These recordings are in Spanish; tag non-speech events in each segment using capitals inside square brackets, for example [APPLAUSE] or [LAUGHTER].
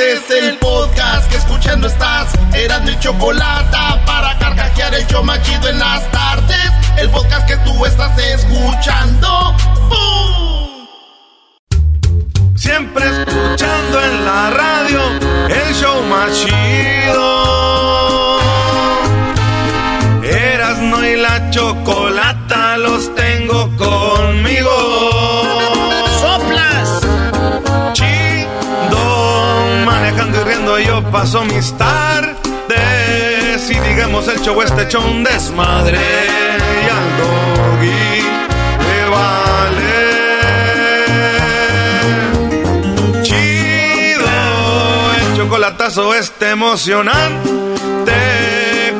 Este es el podcast que escuchando estás. Eran mi chocolate para carcajear el yo machido en las tardes. El podcast que tú estás escuchando. ¡Bum! Siempre escuchando en la radio el show machido. Paso mis tardes. Y digamos el show este hecho un desmadre. Y al doggy le vale. Chido, el chocolatazo este emocionante.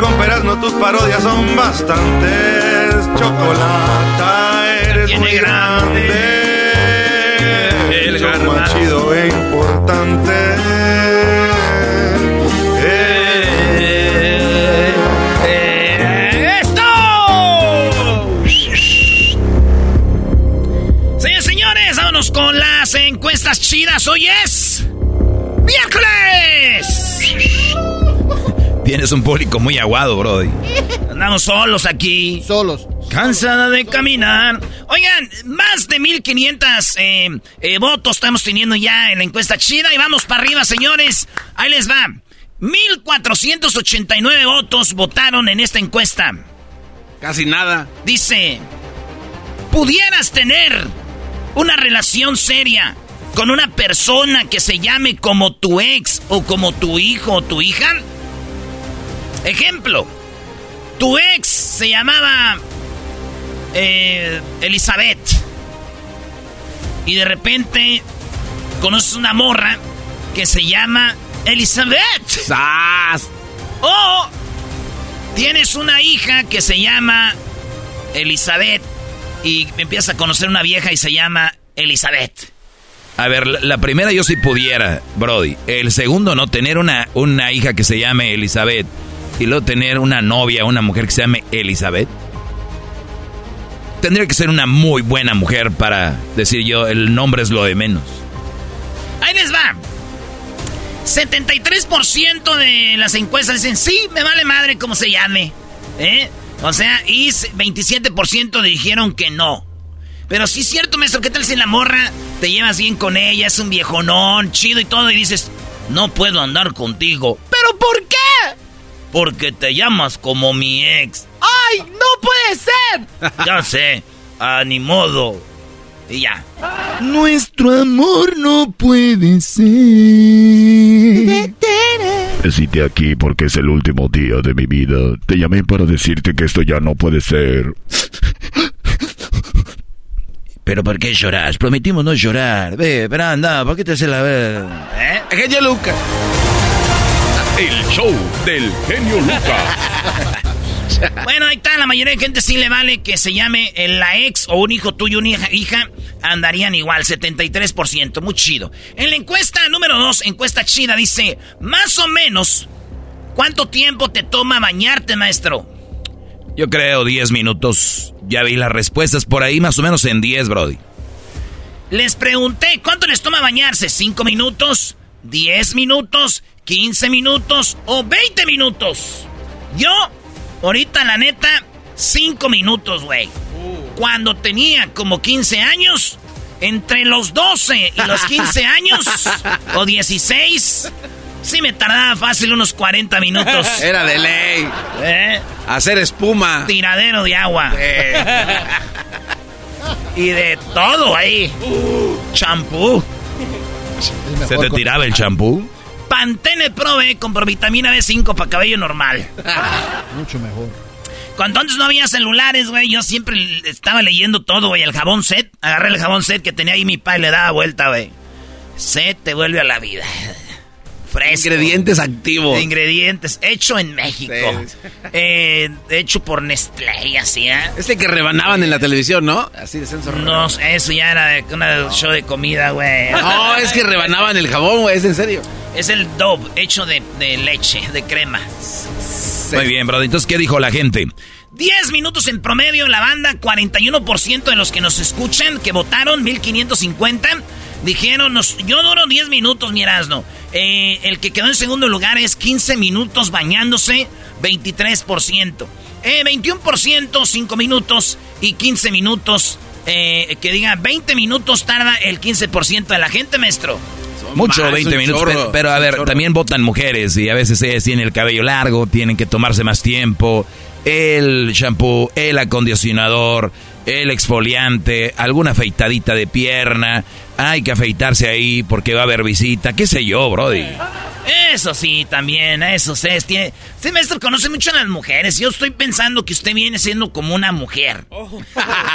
Con no tus parodias son bastantes. Chocolata, eres muy grande. El más chido e importante. Las encuestas chidas. Hoy es. ¡Miércoles! Tienes un público muy aguado, Brody. Andamos solos aquí. Solos. Cansada de caminar. Oigan, más de 1500 eh, eh, votos estamos teniendo ya en la encuesta chida. Y vamos para arriba, señores. Ahí les va. 1489 votos votaron en esta encuesta. Casi nada. Dice, ¿pudieras tener una relación seria con una persona que se llame como tu ex o como tu hijo o tu hija? Ejemplo, tu ex se llamaba eh, Elizabeth y de repente conoces una morra que se llama Elizabeth. ¡Sas! O tienes una hija que se llama Elizabeth y empiezas a conocer una vieja y se llama Elizabeth. A ver, la, primera yo sí pudiera, Brody. El segundo, no tener una, una hija que se llame Elizabeth y luego tener una novia, una mujer que se llame Elizabeth. Tendría que ser una muy buena mujer para decir yo, el nombre es lo de menos. Ahí les va. 73% de las encuestas dicen, sí, me vale madre como se llame. ¿Eh? O sea, y 27% dijeron que no. Pero sí es cierto, maestro, ¿qué tal si la morra te llevas bien con ella, es un viejonón, chido y todo, y dices, no puedo andar contigo. ¿Pero por qué? Porque te llamas como mi ex. ¡Ay, no puede ser! ya sé, a ni modo. Y ya. Nuestro amor no puede ser. Decite aquí porque es el último día de mi vida. Te llamé para decirte que esto ya no puede ser. Pero ¿por qué lloras? Prometimos no llorar. Ve, pero anda, ¿por qué te hace la ver? ¿Eh? Genio Luca. El show del genio Lucas. [LAUGHS] [LAUGHS] Bueno, ahí está, la mayoría de gente sí le vale que se llame la ex o un hijo tuyo, una hija, hija andarían igual, 73%, muy chido. En la encuesta número 2, encuesta chida, dice, más o menos, ¿cuánto tiempo te toma bañarte, maestro? Yo creo 10 minutos. Ya vi las respuestas por ahí, más o menos en 10, Brody. Les pregunté, ¿cuánto les toma bañarse? ¿5 minutos? ¿10 minutos? ¿15 minutos? ¿O 20 minutos? Yo, ahorita la neta, 5 minutos, güey. Cuando tenía como 15 años, entre los 12 y los 15 [LAUGHS] años, o 16, Sí me tardaba fácil unos 40 minutos. [LAUGHS] Era de ley. ¿Eh? Hacer espuma. Tiradero de agua. y de todo ahí. Champú. ¿Se te tiraba el champú? Pantene Pro B con vitamina B5 para cabello normal. [LAUGHS] Mucho mejor. Cuando antes no había celulares, güey, yo siempre estaba leyendo todo, güey. El jabón set. Agarré el jabón set que tenía ahí mi pa y le daba vuelta, güey. Set te vuelve a la vida. Fresco. Ingredientes activos. Ingredientes. Hecho en México. Eh, hecho por Nestlé y así, ¿eh? Este que rebanaban en la televisión, ¿no? Así de censo. No, eso ya era una show de comida, güey. No, es que rebanaban el jabón, güey. Es en serio. Es el Dove hecho de, de leche, de crema. Muy bien, bro. Entonces, ¿qué dijo la gente? 10 minutos en promedio en la banda, 41% de los que nos escuchan, que votaron, 1550, dijeron, nos, yo duro 10 minutos, mirazno. Eh, el que quedó en segundo lugar es 15 minutos bañándose, 23%. Eh, 21%, 5 minutos y 15 minutos. Eh, que diga 20 minutos tarda el 15% de la gente, maestro. Mucho, 20 minutos. Pero, a ver, también votan mujeres y a veces ellas tienen el cabello largo, tienen que tomarse más tiempo. El shampoo, el acondicionador, el exfoliante, alguna afeitadita de pierna. Hay que afeitarse ahí porque va a haber visita. ¿Qué sé yo, Brody? Eso sí, también, eso sí. Tiene... Este maestro conoce mucho a las mujeres. Yo estoy pensando que usted viene siendo como una mujer.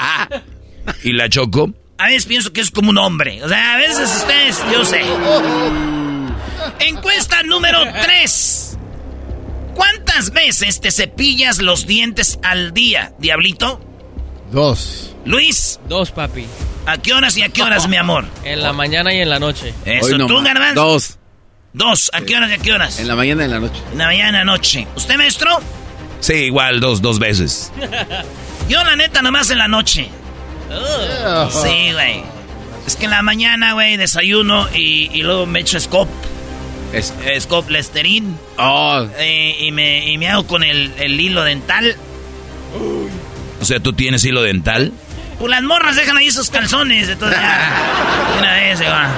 [LAUGHS] ¿Y la Choco? A veces pienso que es como un hombre. O sea, a veces ustedes, yo sé. Encuesta número 3. ¿Cuántas veces te cepillas los dientes al día, Diablito? Dos. Luis. Dos, papi. ¿A qué horas y a qué horas, mi amor? En la mañana y en la noche. Eso, ¿tú, Garbanzo? Dos. Dos. ¿A qué horas y a qué horas? En la mañana y en la noche. En la mañana y en la noche. ¿Usted, maestro? Sí, igual, dos, dos veces. [LAUGHS] Yo, la neta, nomás en la noche. Sí, güey. Es que en la mañana, güey, desayuno y, y, luego me echo Scop. Es... Scop Listerine. Oh. Eh, y, me, y me hago con el, el hilo dental. O sea, ¿tú tienes hilo dental? Pues las morras dejan ahí sus calzones. Entonces ya. [LAUGHS] Una vez se va.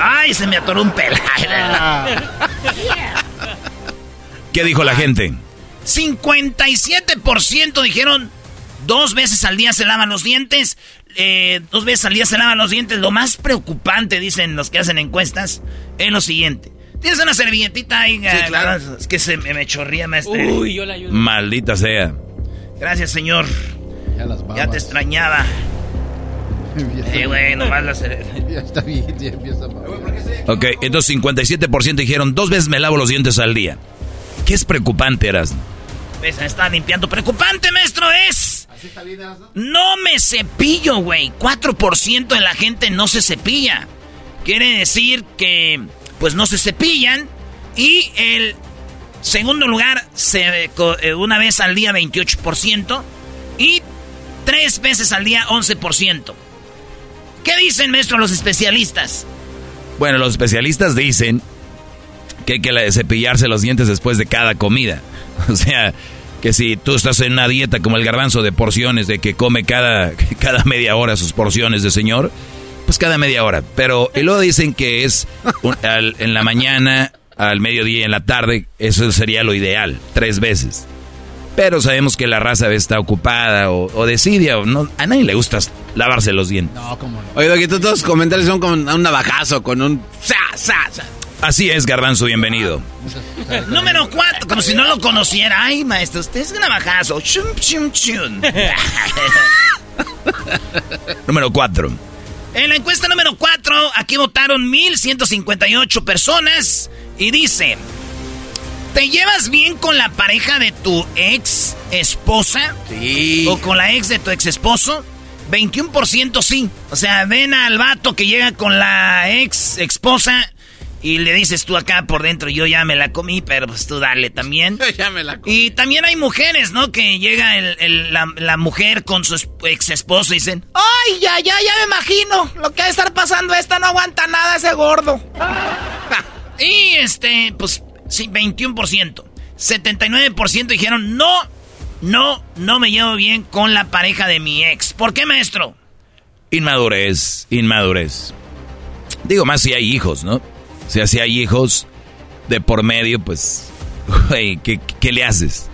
Ay, se me atoró un pelo. [LAUGHS] ¿Qué dijo la gente? 57% dijeron dos veces al día se lavan los dientes. Eh, dos veces al día se lavan los dientes. Lo más preocupante, dicen los que hacen encuestas, es lo siguiente. Tienes una servilletita ahí. Sí, claro. Es que se me, me chorría, maestro. Uy, yo la ayudo. Maldita sea. Gracias, señor. Ya, las ya te extrañaba. [LAUGHS] eh, güey, nomás la [LAUGHS] Ya está bien, ya empieza a Ok, entonces 57% dijeron dos veces me lavo los dientes al día. ¿Qué es preocupante, Eras? Pues me está limpiando. Preocupante, maestro, es. ¿Así está bien? No me cepillo, güey. 4% de la gente no se cepilla. Quiere decir que, pues no se cepillan. Y el segundo lugar, se, una vez al día, 28%. Y tres veces al día, 11%. ¿Qué dicen, maestro, los especialistas? Bueno, los especialistas dicen que hay que cepillarse los dientes después de cada comida. [LAUGHS] O sea, que si tú estás en una dieta como el garbanzo de porciones, de que come cada, [LAUGHS] cada media hora sus porciones de señor, pues cada media hora. Pero y luego dicen que es en la mañana, al mediodía y en la tarde, eso sería lo ideal, tres veces. Pero sabemos que la raza está ocupada o, o decide, o no, a nadie le gusta lavarse los dientes. No, cómo no. Oye, Doquito, todos los comentarios son con un navajazo, con un... ¡Sa, sa, sa! Así es, Garbanzo, bienvenido. Número cuatro, como si no lo conociera. Ay, maestro, usted es navajazo. Chum, chum, chum. [LAUGHS] número cuatro. En la encuesta número cuatro, aquí votaron 1.158 personas. Y dice, ¿te llevas bien con la pareja de tu ex esposa? Sí. ¿O con la ex de tu ex esposo? 21% sí. O sea, ven al vato que llega con la ex esposa y le dices tú acá por dentro, yo ya me la comí, pero pues tú dale también. [LAUGHS] ya me la comí. Y también hay mujeres, ¿no? Que llega el, el, la, la, mujer con su ex esposo y dicen, ¡ay, ya, ya, ya me imagino! Lo que va a estar pasando esta no aguanta nada ese gordo. [LAUGHS] y este, pues, sí, 21%. 79% dijeron, no, no, no me llevo bien con la pareja de mi ex. ¿Por qué, maestro? Inmadurez, inmadurez. Digo más si hay hijos, ¿no? Si hay hijos, de por medio, pues, [LAUGHS] güey, ¿qué, qué le haces?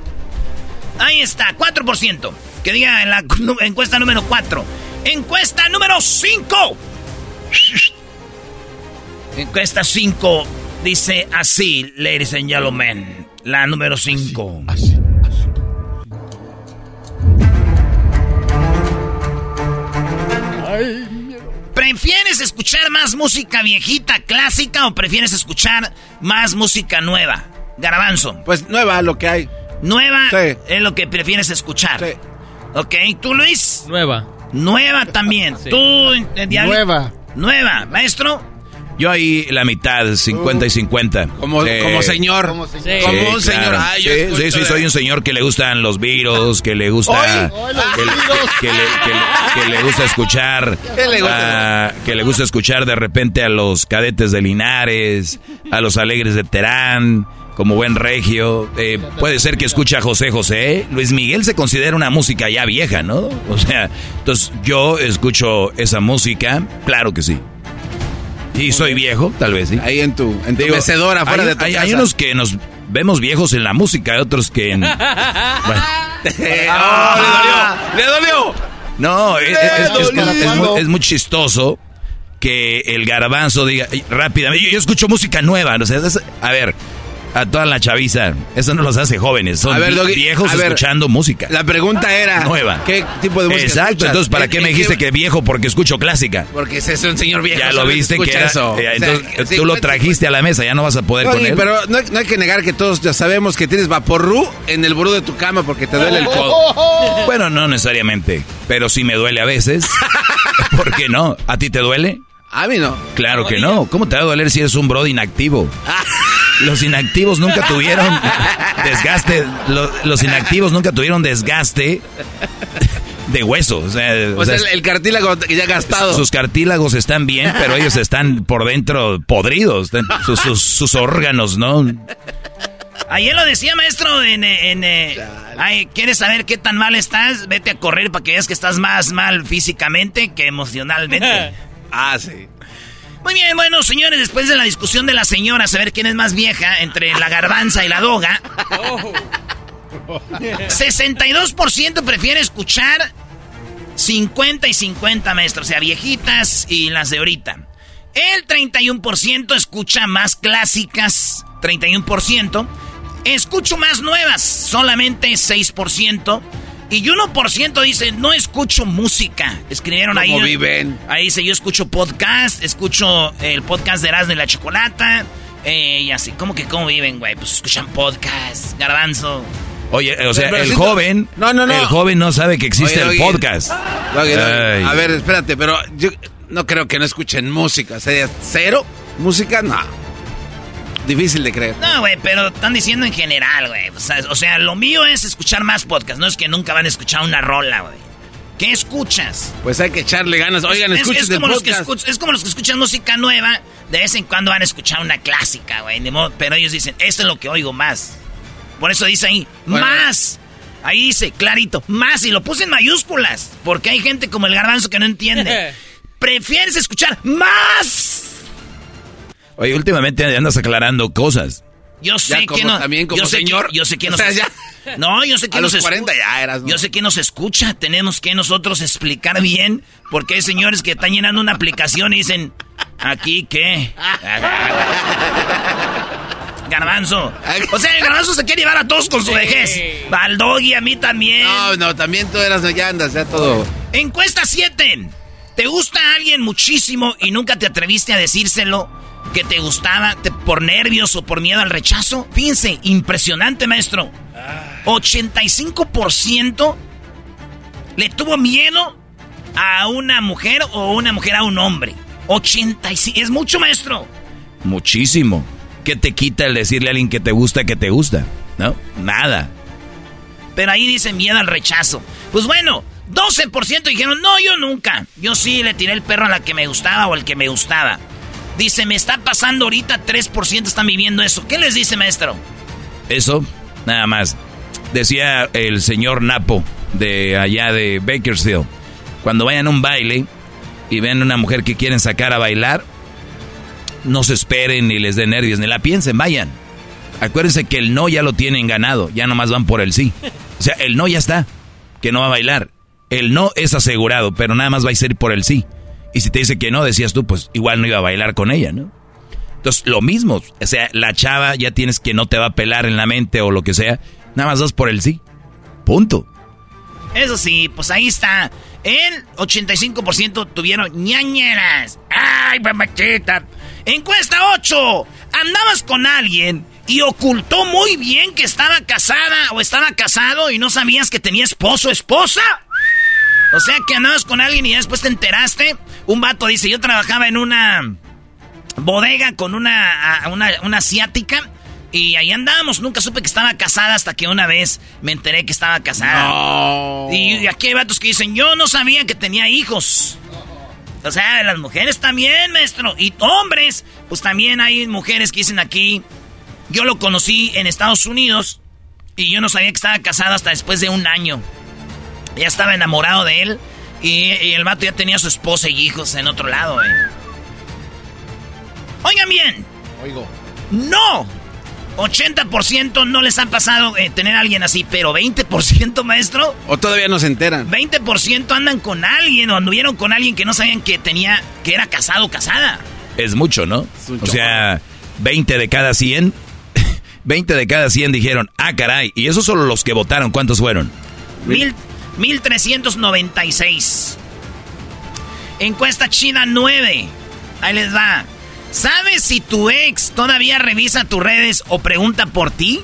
Ahí está, 4%. Que diga en la encuesta número 4. Encuesta número 5. Encuesta 5 dice así, ladies and gentlemen. La número 5. ¿Prefieres escuchar más música viejita, clásica o prefieres escuchar más música nueva? Garbanzo. Pues nueva lo que hay. Nueva Sí. es lo que prefieres escuchar. Sí. Ok, ¿tú Luis? Nueva. Nueva también. Sí. ¿Tú, eh, Diablo? Nueva. Nueva, maestro. Yo ahí la mitad, 50 y 50. Como, Eh, como señor. Como señor. Sí. Como Sí, un señor. claro. Sí, soy un señor que le gustan los Beatles, que le gusta... Hoy que, le, que le- que le gusta escuchar... ¿Qué le gusta? ah, que le gusta escuchar de repente a los cadetes de Linares, a los alegres de Terán, como buen regio. Eh, puede ser que escuche a José José. Luis Miguel se considera una música ya vieja, ¿no? O sea, entonces yo escucho esa música, claro que sí. Y soy viejo, tal vez sí. Ahí en tu, en tu Digo, mecedora fuera hay, de tu hay- casa. hay unos que nos vemos viejos en la música, otros que en... [LAUGHS] Bueno. [LAUGHS] [LAUGHS] Eh, oh, le dolió. Le dolió. No, es, muy, es muy chistoso que el garbanzo diga "Ay, rápidamente, yo, yo escucho música nueva, no sé, es- a ver, a toda la chaviza, eso no los hace jóvenes, son A ver, vi- Doggy, viejos a ver, escuchando música. La pregunta era... Nueva. ¿Qué tipo de música Exacto, escuchas? entonces ¿para ¿En- qué me dijiste que viejo porque escucho clásica? Porque ese es un señor viejo. Ya lo viste que era, eso. eh, O sea, entonces, sí, tú lo trajiste a la mesa, ya no vas a poder con él. pero no hay, no hay que negar que todos ya sabemos que tienes vaporru en el buró de tu cama porque te duele el codo. [LAUGHS] Bueno, no necesariamente, pero sí me duele a veces. [LAUGHS] ¿Por qué no? ¿A ti te duele? A mí no. Claro que no. ¿Cómo te va a doler si eres un brody inactivo? [LAUGHS] Los inactivos nunca tuvieron [LAUGHS] desgaste. lo- Los, inactivos nunca tuvieron desgaste de hueso. O sea, o Pues sea, el, el cartílago que ya gastado. sus cartílagos están bien, pero ellos están por dentro podridos. sus- sus órganos, ¿no? Ayer lo decía, maestro, en... en eh, ay, ¿Quieres saber qué tan mal estás? Vete a correr para que veas que estás más mal físicamente que emocionalmente. [LAUGHS] Ah, sí. Muy bien, bueno, señores, después de la discusión de la señora, saber quién es más vieja entre la garbanza y la doga. 62% prefiere escuchar 50 y 50, maestro. O sea, viejitas y las de ahorita. El 31% escucha más clásicas, 31%. Escucho más nuevas, solamente 6%. Y 1% dice, no escucho música. Escribieron ahí. ¿Cómo viven? Ahí dice, yo escucho podcast, escucho el podcast de Erasmo y la Chocolata. eh, y así, ¿cómo que cómo viven, güey? Pues escuchan podcast, garbanzo. Oye, o sea, Pero el si joven. no- no, no. El joven no sabe que existe Oye, el podcast. Doggy, Ay. A ver, espérate, pero yo no creo que no escuchen música. ¿Sería cero? ¿Música? No. Difícil de creer. No, güey, pero están diciendo en general, güey. O sea, o sea, lo mío es escuchar más podcast. No es que nunca van a escuchar una rola, güey. ¿Qué escuchas? Pues hay que echarle ganas. Oigan, es, escuchen es el como los que podcast. escuch- es como los que escuchan música nueva. De vez en cuando van a escuchar una clásica, güey. Pero ellos dicen, esto es lo que oigo más. Por eso dice ahí, Bueno. más. Ahí dice, clarito, más. Y lo puse en mayúsculas. Porque hay gente como el garbanzo que no entiende. [LAUGHS] Prefieres escuchar más. Oye, últimamente andas aclarando cosas. Yo sé Ya como que no. también como yo sé señor. Que, yo sé que [LAUGHS] O nos. sea, ya. [LAUGHS] No, yo sé que A nos los escu- 40 ya eras, ¿no? Yo sé que nos escucha. Tenemos que nosotros explicar bien. Porque hay señores que están llenando una aplicación y dicen. ¿Aquí qué? [LAUGHS] Garbanzo. O sea, el garbanzo se quiere llevar a todos con su vejez. Al doggy, a mí también. No, no, también tú eras, ya andas, ya todo. Encuesta 7. ¿Te gusta alguien muchísimo y nunca te atreviste a decírselo que te gustaba te- por nervios o por miedo al rechazo? Fíjense, impresionante, maestro. 85% le tuvo miedo a una mujer o una mujer a un hombre. 85. Es mucho, maestro. Muchísimo. ¿Qué te quita el decirle a alguien que te gusta que te gusta? ¿No? Nada. Pero ahí dice miedo al rechazo. Pues bueno, 12% dijeron, no, yo nunca. Yo sí le tiré el perro a la que me gustaba o al que me gustaba. Dice, me está pasando ahorita, 3% están viviendo eso. ¿Qué les dice, maestro? Eso, nada más. Decía el señor Napo de allá de Bakersfield. Cuando vayan a un baile y ven una mujer que quieren sacar a bailar, no se esperen ni les den nervios, ni la piensen, vayan. Acuérdense que el no ya lo tienen ganado, ya nomás van por el sí. O sea, el no ya está, que no va a bailar. El no es asegurado, pero nada más va a ser por el sí. Y si te dice que no, decías tú, pues igual no iba a bailar con ella, ¿no? Entonces, lo mismo, o sea, la chava ya tienes que no te va a pelar en la mente o lo que sea, nada más vas por el sí. Punto. Eso sí, pues ahí está. El 85% tuvieron ñañeras. ¡Ay, mamachita! Encuesta 8. Andabas con alguien y ocultó muy bien que estaba casada o estaba casado y no sabías que tenía esposo o esposa. O sea que andabas con alguien y después te enteraste. Un vato dice, yo trabajaba en una bodega con una, una, una asiática y ahí andábamos, nunca supe que estaba casada hasta que una vez me enteré que estaba casada. Y aquí hay vatos que dicen, yo no sabía que tenía hijos. O sea, las mujeres también, maestro. Y hombres, pues también hay mujeres que dicen aquí, yo lo conocí en Estados Unidos y yo no sabía que estaba casada hasta después de un año. Ya estaba enamorado de él y, el vato ya tenía su esposa y hijos en otro lado. Eh. Oigan bien. Oigo. No, 80% no les ha pasado eh, tener a alguien así, pero 20% maestro. O todavía no se enteran. 20% andan con alguien o anduvieron con alguien que no sabían que tenía, que era casado o casada. Es mucho, ¿no? o sea, 20 de cada 100. 20 [LAUGHS] de cada 100 dijeron, ah, caray. Y esos solo los que votaron, ¿cuántos fueron? Mil, 1396. Encuesta China 9. Ahí les va. ¿Sabes si tu ex todavía revisa tus redes o pregunta por ti?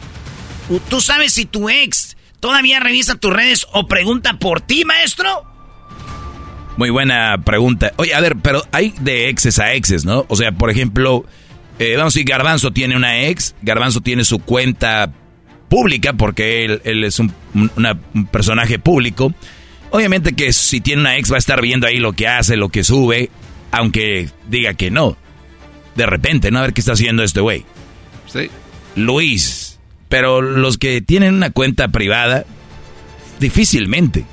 ¿Tú sabes si tu ex todavía revisa tus redes o pregunta por ti, maestro? Muy buena pregunta. Oye, a ver, pero hay de exes a exes, ¿no? O sea, por ejemplo, eh, vamos a decir, Garbanzo tiene una ex, Garbanzo tiene su cuenta pública porque él, es un, un personaje público. Obviamente que si tiene una ex va a estar viendo ahí lo que hace, lo que sube, aunque diga que no de repente, ¿no? A ver qué está haciendo este güey. Sí. Luis. Pero los que tienen una cuenta privada, difícilmente.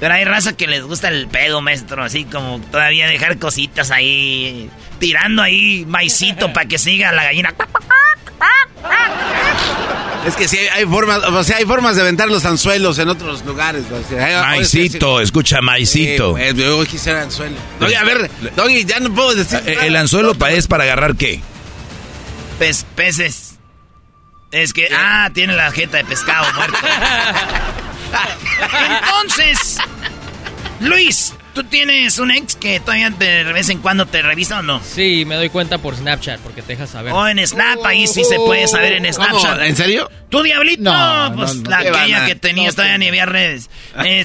Pero hay raza que les gusta el pedo, maestro, así como todavía dejar cositas ahí, tirando ahí maicito [LAUGHS] para que siga la gallina. Es que sí, hay formas, o sea, hay formas de aventar los anzuelos en otros lugares. maicito, escucha, maicito. Pues, yo quisiera anzuelo. Doggy, a ver, Doggy, ya no puedo decir eh, ¿El anzuelo es para agarrar qué? Pez, peces. Es que, ah, tiene la jeta de pescado muerto. [LAUGHS] Entonces, Luis, ¿Tú tienes un ex que todavía de vez en cuando te revisa o no? Sí, me doy cuenta por Snapchat, porque te deja saber. O en Snap, ahí sí se puede saber en Snapchat. ¿En serio? ¿Tú, Diablito? No, pues la aquella que tenías todavía ni había redes. Eh,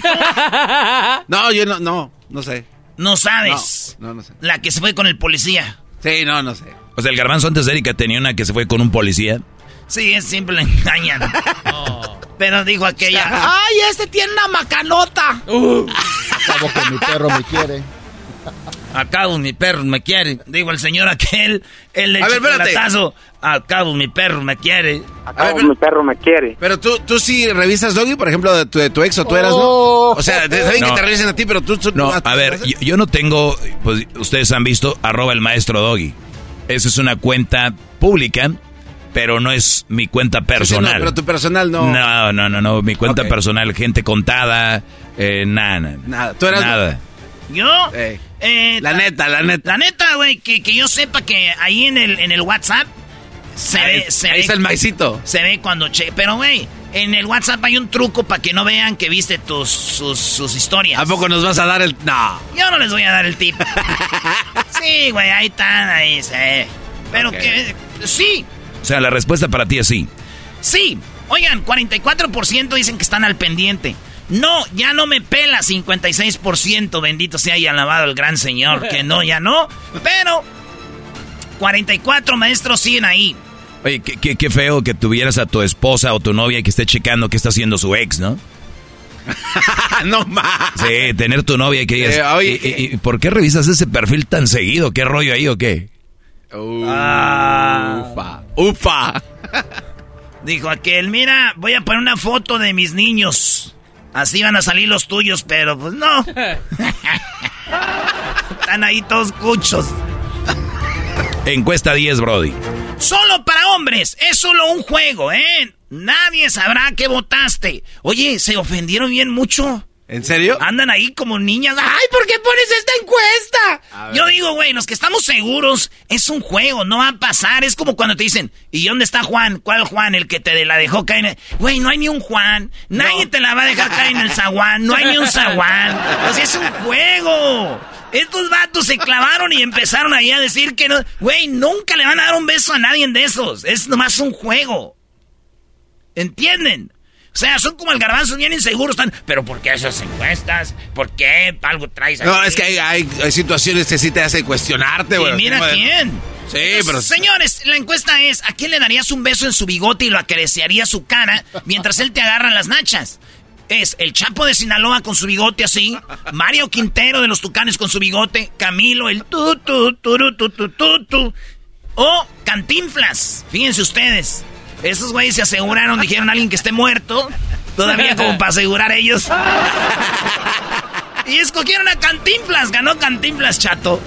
[LAUGHS] no, yo no, no, no sé. ¿No sabes? No, no, sé. La que se fue con el policía. Sí, no, no sé. O sea, el garbanzo antes de Erika tenía una que se fue con un policía. Sí, es simple [LAUGHS] engañan. Pero dijo aquella, [LAUGHS] ¡ay, este tiene una macanota! Uh. Acabo que mi perro me quiere. Acabo mi perro me quiere. Digo el señor aquel, el a ver, chocolatazo. Acabo mi perro me quiere. Acabo mi perro me quiere. Pero tú, tú sí revisas Doggy, por ejemplo, de tu, de tu ex o tú eras, ¿no? Oh. O sea, saben que te revisen a ti, pero tú... no, a ver, yo, no tengo, pues ustedes han visto, arroba el maestro Doggy. Esa es una cuenta pública pero no es mi cuenta personal. pero tu personal no. No, no, no, no. Mi cuenta personal, gente contada, eh, nada. Nada. ¿Tú eras Nada. ¿Yo? Eh, la neta, la neta. La neta, güey, que, que, yo sepa que ahí en el, en el WhatsApp se ve. Se ahí está el maicito. Se ve cuando che. Pero, güey, en el WhatsApp hay un truco para que no vean que viste tus sus, sus, historias. ¿A poco nos vas a dar el.? No. Yo no les voy a dar el tip. [LAUGHS] sí, güey, ahí están, ahí se. Pero que. Sí, o sea, la respuesta para ti es sí. Sí. Oigan, 44% dicen que están al pendiente. No, ya no me pela 56%, bendito sea y alabado el gran señor, que no, ya no. Pero 44 maestros siguen ahí. Oye, qué, qué, feo que tuvieras a tu esposa o tu novia que esté checando qué está haciendo su ex, ¿no? [LAUGHS] no más. Sí, tener tu novia y que digas, eh, ¿y, por qué revisas ese perfil tan seguido? ¿Qué rollo ahí o qué? Ah. ufa. Ufa. Dijo aquel, mira, voy a poner una foto de mis niños. Así van a salir los tuyos, pero pues no. [LAUGHS] Están ahí todos cuchos. Encuesta 10, Brody. Solo para hombres, es solo un juego, ¿eh? Nadie sabrá que votaste. Oye, ¿se ofendieron bien mucho? ¿En serio? Andan ahí como niñas. ¡Ay, ¿por qué pones esta encuesta? Yo digo, güey, los que estamos seguros, es un juego, no va a pasar. Es como cuando te dicen, ¿y dónde está Juan? ¿Cuál Juan? El que te la dejó caer. Güey, no hay ni un Juan. Nadie te la va a dejar caer en el zaguán. No hay ni un zaguán. O sea, es un juego. Estos vatos se clavaron y empezaron ahí a decir que no. Güey, nunca le van a dar un beso a nadie de esos. Es nomás un juego. ¿Entienden? O sea, son como el garbanzo, bien inseguros, están. Pero ¿por qué esas encuestas? ¿Por qué algo traes aquí? No, es que hay, situaciones que sí te hacen cuestionarte, güey. Y mira quién. Sí, pero... Señores, la encuesta es, ¿a quién le darías un beso en su bigote y lo acariciaría su cara mientras él te agarra las nachas? Es el Chapo de Sinaloa con su bigote así, Mario Quintero de los Tucanes con su bigote, Camilo el tu tu tu tu tu tu tu o Cantinflas. Fíjense ustedes. Esos güeyes se aseguraron, dijeron a alguien que esté muerto. Todavía como para asegurar ellos. Y escogieron a Cantinflas. Ganó Cantinflas, chato.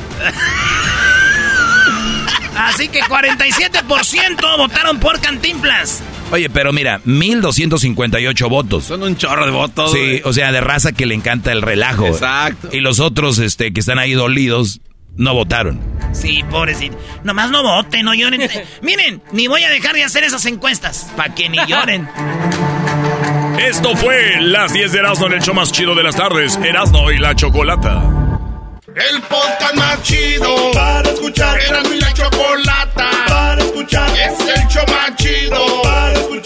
Así que 47% votaron por Cantinflas. Oye, pero mira, 1258 votos. Son un chorro de votos. Sí, o sea, de raza que le encanta el relajo. Exacto. Y los otros este, que están ahí dolidos no votaron. Sí, pobrecito. Nomás no voten, no lloren. [LAUGHS] Miren, ni voy a dejar de hacer esas encuestas. Para que ni lloren. Esto fue las 10 de Erasmo en el show más chido de las tardes. Erasmo y la Chocolata. El podcast más chido para escuchar. Erasmo y la Chocolata para escuchar. Es el show más chido para escuchar.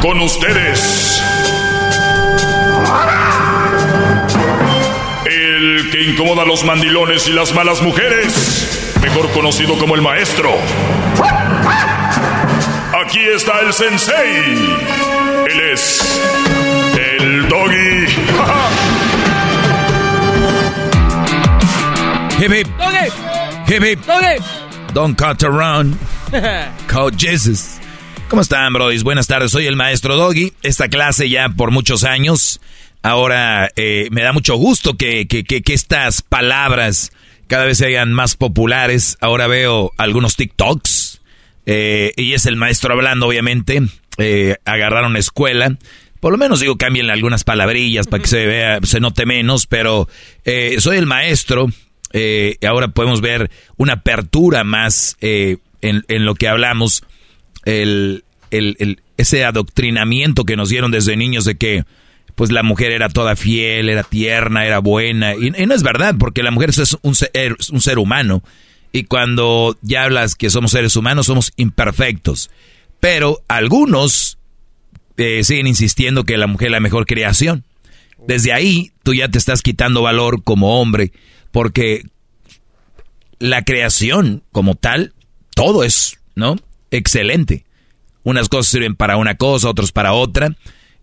Con ustedes. El que incomoda a los mandilones y las malas mujeres. Mejor conocido como el maestro. Aquí está el sensei. Él es el doggy. [LAUGHS] hip hip. Doggy. Hip hip. Doggy. Don't cut around. [LAUGHS] Call Jesus. ¿Cómo están, brodis? Buenas tardes, soy el maestro Doggy. Esta clase ya por muchos años. Ahora eh, me da mucho gusto que, que, que, que, estas palabras cada vez sean más populares. Ahora veo algunos TikToks. Eh, y es el maestro hablando, obviamente. Eh, agarraron escuela. Por lo menos digo, cambien algunas palabrillas para que se vea, se note menos, pero eh, soy el maestro. Ahora podemos ver una apertura más en, en, lo que hablamos el, el, el, ese adoctrinamiento que nos dieron desde niños de que pues la mujer era toda fiel, era tierna, era buena. Y, no es verdad, porque la mujer es un ser, un ser humano. Y cuando ya hablas que somos seres humanos, somos imperfectos. Pero algunos eh, siguen insistiendo que la mujer es la mejor creación. Desde ahí tú ya te estás quitando valor como hombre, porque la creación como tal, todo es, ¿no? Excelente. Unas cosas sirven para una cosa, otras para otra.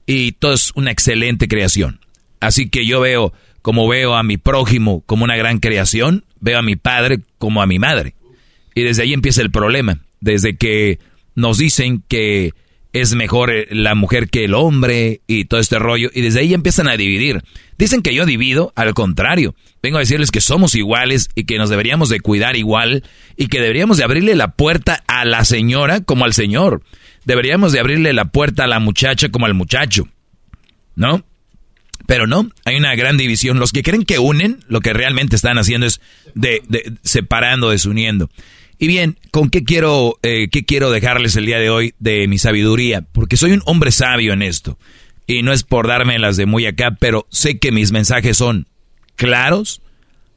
y todo es una excelente creación. Así que yo veo, como veo a mi prójimo como una gran creación, veo a mi padre como a mi madre. Y desde ahí empieza el problema, desde que nos dicen que es mejor eh, la mujer que el hombre y todo este rollo. Y desde ahí empiezan a dividir. Dicen que yo divido, al contrario. Vengo a decirles que somos iguales y que nos deberíamos de cuidar igual y que deberíamos de abrirle la puerta a la señora como al señor. Deberíamos de abrirle la puerta a la muchacha como al muchacho. ¿No? Pero no, hay una gran división. Los que creen que unen, lo que realmente están haciendo es de, de separando, desuniendo. Y bien, ¿con qué quiero, eh, qué quiero dejarles el día de hoy de mi sabiduría? Porque soy un hombre sabio en esto. Y no es por darme las de muy acá, pero sé que mis mensajes son claros,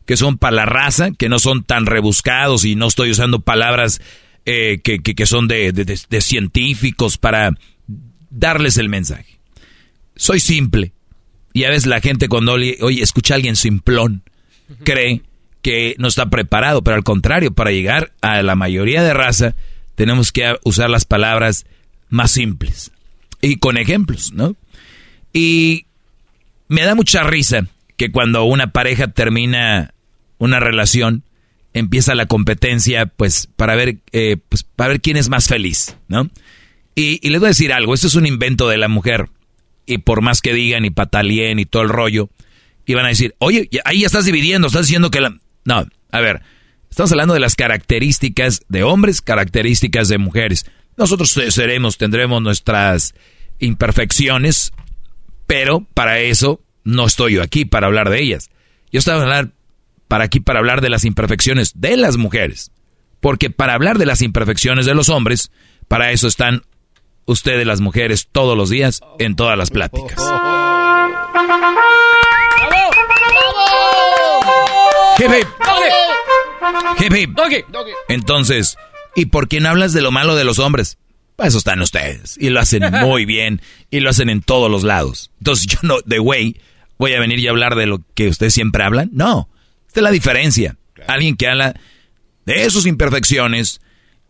que son para la raza, que no son tan rebuscados y no estoy usando palabras eh, que, que, son de, de, científicos para darles el mensaje. Soy simple. Y a veces la gente cuando oye, oye escucha a alguien simplón, cree que no está preparado, pero al contrario, para llegar a la mayoría de raza tenemos que usar las palabras más simples y con ejemplos, ¿no? Y me da mucha risa que cuando una pareja termina una relación, empieza la competencia, pues, para ver, eh, pues, para ver quién es más feliz, ¿no? Y, y les voy a decir algo, esto es un invento de la mujer. Y por más que digan y patalien y todo el rollo, iban a decir, oye, ahí ya estás dividiendo, estás diciendo que la... No, a ver, estamos hablando de las características de hombres, características de mujeres. Nosotros seremos, tendremos nuestras imperfecciones, pero para eso no estoy yo aquí para hablar de ellas. Yo estaba hablar para aquí para hablar de las imperfecciones de las mujeres. Porque para hablar de las imperfecciones de los hombres, para eso están ustedes las mujeres todos los días en todas las pláticas. [LAUGHS] Entonces, ¿y por qué no hablas de lo malo de los hombres? Para eso están ustedes. Y lo hacen [LAUGHS] muy bien. Y lo hacen en todos los lados. Entonces yo no, de güey, voy a venir y hablar de lo que ustedes siempre hablan. No. Esta es la diferencia. Alguien que habla de sus imperfecciones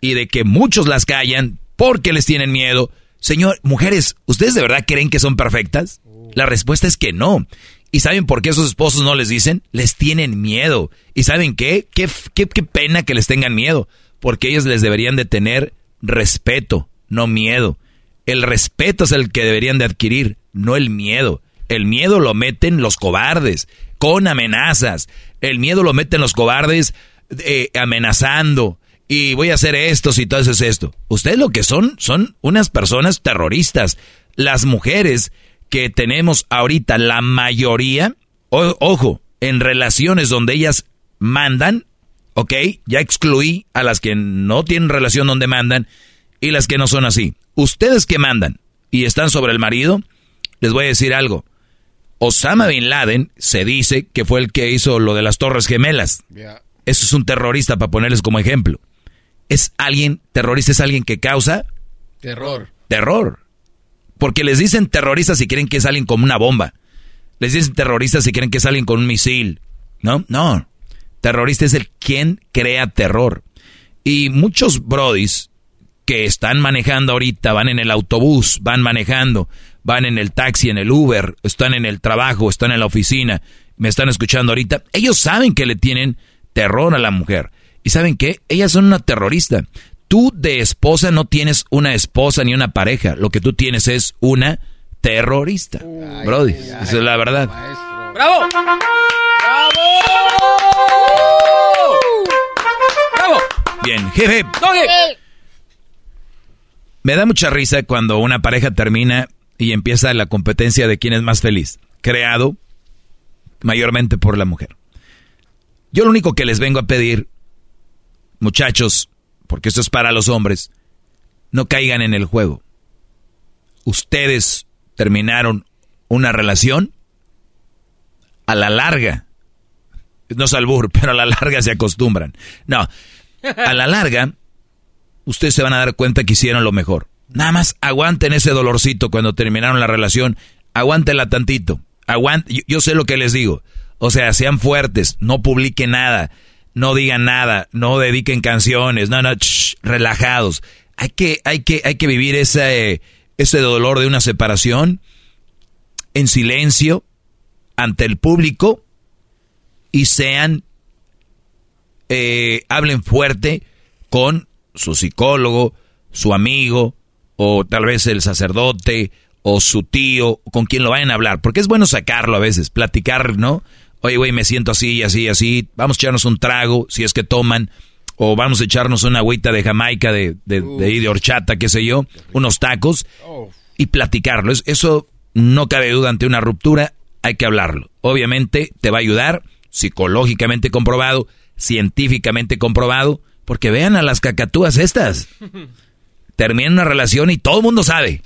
y de que muchos las callan porque les tienen miedo. Señor, mujeres, ¿ustedes de verdad creen que son perfectas? La respuesta es que no. ¿Y saben por qué esos esposos no les dicen? Les tienen miedo. ¿Y saben qué? Qué, qué? pena que les tengan miedo. Porque ellos les deberían de tener respeto, no miedo. El respeto es el que deberían de adquirir, no el miedo. El miedo lo meten los cobardes, con amenazas. El miedo lo meten los cobardes eh, amenazando. Y voy a hacer esto si todo eso es esto. Ustedes lo que son, son unas personas terroristas. Las mujeres que tenemos ahorita, la mayoría, ojo, en relaciones donde ellas mandan, ¿ok? Ya excluí a las que no tienen relación donde mandan y las que no son así. Ustedes que mandan y están sobre el marido, les voy a decir algo. Osama Bin Laden se dice que fue el que hizo lo de las Torres Gemelas. Eso es un terrorista para ponerles como ejemplo. Es alguien, terrorista es alguien que causa terror. Terror. Porque les dicen terroristas si quieren que salen como una bomba. Les dicen terroristas si quieren que salen con un misil. ¿No? No. Terrorista es el quien crea terror. Y muchos brodis que están manejando ahorita, van en el autobús, van manejando, van en el taxi, en el Uber, están en el trabajo, están en la oficina, me están escuchando ahorita, ellos saben que le tienen terror a la mujer. ¿Y saben qué? Ellas son una terrorista. Tú de esposa no tienes una esposa ni una pareja. Lo que tú tienes es una terrorista. Brody, esa es la verdad. ¡Bravo! ¡Bravo! ¡Bravo! Bien, jefe. Me da mucha risa cuando una pareja termina y empieza la competencia de quién es más feliz. Creado mayormente por la mujer. Yo lo único que les vengo a pedir, muchachos, porque esto es para los hombres, no caigan en el juego. Ustedes terminaron una relación a la larga. No es albur, [LAUGHS] pero a la larga se acostumbran. No, a la larga, ustedes se van a dar cuenta que hicieron lo mejor. Nada más aguanten ese dolorcito cuando terminaron la relación. Aguántenla tantito. Aguante, yo, sé lo que les digo. O sea, sean fuertes, no publiquen nada no digan nada, no dediquen canciones, no, no, relajados. Hay que, hay que, hay que vivir ese, ese dolor de una separación en silencio ante el público y sean, eh, hablen fuerte con su psicólogo, su amigo, o tal vez el sacerdote, o su tío, con quien lo vayan a hablar. Porque es bueno sacarlo a veces, platicar, ¿no? Oye, güey, me siento así, así, así. Vamos a echarnos un trago, si es que toman. O vamos a echarnos una agüita de Jamaica, de, de, de, de horchata, qué sé yo. Unos tacos. Y platicarlo. Eso no cabe duda ante una ruptura. Hay que hablarlo. Obviamente te va a ayudar, psicológicamente comprobado, científicamente comprobado. Porque vean a las cacatúas estas. [LAUGHS] Termina una relación y todo el mundo sabe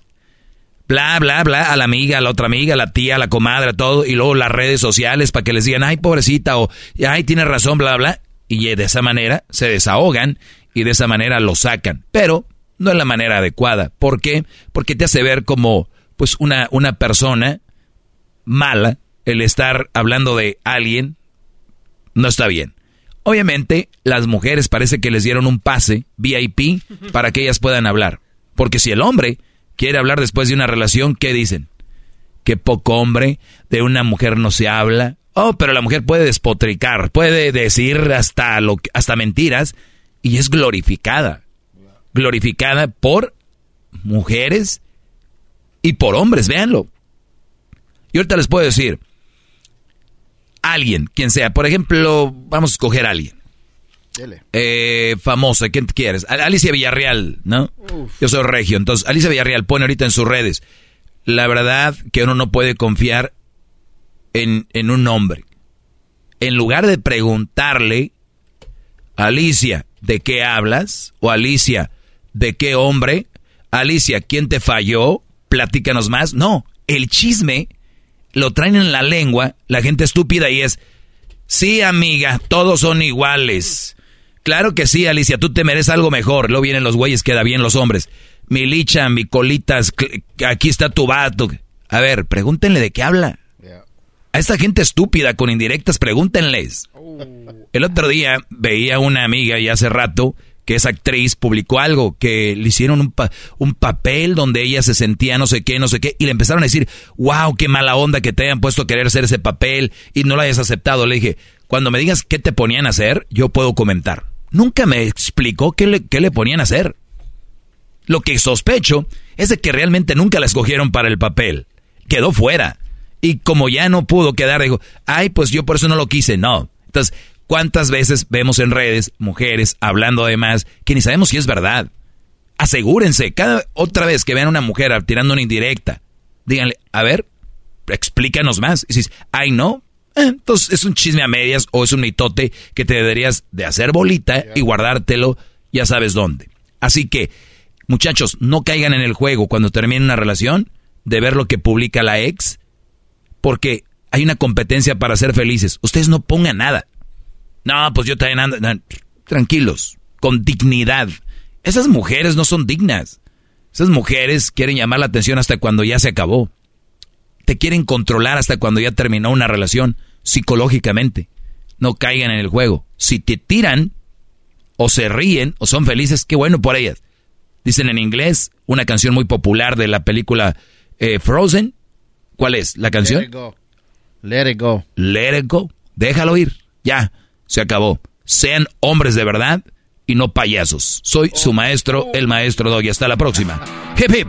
bla, bla, bla, a la amiga, a la otra amiga, a la tía, a la comadre, todo, y luego las redes sociales para que les digan, ay, pobrecita, o ay, tiene razón, bla, bla, y de esa manera se desahogan y de esa manera lo sacan. Pero no es la manera adecuada. ¿Por qué? Porque te hace ver como, pues, una, una persona mala, el estar hablando de alguien, no está bien. Obviamente, las mujeres parece que les dieron un pase VIP para que ellas puedan hablar. Porque si el hombre quiere hablar después de una relación, ¿qué dicen? Que poco hombre, de una mujer no se habla. Oh, pero la mujer puede despotricar, puede decir hasta, lo, hasta mentiras y es glorificada. Glorificada por mujeres y por hombres, véanlo. Y ahorita les puedo decir, alguien, quien sea, por ejemplo, vamos a escoger a alguien. Eh, famosa, ¿quién quieres? Alicia Villarreal, ¿no? Yo soy regio, entonces Alicia Villarreal pone ahorita en sus redes. La verdad que uno no puede confiar en, en un hombre. En lugar de preguntarle, Alicia, ¿de qué hablas? O Alicia, ¿de qué hombre? Alicia, ¿quién te falló? Platícanos más. No, el chisme lo traen en la lengua, la gente estúpida y es, sí amiga, todos son iguales. Claro que sí, Alicia, tú te mereces algo mejor. Luego vienen los güeyes, queda bien los hombres. Mi licha, mi colitas, aquí está tu vato. A ver, pregúntenle de qué habla. A esta gente estúpida con indirectas, pregúntenles. Oh. El otro día veía una amiga y hace rato que es actriz, publicó algo, que le hicieron un, un, papel donde ella se sentía no sé qué, no sé qué, y le empezaron a decir, wow, qué mala onda que te hayan puesto a querer hacer ese papel y no lo hayas aceptado. Le dije, cuando me digas qué te ponían a hacer, yo puedo comentar nunca me explicó qué le, qué le ponían a hacer. Lo que sospecho es de que realmente nunca la escogieron para el papel. Quedó fuera. Y como ya no pudo quedar, dijo, ay, pues yo por eso no lo quise. No. Entonces, ¿cuántas veces vemos en redes mujeres hablando además que ni sabemos si es verdad? Asegúrense, cada otra vez que vean a una mujer tirando una indirecta, díganle, a ver, explícanos más. Y dices, ay, no, entonces es un chisme a medias o es un mitote que te deberías de hacer bolita y guardártelo ya sabes dónde. Así que, muchachos, no caigan en el juego cuando terminen una relación de ver lo que publica la ex, porque hay una competencia para ser felices. Ustedes no pongan nada. No, pues yo también ando... tranquilos, con dignidad. Esas mujeres no son dignas. Esas mujeres quieren llamar la atención hasta cuando ya se acabó te quieren controlar hasta cuando ya terminó una relación psicológicamente. No caigan en el juego. Si te tiran o se ríen o son felices, qué bueno por ellas. Dicen en inglés una canción muy popular de la película eh, Frozen. ¿Cuál es la canción? Let it go. Let it go. Let it go. Déjalo ir. Ya, se acabó. Sean hombres de verdad y no payasos. Soy su maestro, el maestro Doggy. Hasta la próxima. Hip hip.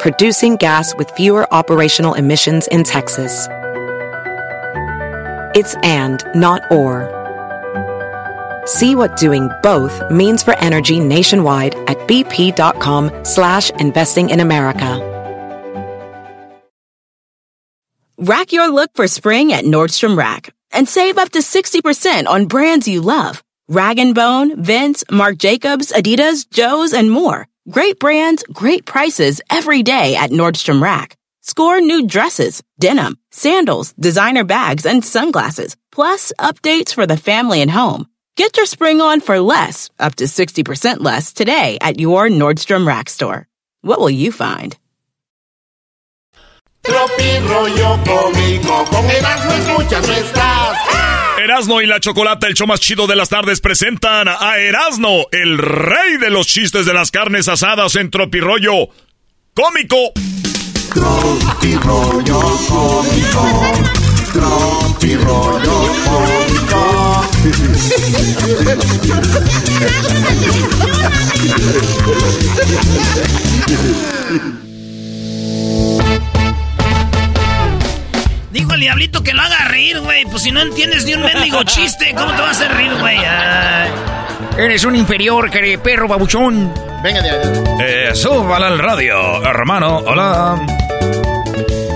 producing gas with fewer operational emissions in Texas. It's and, not or. See what doing both means for energy nationwide at bp.com slash investing in America. Rack your look for spring at Nordstrom Rack and save up to 60% on brands you love. Rag & Bone, Vince, Marc Jacobs, Adidas, Joe's, and more. Great brands, great prices every day at Nordstrom Rack. Score new dresses, denim, sandals, designer bags, and sunglasses, plus updates for the family and home. Get your spring on for less, up to 60% less, today at your Nordstrom Rack store. What will you find? Tropi rollo cómico, con Erasmo escuchas no estás. Erasno y la Chocolata, el show más chido de las tardes, presentan a Erasno, el rey de los chistes de las carnes asadas en Tropirollo Cómico. Tropi rollo cómico, Tropi rollo cómico. [LAUGHS] Dijo el diablito que lo haga reír, güey. Pues si no entiendes ni un mendigo chiste, ¿cómo te va a hacer reír, güey? Eres un inferior, querido perro babuchón. Venga de ahí. Eh, súbala al radio, hermano. Hola.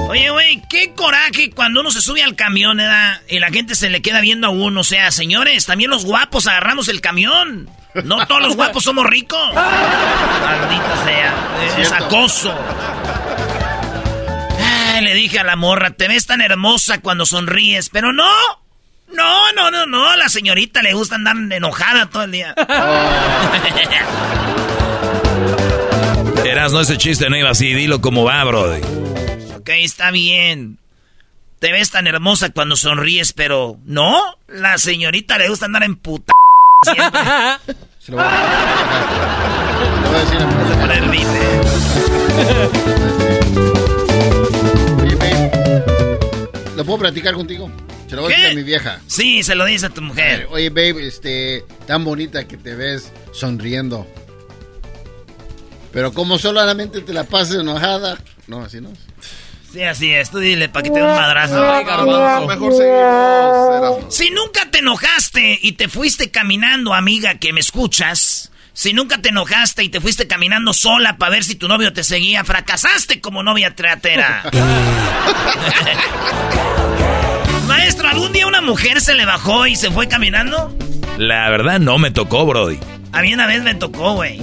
Oye, güey, qué coraje cuando uno se sube al camión, ¿verdad? Y la gente se le queda viendo a uno. O sea, señores, también los guapos agarramos el camión. No todos los guapos somos ricos. [LAUGHS] Maldita sea. Es acoso. Le dije a la morra, te ves tan hermosa cuando sonríes, pero no. No, no, no, no. A la señorita le gusta andar enojada todo el día. [LAUGHS] Erasno, ese chiste no iba así. Dilo como va, brody. Ok, está bien. Te ves tan hermosa cuando sonríes, pero no. La señorita le gusta andar en puta. [LAUGHS] Siempre. Se lo voy a, le voy a decir ¿lo puedo platicar contigo? Se lo voy a decir a mi vieja. Sí, se lo dice a tu mujer. Oye, babe, este, tan bonita que te ves sonriendo. Pero como solamente te la pasas enojada. No, así no. Sí, así es. Tú dile para que te dé un madrazo. Mejor seguimos. Si nunca te enojaste y te fuiste caminando, amiga, que me escuchas. Si nunca te enojaste y te fuiste caminando sola para ver si tu novio te seguía, fracasaste como novia teatera. [LAUGHS] Maestro, ¿algún día una mujer se le bajó y se fue caminando? La verdad no me tocó, brody. A mí una vez me tocó, güey.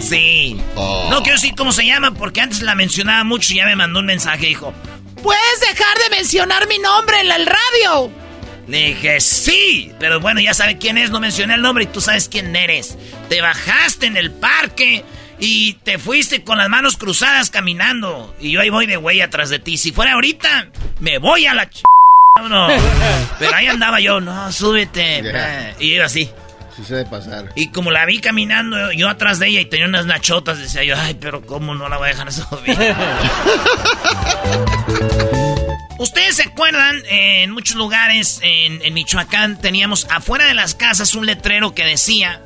Sí. No quiero decir cómo se llama porque antes la mencionaba mucho y ya me mandó un mensaje. Dijo, ¿puedes dejar de mencionar mi nombre en la- el radio? Le dije, sí. Pero bueno, ya sabe quién es. No mencioné el nombre y tú sabes quién eres. Te bajaste en el parque y te fuiste con las manos cruzadas caminando. Y yo ahí voy de güey atrás de ti. Si fuera ahorita, me voy a la ch... No. [LAUGHS] Pero ahí andaba yo. No, súbete. Yeah. Y iba así. Sí se debe pasar. Y como la vi caminando yo atrás de ella y tenía unas nachotas, decía yo, ay, pero ¿cómo no la voy a dejar subir? [LAUGHS] Ustedes se acuerdan, eh, en muchos lugares en, en Michoacán teníamos afuera de las casas un letrero que decía,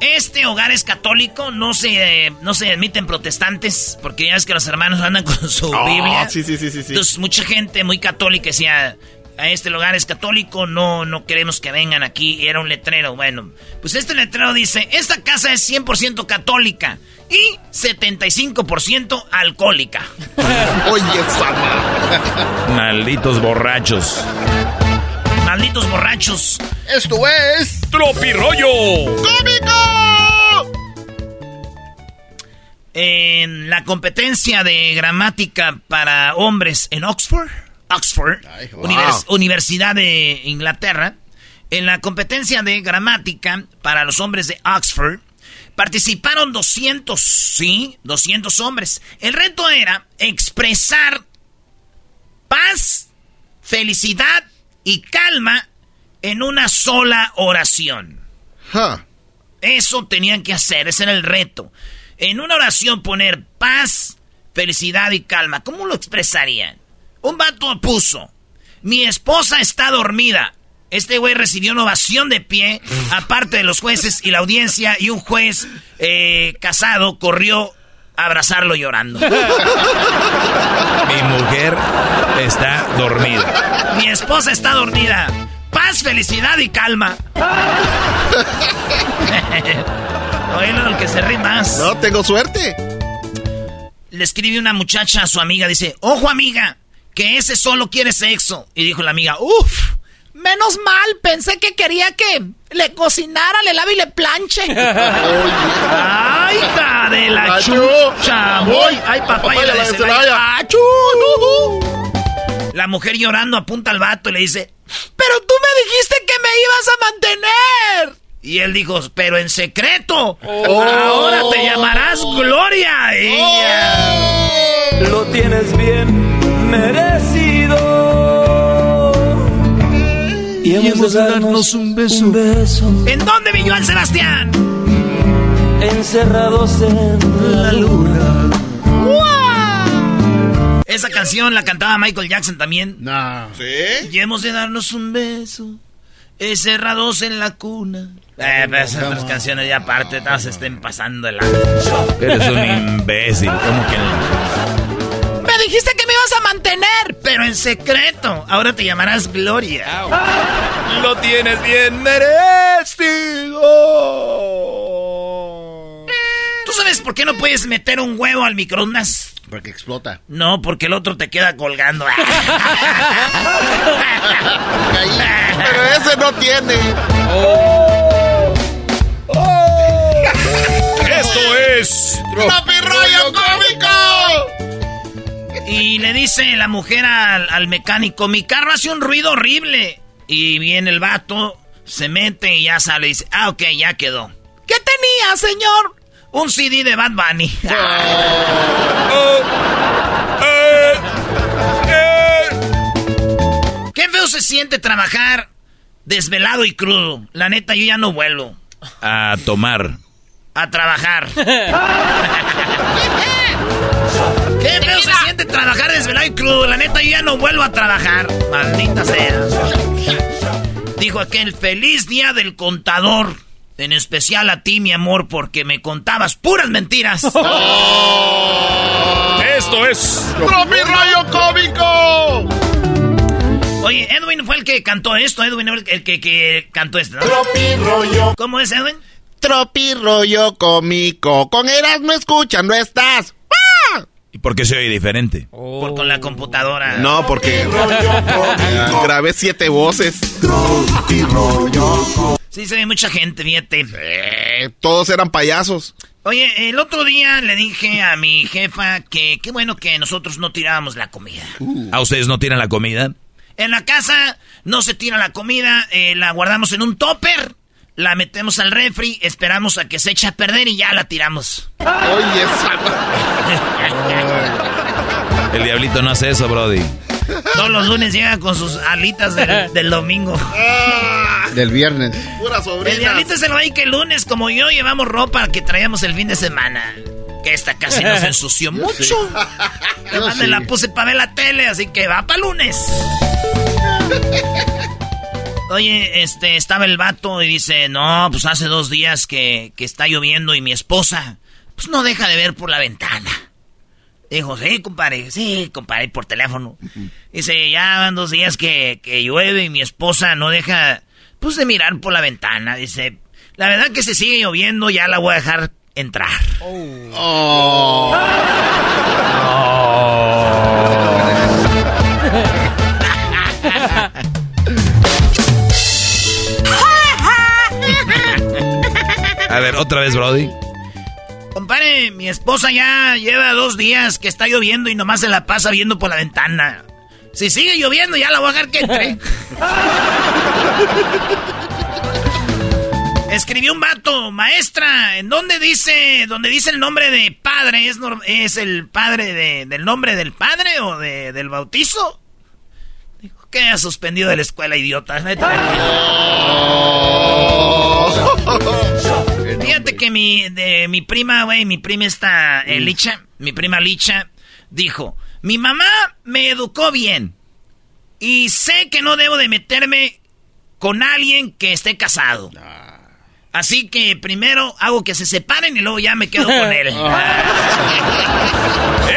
este hogar es católico, no se, eh, no se admiten protestantes, porque ya es que los hermanos andan con su Ah, Biblia. sí, sí, sí, sí, sí. Entonces mucha gente muy católica decía, a este lugar es católico, no, no queremos que vengan aquí. Y era un letrero, bueno. Pues este letrero dice, esta casa es 100% católica y 75% alcohólica. Oye, esa Malditos borrachos. Malditos borrachos. Esto es... ¡Tropirollo! ¡Cómico! En la competencia de gramática para hombres en Oxford, Oxford, Ay, wow. univers- Universidad de Inglaterra, en la competencia de gramática para los hombres de Oxford, participaron 200, sí, 200 hombres. El reto era expresar paz, felicidad y calma en una sola oración. Eso tenían que hacer, ese era el reto. En una oración poner paz, felicidad y calma. ¿Cómo lo expresarían? Un vato puso, mi esposa está dormida. Este güey recibió una ovación de pie, aparte de los jueces y la audiencia, y un juez eh, casado corrió a abrazarlo llorando. Mi mujer está dormida. Mi esposa está dormida. Paz, felicidad y calma. [LAUGHS] Oílo, el que se ríe más. No, tengo suerte. Le escribe una muchacha a su amiga, dice, ojo amiga, que ese solo quiere sexo. Y dijo la amiga, uff, menos mal, pensé que quería que le cocinara, le lave y le planche. Ay, [LAUGHS] ¡Ay, hija de la Achú. chucha! Voy. ¡Ay, papaya Papaya la la mujer llorando apunta al vato y le dice, ¡Pero tú me dijiste que me ibas a mantener! Y él dijo, pero en secreto. Ahora te llamarás Gloria. Ella- Lo tienes bien merecido. Y hemos de darnos un beso. ¿En dónde vi Joan Sebastián? Encerrados en la luna. Esa canción la cantaba Michael Jackson también. No. ¿Sí? Y hemos de darnos un beso. Encerrados en la cuna. Eh, pero esas otras canciones ya aparte, todas se estén pasando el Eres un imbécil. ¿Cómo que dijiste que me ibas a mantener, pero en secreto. Ahora te llamarás Gloria. Lo tienes bien merecido. ¿Tú sabes por qué no puedes meter un huevo al microondas? Porque explota. No, porque el otro te queda colgando. [LAUGHS] [LAUGHS] Pero ese no tiene. [LAUGHS] Esto es. ¡Papi rollo cómico! Y le dice la mujer al, al mecánico, mi carro hace un ruido horrible. Y viene el vato, se mete y ya sale y dice, ah, ok, ya quedó. ¿Qué tenía, señor? Un CD de Bad Bunny. [LAUGHS] Qué feo se siente trabajar desvelado y crudo. La neta, yo ya no vuelvo A tomar. a trabajar. [LAUGHS] Trabajar desvelado y crudo. La neta, yo ya no vuelvo a trabajar. Maldita sea. Dijo aquel feliz día del contador. En especial a ti, mi amor, porque me contabas puras mentiras. [LAUGHS] Esto es. ¡Papi rollo cómico! Oye, Edwin fue el que cantó esto. Edwin fue el, el que, que cantó esto. ¿no? Tropi rollo. ¿Cómo es, Edwin? Tropi rollo cómico. Con Erasmo escuchan, no estás. ¿Y por qué se oye diferente? Por con la computadora. No, porque grabé siete voces. Sí, se ve mucha gente, fíjate. Eh, todos eran payasos. Oye, el otro día le dije a mi jefa que qué bueno que nosotros no tirábamos la comida. ¿A ustedes no tiran la comida? En la casa no se tira la comida, eh, la guardamos en un topper, la metemos al refri, esperamos a que se eche a perder y ya la tiramos. Oye, [LAUGHS] El diablito no hace eso, Brody. Todos los lunes llega con sus alitas del, [LAUGHS] del domingo. Del viernes. pura El sobrina. diablito se lo va que el lunes, como yo, llevamos ropa que traíamos el fin de semana. Que esta casi nos [LAUGHS] ensució mucho. Además me sí. la puse para ver la tele, así que va para lunes. Oye, este, estaba el vato y dice, no, pues hace dos días que, que está lloviendo y mi esposa, pues no deja de ver por la ventana. Dijo, sí, compadre, sí, compadre, por teléfono. Dice, ya van dos días que, que llueve y mi esposa no deja, pues, de mirar por la ventana. Dice, la verdad que se sigue lloviendo, ya la voy a dejar entrar. Oh. [LAUGHS] A ver, otra vez, Brody. Compadre, mi esposa ya lleva dos días que está lloviendo y nomás se la pasa viendo por la ventana. Si sigue lloviendo, ya la voy a dejar que entre. [LAUGHS] Escribió un vato, maestra, ¿en dónde dice, donde dice el nombre de padre? ¿Es, es el padre de- del nombre del padre o de- del bautizo? Dijo, que ha suspendido de la escuela, idiota. [LAUGHS] Fíjate que mi, de, mi prima, güey, mi prima esta eh, Licha, mi prima Licha, dijo, mi mamá me educó bien y sé que no debo de meterme con alguien que esté casado. Así que primero hago que se separen y luego ya me quedo con [LAUGHS] él. [LAUGHS]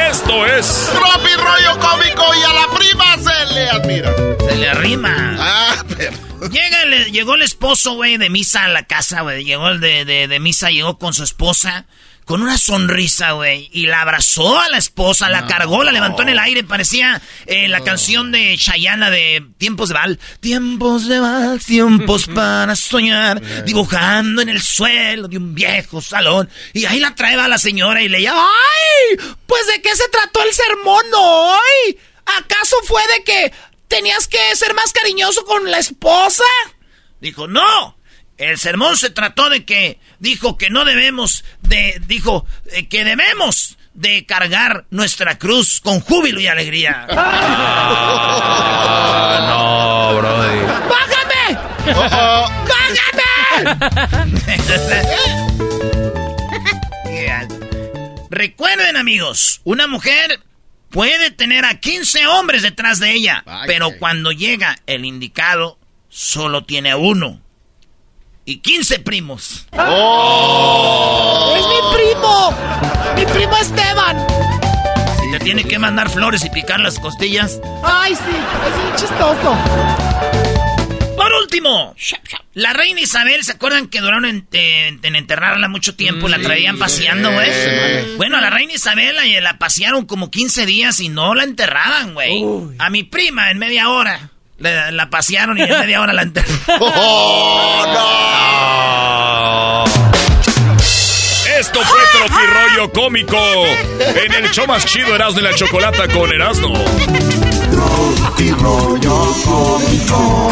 Esto es. Tropi rollo cómico y a la se le admira. Se le arrima. Ah, pero. Llega, el- llegó el esposo, güey, de misa a la casa, güey. Llegó el de, de, de misa, llegó con su esposa, con una sonrisa, güey. Y la abrazó a la esposa, la cargó, la levantó en el aire. Parecía eh, la canción de Shayana de Tiempos de Val. Tiempos de Val, tiempos [LAUGHS] para soñar. Dibujando en el suelo de un viejo salón. Y ahí la traeba la señora y le llama, ¡ay! Pues de qué se trató el sermón hoy. ¿Acaso fue de que tenías que ser más cariñoso con la esposa? Dijo, no. El sermón se trató de que dijo que no debemos de, dijo eh, que debemos de cargar nuestra cruz con júbilo y alegría. [LAUGHS] Ah, no, brody. ¡Bájame! ¡Bájame! [LAUGHS] Recuerden amigos, una mujer puede tener a 15 hombres detrás de ella, pero cuando llega el indicado, solo tiene uno y 15 primos. ¡Oh! ¡Es mi primo! ¡Mi primo Esteban! Si te tiene que mandar flores y picar las costillas. ¡Ay, sí! Es un chistoso. Último, la reina Isabel, ¿se acuerdan que duraron en, en- en enterrarla mucho tiempo? la traían paseando, güey. Bueno, a la reina Isabel la, la pasearon como 15 días y no la enterraban, güey. A mi prima en media hora. La, la pasearon y en media hora la enterraron. [LAUGHS] Esto fue Tropirollo Cómico en el show más chido Erasmo y la Chocolata con Erasmo. Tropirollo cómico.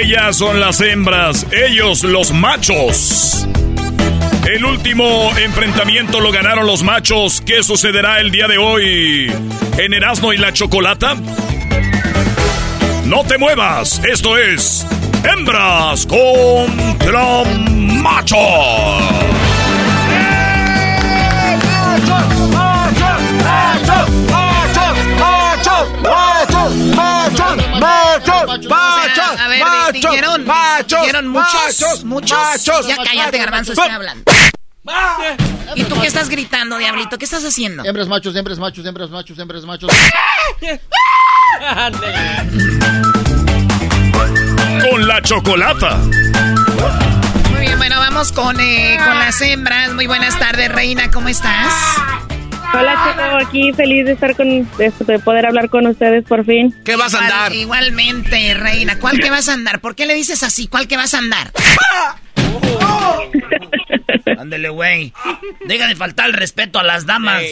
Ellas son las hembras, ellos los machos. El último enfrentamiento lo ganaron los machos. ¿Qué sucederá el día de hoy en Erasmo y la Chocolata? No te muevas, esto es Hembras contra Machos. A ver, dijeron, dijeron muchos, muchos. ya cállate, garbanzo, estoy hablando. ¿Y tú qué estás gritando, diablito? ¿Qué estás haciendo? Hembras machos, hembras machos, hembras machos, hembras machos. Con la Chocolata. Muy bien, bueno, vamos con, eh, con las hembras. Muy buenas tardes, reina, ¿cómo estás? Hola, Choco, aquí feliz de estar con, de, de poder hablar con ustedes por fin. ¿Qué vas a Igual- andar? Igualmente, reina. ¿Cuál que vas a andar? ¿Por qué le dices así? ¿Cuál que vas a andar? [LAUGHS] Ándele, güey. Deja de faltar el respeto a las damas.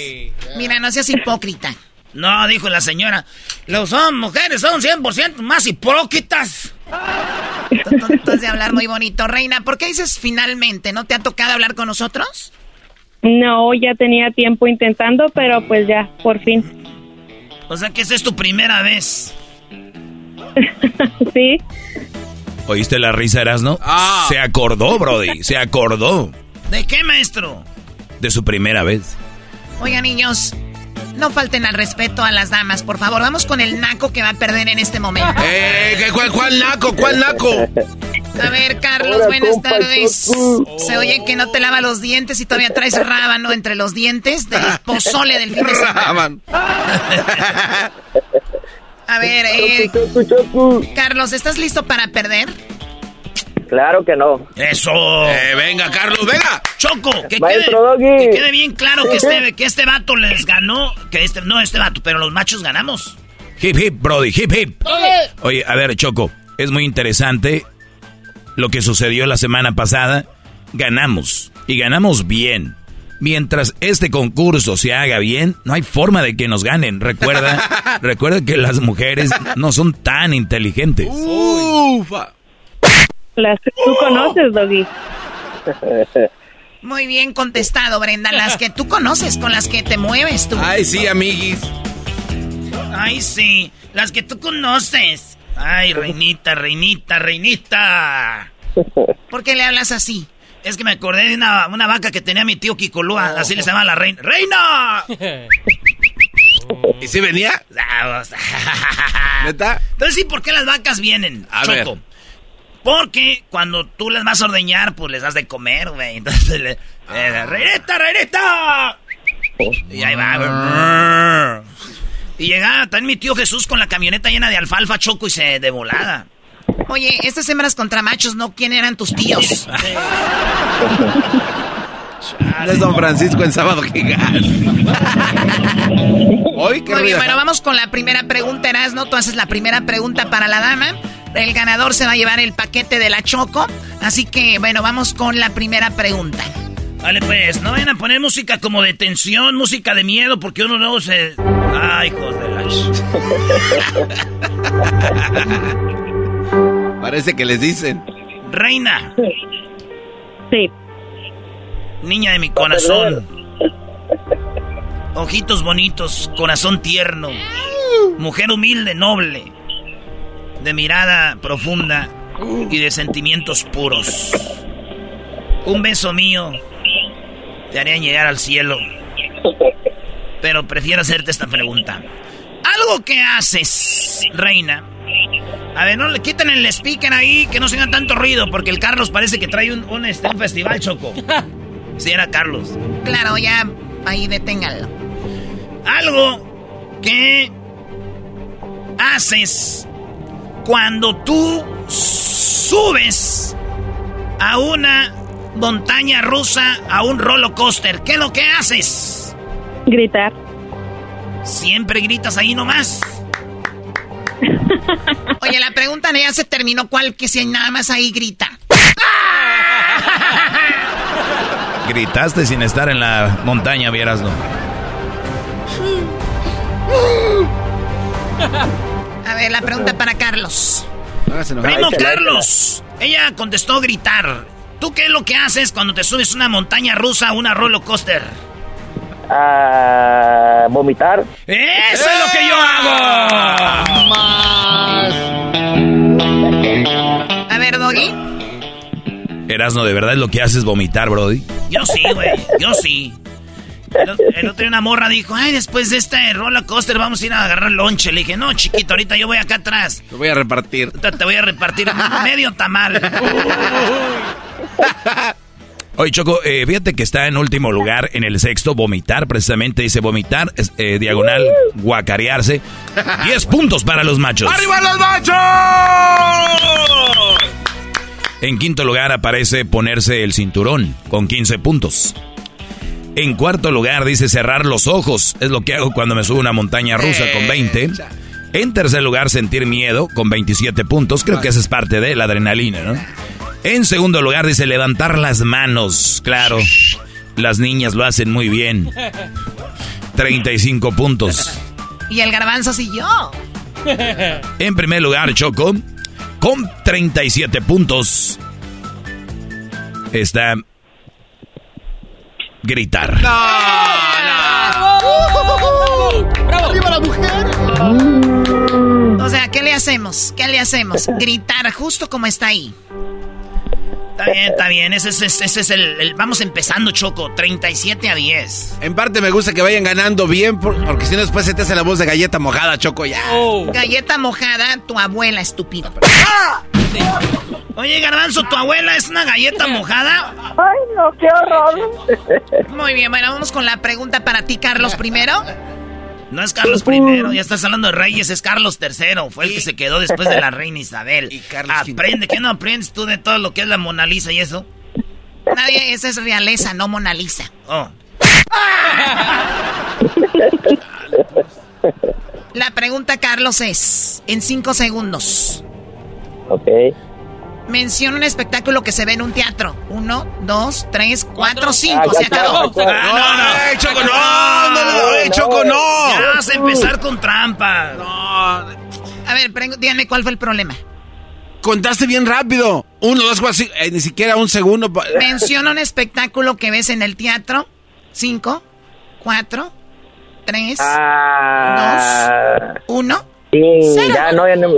Mira, no seas hipócrita. No, dijo la señora. Los son mujeres son 100% más hipócritas. Has de hablar muy bonito, reina. ¿Por qué dices finalmente? ¿No te ha tocado hablar con nosotros? No, ya tenía tiempo intentando, pero pues ya, por fin. O sea que esa es tu primera vez. [LAUGHS] sí. ¿Oíste la risa, Erasno? Ah. Se acordó, Brody. Se acordó ¿De qué, maestro? de su primera vez. Oigan, niños, no falten al respeto a las damas, por favor. Vamos con el naco que va a perder en este momento. Eh, ¿qué- cuál, ¿Cuál naco? ¿Cuál naco? A ver, Carlos, Hola, buenas compa, tardes. Se oye que no te lava los dientes y todavía traes rábano entre los dientes del [LAUGHS] pozole del fin de semana. A ver, eh, Carlos, ¿estás listo para perder? Claro que no. Eso. Eh, venga, Carlos, venga. Choco, que Maestro quede, Doggy. que quede bien claro que este, que este vato les ganó, que este, no este vato, pero los machos ganamos. Hip hip, Brody, hip hip. Oye, a ver, Choco, es muy interesante lo que sucedió la semana pasada. Ganamos y ganamos bien. Mientras este concurso se haga bien, no hay forma de que nos ganen. Recuerda, [LAUGHS] recuerda que las mujeres no son tan inteligentes. Ufa. Las que tú conoces, Doggy. [LAUGHS] Muy bien contestado, Brenda. Las que tú conoces, con las que te mueves tú. Ay, sí, amiguis. Ay, sí. Las que tú conoces. Ay, reinita, reinita, reinita. ¿Por qué le hablas así? Es que me acordé de una, una vaca que tenía mi tío Kikolua. Así le se llama la reina. ¡Reina! ¿Y si venía? [LAUGHS] ¿Neta? Entonces, sí, ¿por qué las vacas vienen, A Choco? Porque cuando tú las vas a ordeñar, pues les das de comer, güey. Entonces, le, eh, ¡Reinita, reinita! Y ahí va. Y llega también mi tío Jesús con la camioneta llena de alfalfa, choco y se de volada. Oye, estas hembras contra machos, ¿no? ¿Quién eran tus tíos? Es Don Francisco en sábado gigante. Hoy qué Muy bien, bueno, vamos con la primera pregunta, Erasno. Tú haces la primera pregunta para la dama. El ganador se va a llevar el paquete de la Choco. Así que, bueno, vamos con la primera pregunta. Vale, pues, no vayan a poner música como de tensión, música de miedo, porque uno luego se... Ay, hijos de la... [LAUGHS] Parece que les dicen. Reina. Sí. Niña de mi corazón. Ojitos bonitos, corazón tierno. Mujer humilde, noble. De mirada profunda y de sentimientos puros. Un beso mío te haría llegar al cielo. Pero prefiero hacerte esta pregunta. Algo que haces, reina. A ver, no le quiten el speaker ahí, que no se haga tanto ruido, porque el Carlos parece que trae un, un, este, un festival, Choco. [LAUGHS] Sí, era Carlos. Claro, ya ahí deténganlo. Algo que haces cuando tú subes a una montaña rusa, a un roller coaster. ¿Qué es lo que haces? Gritar. Siempre gritas ahí nomás. [LAUGHS] Oye, la pregunta ya se terminó. ¿Cuál que si nada más ahí grita? Gritaste sin estar en la montaña, vieras, ¿no? [LAUGHS] A ver, la pregunta para Carlos. Primo Carlos. Ella contestó gritar. ¿Tú qué es lo que haces cuando te subes una montaña rusa o una roller coaster? Ah, vomitar. ¡Eso es lo que yo hago! A ver, Doggy. Erasno, ¿de verdad es lo que haces vomitar, Brody? Yo sí, güey. Yo sí. El, otro día una morra dijo, ay, después de este roller coaster vamos a ir a agarrar lonche. Le dije, no, chiquito, ahorita yo voy acá atrás. Te voy a repartir. Te voy a repartir medio tamal. [LAUGHS] Oye, Choco, eh, fíjate que está en último lugar en el sexto, vomitar, precisamente dice vomitar, es, eh, diagonal, guacarearse. 10 puntos para los machos. ¡Arriba los machos! En quinto lugar aparece ponerse el cinturón, con 15 puntos. En cuarto lugar dice cerrar los ojos, es lo que hago cuando me subo a una montaña rusa con 20. En tercer lugar, sentir miedo, con 27 puntos. Creo que esa es parte de la adrenalina, ¿no? En segundo lugar dice levantar las manos, claro. Las niñas lo hacen muy bien. [LAUGHS] 35 puntos. y el garbanzo siguió. En primer lugar, Choco, con 37 puntos, está gritar. ¡Arriba la mujer! O sea, ¿qué le hacemos? ¿Qué le hacemos? Gritar justo como está ahí. Está bien, está bien. Ese es, ese es el, el- Vamos empezando, Choco. 37 a 10. En parte me gusta que vayan ganando bien, por- porque si no después se te hace la voz de galleta mojada, Choco, ya. Galleta mojada, tu abuela, estúpido. Oye, Garbanzo, ¿tu abuela es una galleta mojada? Ay, no, qué horror. Muy bien, bueno, vamos con la pregunta para ti, Carlos, primero. No es Carlos I, ya estás hablando de reyes, es Carlos III. Fue el que se quedó [LAUGHS] después de la reina Isabel. Y Carlos Aprende, ¿qué no aprendes tú de todo lo que es la Mona Lisa y eso? Nadie, esa es realeza, no Mona Lisa. Oh. La pregunta, Carlos, es, en cinco segundos. Ok. Menciona un espectáculo que se ve en un teatro. Uno, dos, tres, cuatro, cinco. se acabó. No, no, Choco, no, no, Choco, no. Ya vas a empezar con trampa. No. A ver, díganme cuál fue el problema. Contaste bien rápido. Uno, dos, cuatro, eh, ni siquiera un segundo. Menciona un espectáculo que ves en el teatro. Cinco, cuatro, tres, Ah. dos, uno. Sí, Cero. ya no, ya no.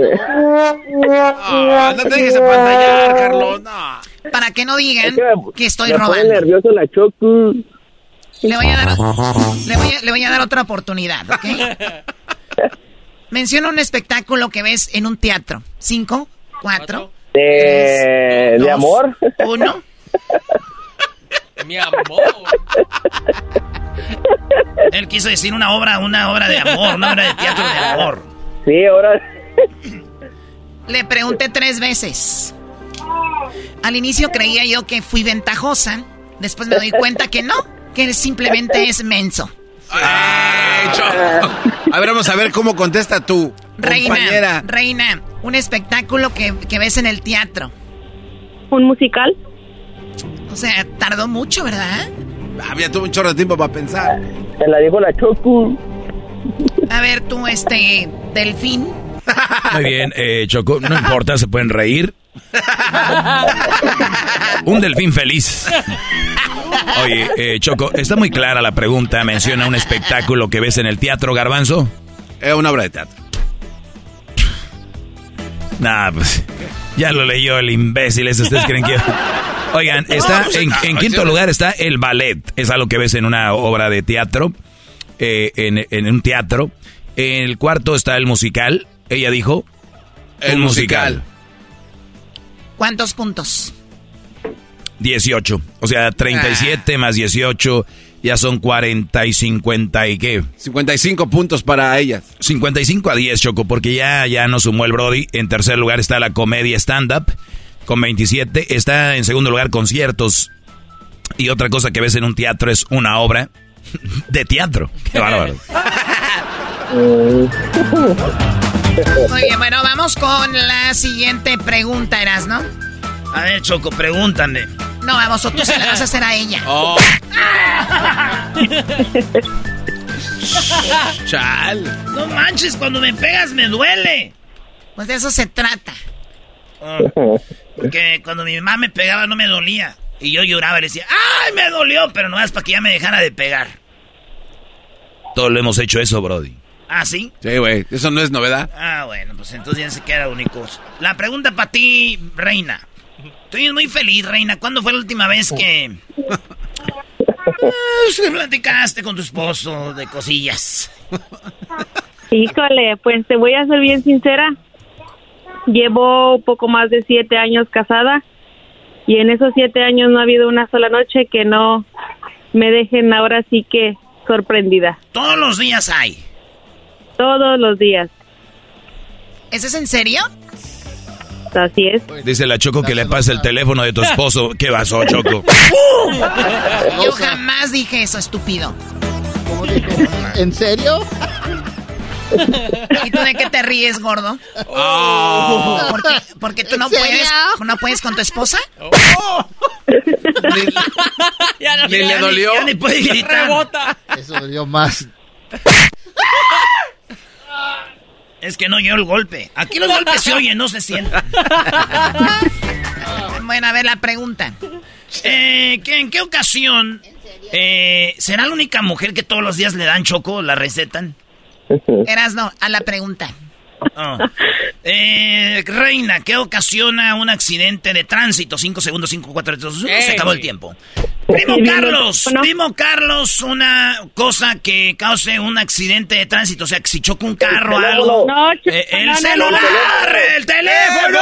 Ah, no te dejes apantallar, Carlos. No. Para que no digan que, estoy me pone robando. nervioso la Choco. Le voy, a dar, le, voy a, le voy a dar otra oportunidad, ¿ok? [LAUGHS] Menciona un espectáculo que ves en un teatro. Cinco, cuatro, De, de amor. uno. Mi amor. Él quiso decir una obra, una obra de amor, una obra de teatro de amor. Sí, ahora. Le pregunté tres veces. Al inicio creía yo que fui ventajosa. Después me doy cuenta que no, que simplemente es menso. A ver, vamos a ver cómo contesta tú, Reina, compañera. reina, un espectáculo que, que ves en el teatro. ¿Un musical? O sea, tardó mucho, ¿verdad? Había tuvo un chorro de tiempo para pensar. Se la dijo la Choco. A ver, tú, este, delfín. Muy bien, eh, Choco, no importa, se pueden reír. Un delfín feliz. Oye, eh, Choco, está muy clara la pregunta. Menciona un espectáculo que ves en el teatro, Garbanzo. Es una obra de teatro. Nah, pues ya lo leyó el imbécil. ese, ¿Ustedes creen que.? Oigan, está pues, en, en quinto lugar está el ballet. Es algo que ves en una obra de teatro. eh, en, en un teatro. En el cuarto está el musical. Ella dijo. El musical. ¿Cuántos puntos? 18. O sea, 37 más 18 ya son 40 y 50 y qué. 55 puntos para ellas. 55 a 10, Choco, porque ya, ya no sumó el Brody. En tercer lugar está la comedia stand-up con 27. Está en segundo lugar conciertos. Y otra cosa que ves en un teatro es una obra [LAUGHS] de teatro. Qué bárbaro. [LAUGHS] Muy bien, bueno, vamos con la siguiente pregunta, Eras, ¿no? A ver, Choco, pregúntame. No, vamos, o tú se la vas a hacer a ella. [LAUGHS] Oh. [LAUGHS] Chal. No manches, cuando me pegas me duele. Pues de eso se trata. Ah, porque cuando mi mamá me pegaba no me dolía. Y yo lloraba y le decía, ¡ay, me dolió! Pero no es para que ya me dejara de pegar. Todos lo hemos hecho eso, Brody. ¿Ah, sí? Sí, güey, eso no es novedad. Ah, bueno, pues entonces ya se queda único. La pregunta para ti, Reina. Estoy muy feliz, Reina. ¿Cuándo fue la última vez que... Ah, platicaste con tu esposo de cosillas? Híjole, pues te voy a ser bien sincera. Llevo poco más de siete años casada y en esos siete años no ha habido una sola noche que no me dejen ahora sí que sorprendida. Todos los días hay. Todos los días. ¿Eso es en serio? Así es. Dice la Choco que le pasa el teléfono de tu esposo. [LAUGHS] ¿Qué pasó, Choco? [LAUGHS] Yo jamás dije eso, estúpido. ¿En serio? ¿Y tú de qué te ríes, gordo? Oh. ¿Por qué? ¿Porque tú no puedes, no puedes con tu esposa? Ya no, Ni le ya dolió. Ya ni puede gritar. Rebota. Eso dolió más. [LAUGHS] Es que no oyó el golpe. Aquí los golpes se oyen, no se sienten. [LAUGHS] Bueno, a ver la pregunta. Eh, ¿qué- ¿En qué ocasión eh, será la única mujer que todos los días le dan choco, la recetan? Eras no, a la pregunta. Oh. Eh, Reina, ¿qué ocasiona un accidente de tránsito? 5 segundos, 5, 4, 3, 2, 1. Se acabó el tiempo. Primo Carlos, primo Carlos, una cosa que cause un accidente de tránsito. O sea, que si choca un carro o algo. No, Eh, el celular, el teléfono.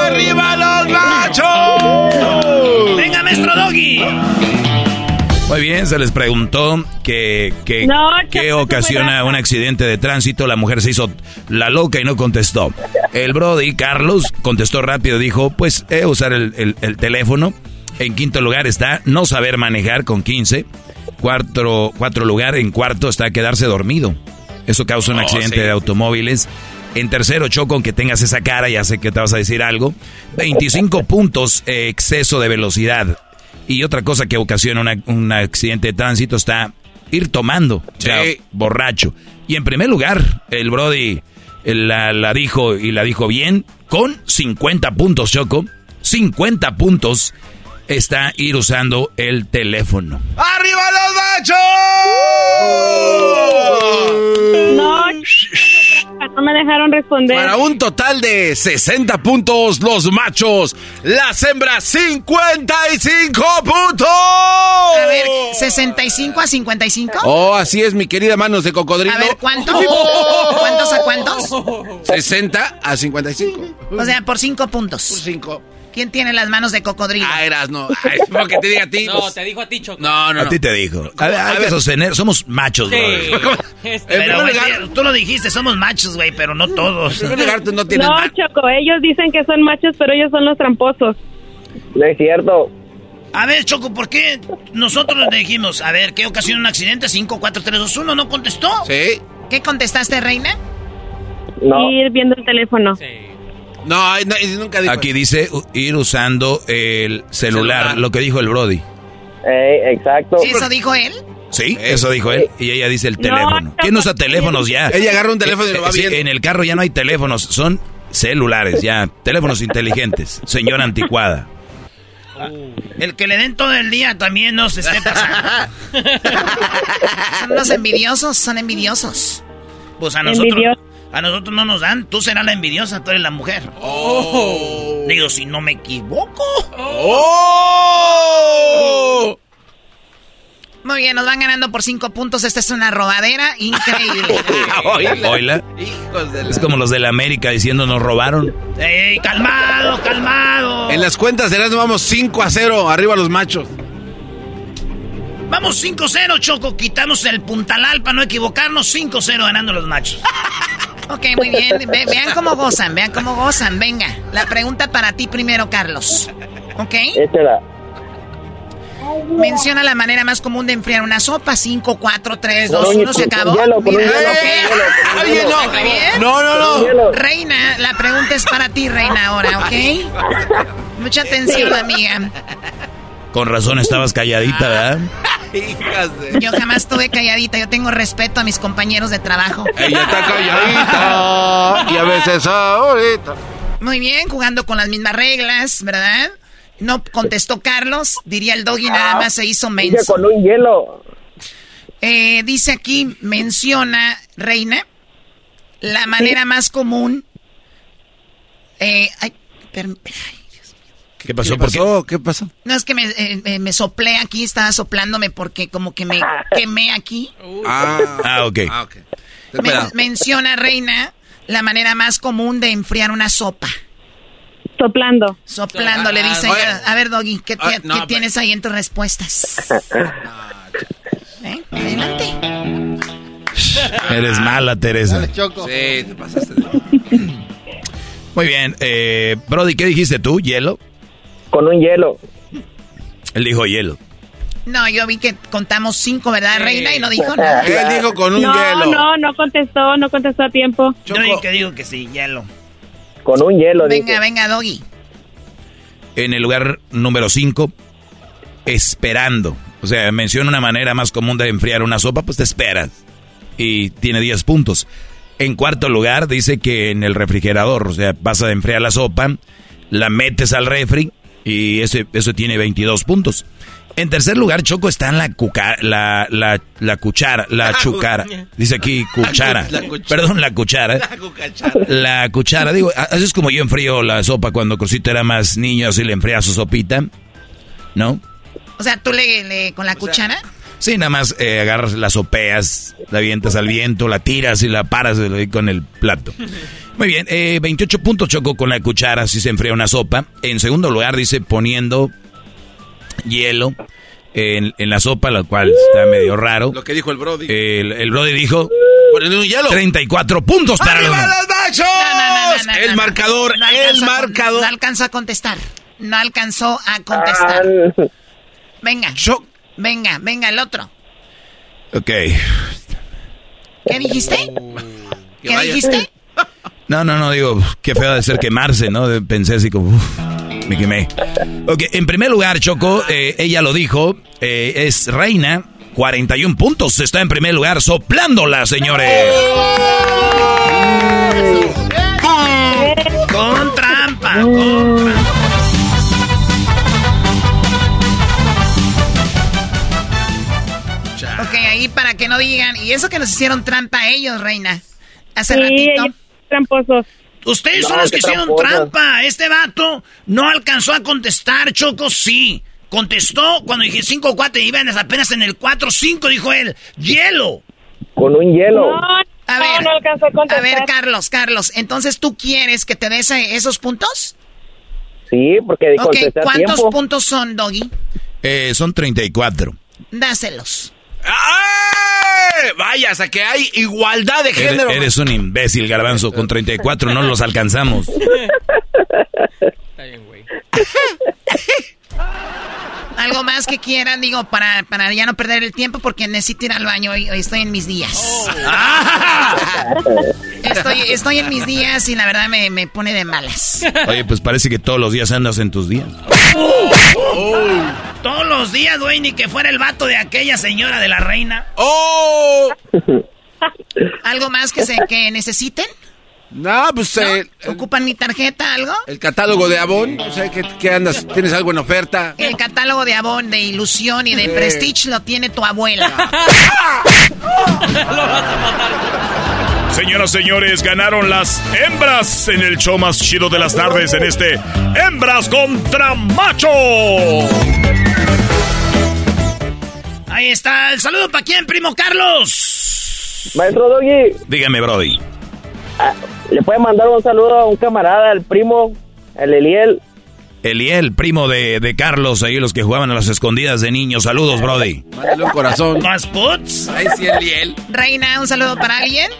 ¡Arriba los machos! Venga, maestro Doggy. Muy bien, se les preguntó que, que- No, qué ocasiona un accidente de tránsito. La mujer se hizo la loca y no contestó. El Brody, Carlos, contestó rápido. Dijo, pues, eh, usar el, el- el teléfono. En quinto lugar está no saber manejar con 15. Cuarto, cuatro lugar, en cuarto está quedarse dormido. Eso causa un Oh, accidente sí. de automóviles. En tercero, Choco, que tengas esa cara, ya sé que te vas a decir algo. 25 puntos, eh, exceso de velocidad. Y otra cosa que ocasiona una- un accidente de tránsito está ir tomando, o sea, borracho. Y en primer lugar, el Brody la, la dijo y la dijo bien, con 50 puntos, Choco. 50 puntos está ir usando el teléfono. ¡Arriba los machos! No, no me dejaron responder. Para un total de 60 puntos, los machos. Las hembras, 55 puntos. A ver, 65 a 55. Oh, así es, mi querida manos de cocodrilo. A ver, ¿cuántos? ¿Cuántos a cuántos? 60 a 55. O sea, por 5 puntos. Por 5. ¿Quién tiene las manos de cocodrilo? Ah, eras, no. Ay, ¿por qué te diga a ti? [LAUGHS] No, te dijo a ti, Choco. No, no, A no. ti te dijo. A ver, hay que sostener, somos machos, Sí. Este- Pero, güey, tú lo dijiste, somos machos, güey, pero no todos. En primer lugar, tú no [LAUGHS] tienes No, ma- Choco, ellos dicen que son machos, pero ellos son los tramposos. No es cierto. A ver, Choco, ¿por qué nosotros le dijimos, a ver, ¿qué ocasiona un accidente? 5, 4, 3, 2, 1, ¿no contestó? Sí. ¿Qué contestaste, reina? No. Ir viendo el teléfono. Sí. No, no, nunca dijo. Aquí dice ir usando el celular, Celular. lo que dijo el Brody. Ey, exacto. ¿Eso dijo él? Sí, eso dijo él. Y ella dice el No, teléfono. no, ¿Quién usa no. teléfonos ya? Ella agarra un teléfono y lo va Sí, viendo. En el carro ya no hay teléfonos, son celulares ya, teléfonos inteligentes. Señora anticuada. El que le den todo el día también nos esté pasando. [LAUGHS] Son los envidiosos, son envidiosos. Pues a nosotros, Envidioso. A nosotros no nos dan. Tú serás la envidiosa, tú eres la mujer. Oh. Digo, si no me equivoco. ¡Oh! Muy bien, nos van ganando por 5 puntos. Esta es una robadera increíble. [LAUGHS] Oila. Hijos de la- Es como los de la América diciendo nos robaron. ¡Ey, calmado, calmado! En las cuentas de Erasmo vamos 5 a 0. Arriba los machos. Vamos 5-0, Choco. Quitamos el puntalal para no equivocarnos. 5-0 ganando los machos. [LAUGHS] ok, muy bien. Ve- vean cómo gozan, vean cómo gozan. Venga, la pregunta para ti primero, Carlos. ¿Ok? Échala. Menciona la manera más común de enfriar una sopa. 5, 4, 3, 2, Con un- 1, se acabó. no. No, no, no. Reina, la pregunta es para ti, Reina, ahora, ¿ok? [LAUGHS] Mucha atención, amiga. Con razón estabas calladita, ¿verdad? [LAUGHS] Yo jamás estuve calladita, yo tengo respeto a mis compañeros de trabajo. Ella está calladita. Y a veces ahorita. Muy bien, jugando con las mismas reglas, ¿verdad? No contestó Carlos, diría el doggy, nada más se hizo menso. con un hielo. Eh, dice aquí, menciona, Reina, la manera más común. Eh, ay, per- ay, ¿Qué pasó? ¿Qué ¿Por qué? pasó? ¿Qué pasó? no es que me, eh, me soplé aquí, estaba soplándome porque como que me [LAUGHS] quemé aquí. Ah, Ah, ok. ah, ok. Men- Espera. menciona, Reina, la manera más común de enfriar una sopa. Soplando. Soplando, le dice. Oye. ella. A ver, Doggy, ¿qué, Ah, qué- no, qué pero- tienes ahí en tus respuestas? [LAUGHS] ¿Eh? Adelante. [LAUGHS] Eres mala, Teresa. Dale, Choco. Sí, te pasaste. de- Muy bien. Eh, Brody, ¿qué dijiste tú? ¿Hielo? Con un hielo. Él dijo hielo. No, yo vi que contamos cinco, ¿verdad, Reina? Y no dijo [LAUGHS] nada. Él dijo con un no, hielo. no, no contestó, no contestó a tiempo. Yo digo que digo que sí, hielo. Con un hielo, Venga, venga, Doggy. En el lugar número 5, esperando. O sea, menciona una manera más común de enfriar una sopa, pues te esperas. Y tiene 10 puntos. En cuarto lugar, dice que en el refrigerador, o sea, vas a enfriar la sopa, la metes al refri y ese, eso tiene 22 puntos. En tercer lugar, Choco, está en la, cuca- la, la, la cuchara, la chucara. Dice aquí [LAUGHS] cuchara. La cuchara. Perdón, la cuchara. La cuchara. Digo, así es como yo enfrío la sopa cuando Cosito era más niño, así le enfría su sopita. ¿No? O sea, tú le, le- con la cuchara. Sí, nada más eh, agarras las sopeas, la avientas al viento, la tiras y la paras con el plato. [LAUGHS] Muy bien, eh, 28 puntos Choco con la cuchara si se enfría una sopa. En segundo lugar dice poniendo hielo en, en la sopa, lo cual está medio raro. Lo que dijo el Brody. El, el Brody dijo Ponen un hielo. 34 puntos para los... ¡Arriba los machos! No, no, el no. marcador, No el a con- marcador. no alcanzó a contestar. No alcanzó a contestar. Venga. Venga, venga, el otro. Ok. ¿Qué dijiste? ¿Qué dijiste? [LAUGHS] No, no, no, digo, qué feo de ser quemarse, ¿no? Pensé así como, uf, me quemé. Ok, en primer lugar, Choco, eh, ella lo dijo, eh, es reina, 41 puntos, está en primer lugar, soplándola, señores. Con trampa, con trampa. Ok, ahí para que no digan. Y eso que nos hicieron trampa ellos, reina. Hace Sí, ratito. ellos tramposos. Ustedes son No, los que hicieron tramposos. trampa. Este vato no alcanzó a contestar, Choco, sí. Contestó cuando dije 5 o 4 y iban apenas en el 4-5, dijo él. ¡Hielo! Con un hielo. A ver, no alcanzó a contestar. ver, Carlos, Carlos, entonces tú quieres que te des esos puntos? Sí, porque Ok, contesté a ¿cuántos tiempo. puntos son, Doggy? Eh, son 34. Dáselos. ¡Ay! Vaya, o sea que hay igualdad de Eres, género. eres un imbécil, garbanzo, con 34 no los alcanzamos. [LAUGHS] [LAUGHS] Algo más que quieran, digo, para, para ya no perder el tiempo, porque necesito ir al baño. Hoy, hoy estoy en mis días. Estoy, estoy en mis días y la verdad me, me pone de malas. Oye, pues parece que todos los días andas en tus días. Todos los días, güey, ni que fuera el vato de aquella señora de la reina. ¡Oh! ¿Algo más que, se, que necesiten? No, pues eh, ¿Ocupan mi tarjeta, algo? el catálogo de Avon. No sé, ¿qué, qué andas? ¿Tienes algo en oferta? El catálogo de Avon, de ilusión y de Sí. Prestige lo tiene tu abuela. [LAUGHS] Señoras, señores, ganaron las hembras en el show más chido de las tardes en este Hembras contra Macho. Ahí está. El saludo para quién, primo Carlos. Maestro Doggy, Dígame, Brody. ¿Le puede mandar un saludo a un camarada, al primo, el Eliel? Eliel, primo de, de Carlos, ahí los que jugaban a las escondidas de niños. Saludos, Brody. Mándale un corazón. ¿Más puts? Ay, sí, el Liel. Reina, un saludo para alguien.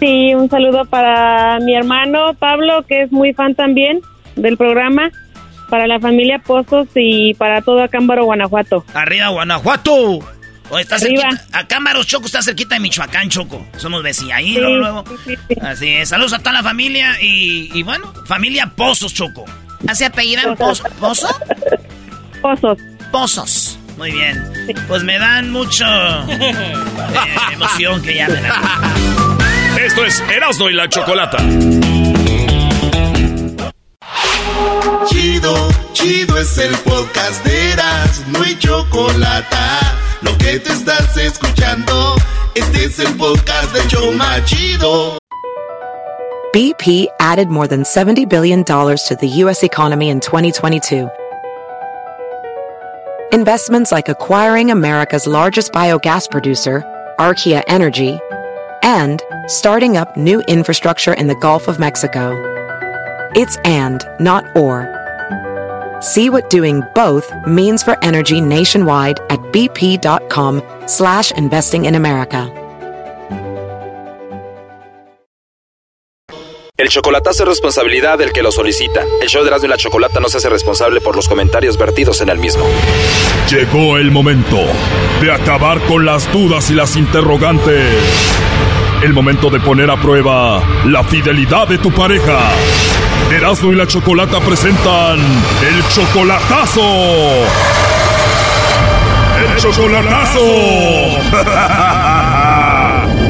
Sí, un saludo para mi hermano Pablo, que es muy fan también del programa, para la familia Pozos y para todo Acámbaro, Guanajuato. Arriba, Guanajuato. O está cerquita. Acámaros, Choco, está cerquita de Michoacán, Choco. Somos vecinos ahí, Sí, luego, luego. sí, sí. Así es. Saludos a toda la familia y, y bueno, familia Pozos, Choco. ¿Hace apellidan Pozo? ¿Pozo? Pozos. Pozos. Muy bien. Pues me dan mucho eh, [LAUGHS] emoción que llamen a Esto es Erasmo y la Chocolata. Chido, chido es el podcast de Eras, no hay chocolate. Lo que te estás escuchando, este es el podcast de Choma Chido. BP added more than $70 billion to the U.S. economy in 2022. Investments like acquiring America's largest biogas producer, Archaea Energy, and starting up new infrastructure in the Gulf of Mexico. It's and, not or. See what doing both means for energy nationwide at bp.com slash investing in America. El chocolatazo es responsabilidad del que lo solicita. El show de Erasmo y la Chocolata no se hace responsable por los comentarios vertidos en el mismo. Llegó el momento de acabar con las dudas y las interrogantes. El momento de poner a prueba la fidelidad de tu pareja. Erasmo y la Chocolata presentan el chocolatazo. El chocolatazo. [LAUGHS]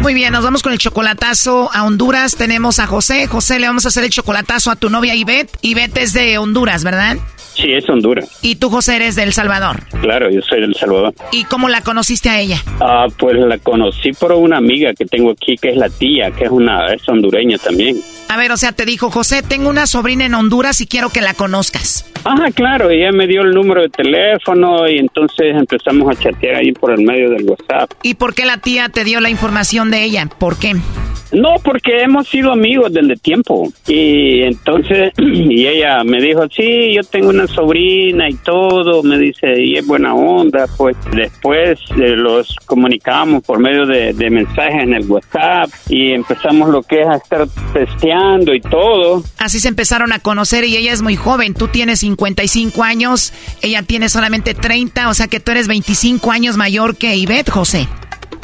Muy bien, nos vamos con el chocolatazo a Honduras. Tenemos a José. José, le vamos a hacer el chocolatazo a tu novia Ivette. Ivette es de Honduras, ¿verdad? Sí, es Honduras. Y tú, José, eres de El Salvador. Claro, yo soy de El Salvador. ¿Y cómo la conociste a ella? Ah, pues la conocí por una amiga que tengo aquí, que es la tía, que es una es hondureña también. A ver, o sea, te dijo, José, tengo una sobrina en Honduras y quiero que la conozcas. Ajá, claro, ella me dio el número de teléfono y entonces empezamos a chatear ahí por el medio del WhatsApp. ¿Y por qué la tía te dio la información de ella? ¿Por qué? No, porque hemos sido amigos desde tiempo. Y entonces, [CLEARS THROAT] y ella me dijo, sí, yo tengo una sobrina y todo, me dice, y es buena onda. Pues después eh, los comunicamos por medio de, de mensajes en el WhatsApp y empezamos lo que es a estar testeando y todo. Así se empezaron a conocer y ella es muy joven. Tú tienes 55 años, ella tiene solamente 30, o sea que tú eres 25 años mayor que Ivette, José.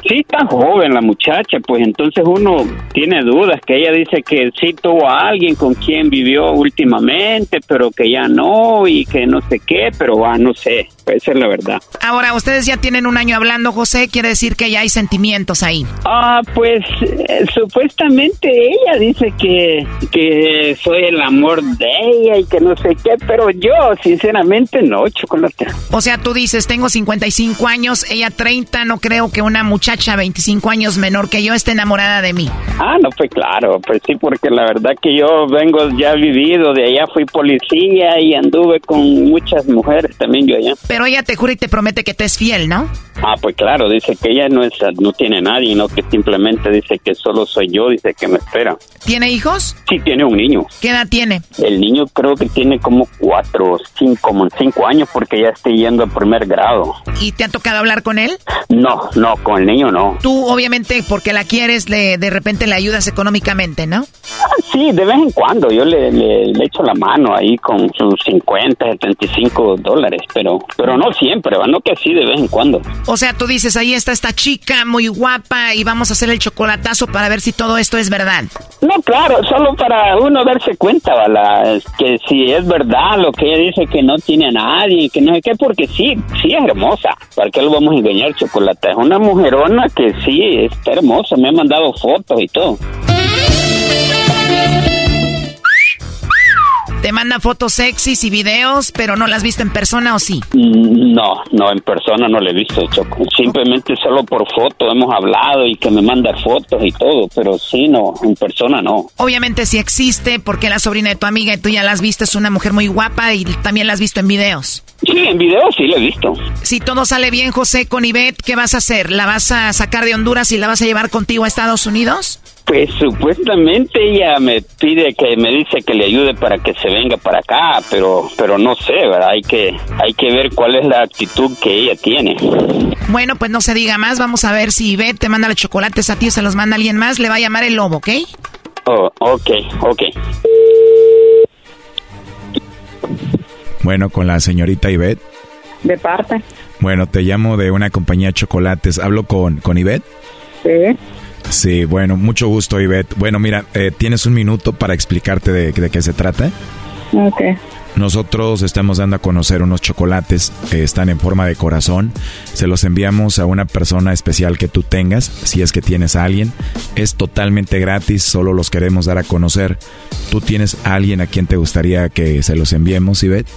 Sí, está joven la muchacha, pues entonces uno tiene dudas, que ella dice que sí tuvo a alguien con quien vivió últimamente, pero que ya no y que no sé qué, pero ah, no sé, esa es la verdad. Ahora, ustedes ya tienen un año hablando, José, quiere decir que ya hay sentimientos ahí. Ah, pues eh, supuestamente ella dice que, que soy el amor de ella y que no sé qué, pero yo sinceramente no, chocolate. O sea, tú dices, tengo 55 años, ella 30, no creo que una muchacha 25 años menor que yo esté enamorada de mí. Ah, no, pues claro, pues sí, porque la verdad que yo vengo ya vivido, de allá fui policía y anduve con muchas mujeres también yo allá. Pero ella te jura y te promete que te es fiel, ¿no? Ah, pues claro, dice que ella no es, no tiene nadie, no que simplemente dice que solo soy yo, dice que me espera. ¿Tiene hijos? Sí, tiene un niño. ¿Qué edad tiene? El niño creo que tiene como cuatro, cinco, como cinco años porque ya está yendo al primer grado. ¿Y te ha tocado hablar con él? No, no, con el niño no. Tú, obviamente, porque la quieres, le, de repente le ayudas económicamente, ¿no? Ah, sí, de vez en cuando. Yo le, le, le echo la mano ahí con sus 50, 75 dólares, pero, pero no siempre, ¿va? no que así de vez en cuando. O sea, tú dices, ahí está esta chica muy guapa y vamos a hacer el chocolatazo para ver si todo esto es verdad. No, claro, solo para uno darse cuenta, ¿vale? Es que si es verdad lo que ella dice que no tiene a nadie, que no sé qué, porque sí, sí es hermosa. ¿Para qué lo vamos a engañar, chocolate? Es una mujerona que sí, está hermosa, me ha mandado fotos y todo. Te manda fotos sexys y videos, pero no las has visto en persona o sí? No, no, en persona no le he visto, Choco. Simplemente solo por foto hemos hablado y que me manda fotos y todo, pero sí, no, en persona no. Obviamente sí existe, porque la sobrina de tu amiga y tú ya la has visto, es una mujer muy guapa y también la has visto en videos. Sí, en video sí lo he visto. Si todo sale bien, José, con Ivette, ¿qué vas a hacer? ¿La vas a sacar de Honduras y la vas a llevar contigo a Estados Unidos? Pues supuestamente ella me pide que me dice que le ayude para que se venga para acá, pero pero no sé, ¿verdad? Hay que hay que ver cuál es la actitud que ella tiene. Bueno, pues no se diga más, vamos a ver si Ivette te manda los chocolates a ti o se los manda alguien más, le va a llamar el lobo, ¿ok? Oh, ok, ok. Bueno, con la señorita Ivette. De parte. Bueno, te llamo de una compañía de chocolates. ¿Hablo con, con Ivette? Sí. Sí, bueno, mucho gusto, Ivette. Bueno, mira, eh, ¿tienes un minuto para explicarte de, de qué se trata? Ok. Nosotros estamos dando a conocer unos chocolates que están en forma de corazón. Se los enviamos a una persona especial que tú tengas, si es que tienes a alguien. Es totalmente gratis, solo los queremos dar a conocer. ¿Tú tienes a alguien a quien te gustaría que se los enviemos, Ivette?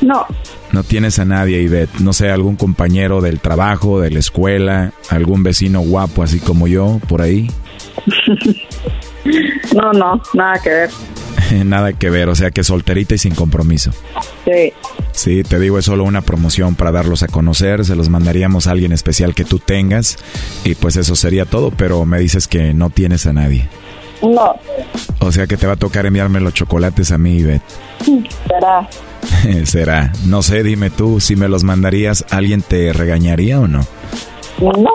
No. No tienes a nadie, Ivette. No sé, algún compañero del trabajo, de la escuela, algún vecino guapo así como yo, por ahí. [LAUGHS] No, no, nada que ver. [LAUGHS] Nada que ver, o sea que solterita y sin compromiso. Sí. Sí, te digo, es solo una promoción para darlos a conocer, se los mandaríamos a alguien especial que tú tengas y pues eso sería todo, pero me dices que no tienes a nadie. No. O sea que te va a tocar enviarme los chocolates a mí, Ivette. Será. [LAUGHS] Será. No sé, dime tú, si me los mandarías, ¿alguien te regañaría o no? No.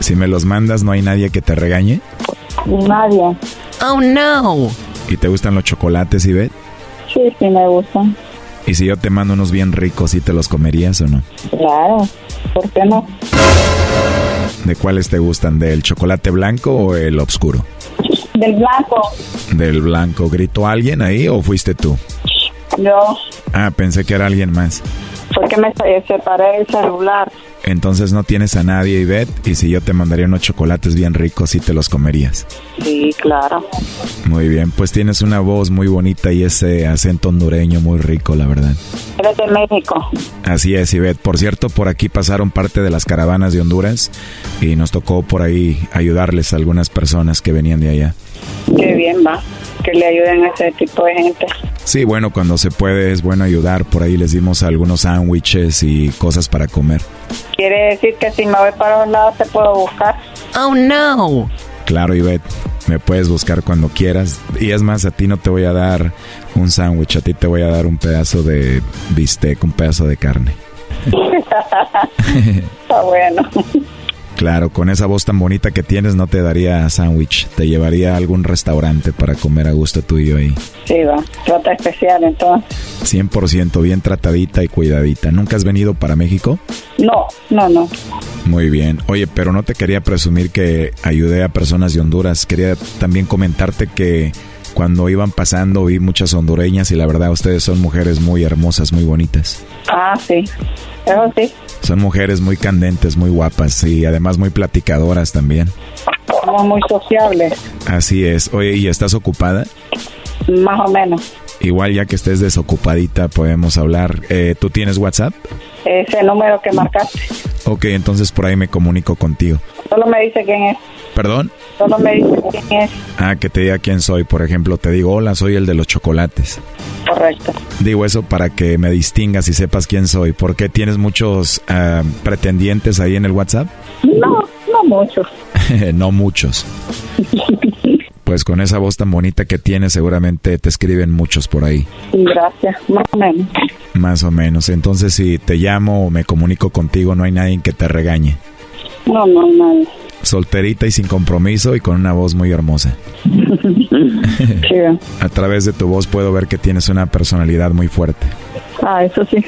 Si me los mandas, ¿no hay nadie que te regañe? Nadie. Oh, no. ¿Y te gustan los chocolates, Ivette? Sí, sí me gustan. ¿Y si yo te mando unos bien ricos, ¿sí te los comerías o no? Claro. ¿Por qué no? ¿De cuáles te gustan? ¿Del chocolate blanco o el oscuro? Del blanco. Del blanco. ¿Gritó alguien ahí o fuiste tú? Yo, Ah, pensé que era alguien más. fue que me se- separé el celular. Entonces no tienes a nadie, Ivette, y si yo te mandaría unos chocolates bien ricos, sí te los comerías. Sí, claro. Muy bien, pues tienes una voz muy bonita y ese acento hondureño muy rico, la verdad. Eres de México. Así es, Ivette. Por cierto, por aquí pasaron parte de las caravanas de Honduras y nos tocó por ahí ayudarles a algunas personas que venían de allá. Qué bien va. Que le ayuden a ese tipo de gente. Sí, bueno, cuando se puede es bueno ayudar. Por ahí les dimos algunos sándwiches y cosas para comer. Quiere decir que si me voy para un lado te puedo buscar. Oh, no. Claro, Ivette, me puedes buscar cuando quieras. Y es más, a ti no te voy a dar un sándwich, a ti te voy a dar un pedazo de bistec, un pedazo de carne. [LAUGHS] Está bueno. Claro, con esa voz tan bonita que tienes no te daría sándwich, te llevaría a algún restaurante para comer a gusto tú y yo ahí. Sí, va. Trata especial entonces. 100% bien tratadita y cuidadita. ¿Nunca has venido para México? No, no, no. Muy bien. Oye, pero no te quería presumir que ayudé a personas de Honduras. Quería también comentarte que cuando iban pasando vi muchas hondureñas y la verdad ustedes son mujeres muy hermosas, muy bonitas. Ah, sí. Eso sí. Son mujeres muy candentes, muy guapas y además muy platicadoras también. Somos muy sociables. Así es. Oye, ¿y estás ocupada? Más o menos. Igual ya que estés desocupadita podemos hablar. Eh, ¿Tú tienes WhatsApp? Ese número que marcaste. Ok, entonces por ahí me comunico contigo. Solo me dice quién es. ¿Perdón? Solo me dice quién es. Ah, que te diga quién soy. Por ejemplo, te digo, hola, soy el de los chocolates. Correcto. Digo eso para que me distingas y sepas quién soy. ¿Por qué tienes muchos ah, pretendientes ahí en el WhatsApp? No, no mucho. [LAUGHS] no muchos. [LAUGHS] Pues con esa voz tan bonita que tienes, seguramente te escriben muchos por ahí. Gracias. Más o menos. Más o menos. Entonces, si te llamo o me comunico contigo, no hay nadie que te regañe. No, no, no. Solterita y sin compromiso y con una voz muy hermosa. [LAUGHS] A través de tu voz puedo ver que tienes una personalidad muy fuerte. Ah, eso sí.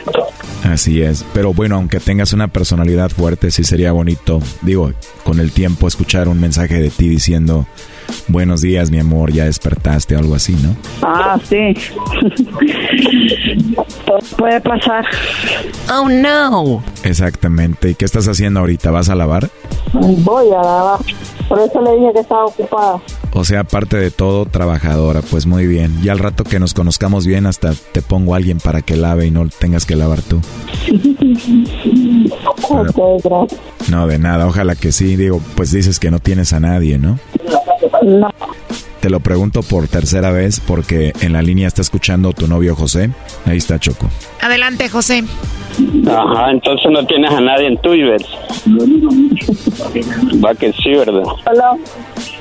Así es. Pero bueno, aunque tengas una personalidad fuerte, sí sería bonito, digo, con el tiempo escuchar un mensaje de ti diciendo, buenos días, mi amor, ya despertaste o algo así, ¿no? Ah, sí. Todo puede pasar. Oh, no. Exactamente. ¿Y qué estás haciendo ahorita? ¿Vas a lavar? Voy a lavar. Por eso le dije que estaba ocupada. O sea, aparte de todo, trabajadora. Pues muy bien. Y al rato que nos conozcamos bien, hasta te pongo a alguien para que lave y no tengas que lavar tú. [LAUGHS] Gracias. No, de nada. Ojalá que sí. Digo, pues dices que no tienes a nadie, ¿no? No. Te lo pregunto por tercera vez porque en la línea está escuchando tu novio José. Ahí está Choco. Adelante, José. Ajá, entonces no tienes a nadie en Twitter. Va que sí, ¿verdad? Hola.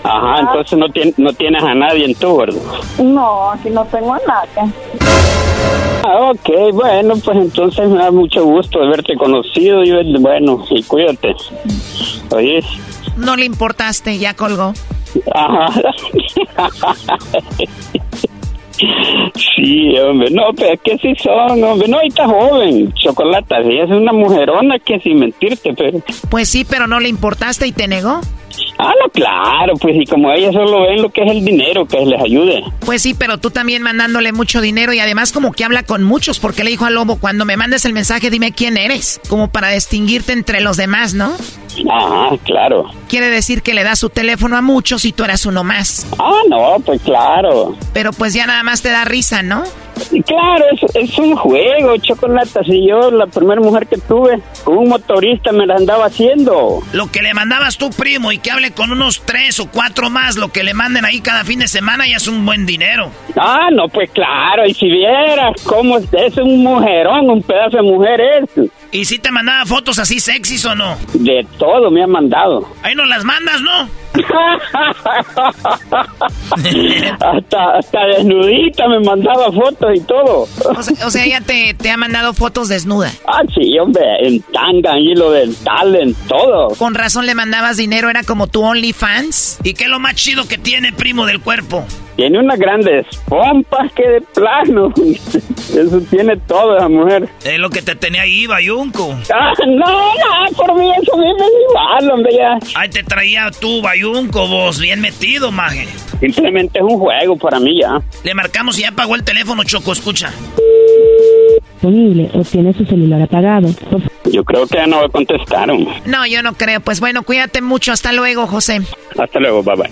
Ajá, entonces no, tien- no tienes a nadie en tu, ¿verdad? No, aquí no tengo a nadie. Ah, ok, bueno, pues entonces me da mucho gusto de haberte conocido y bueno, y cuídate. Oye, No le importaste, ya colgó. Ajá. [LAUGHS] Sí, hombre, no, pero que sí son, hombre, no, está joven, Chocolata, sí, es una mujerona que sin mentirte, pero... Pues sí, pero no le importaste y te negó. Ah, no, claro, pues y como ellas solo ven lo que es el dinero, que les ayude. Pues sí, pero tú también mandándole mucho dinero y además como que habla con muchos porque le dijo al lobo, cuando me mandes el mensaje dime quién eres, como para distinguirte entre los demás, ¿no? Ajá, claro. Quiere decir que le da su teléfono a muchos y tú eras uno más. Ah, no, pues claro. Pero pues ya nada más te da risa, ¿no? Y Claro, es, es un juego, Chocolata. Si yo, la primera mujer que tuve, con un motorista me la andaba haciendo. Lo que le mandabas tú, primo, y que hable con unos tres o cuatro más, lo que le manden ahí cada fin de semana ya es un buen dinero. Ah, no, pues claro, y si vieras cómo es, es un mujerón, un pedazo de mujer es. ¿Y si te mandaba fotos así sexys o no? De todo me ha mandado. [LAUGHS] Ahí no las mandas, ¿no? [LAUGHS] hasta, hasta desnudita me mandaba fotos y todo. O sea, o sea, ella te, te ha mandado fotos desnuda. Ah, sí, hombre, en tanga, en hilo dental, en todo. Con razón le mandabas dinero, era como tu OnlyFans. ¿Y qué es lo más chido que tiene, primo, del cuerpo? Tiene unas grandes pompas que de plano. [LAUGHS] Eso tiene todo esa mujer. Es lo que te tenía ahí, Bayunco. Ah, no, no, por mí eso me es igual, hombre, ya. Ahí te traía tú, Bayunco, vos, bien metido, maje. Simplemente es un juego para mí ya. Le marcamos y ya apagó el teléfono, Choco, escucha. disponible o tiene su celular apagado. Yo creo que ya no contestaron. No, yo no creo. Pues bueno, cuídate mucho. Hasta luego, José. Hasta luego, bye bye.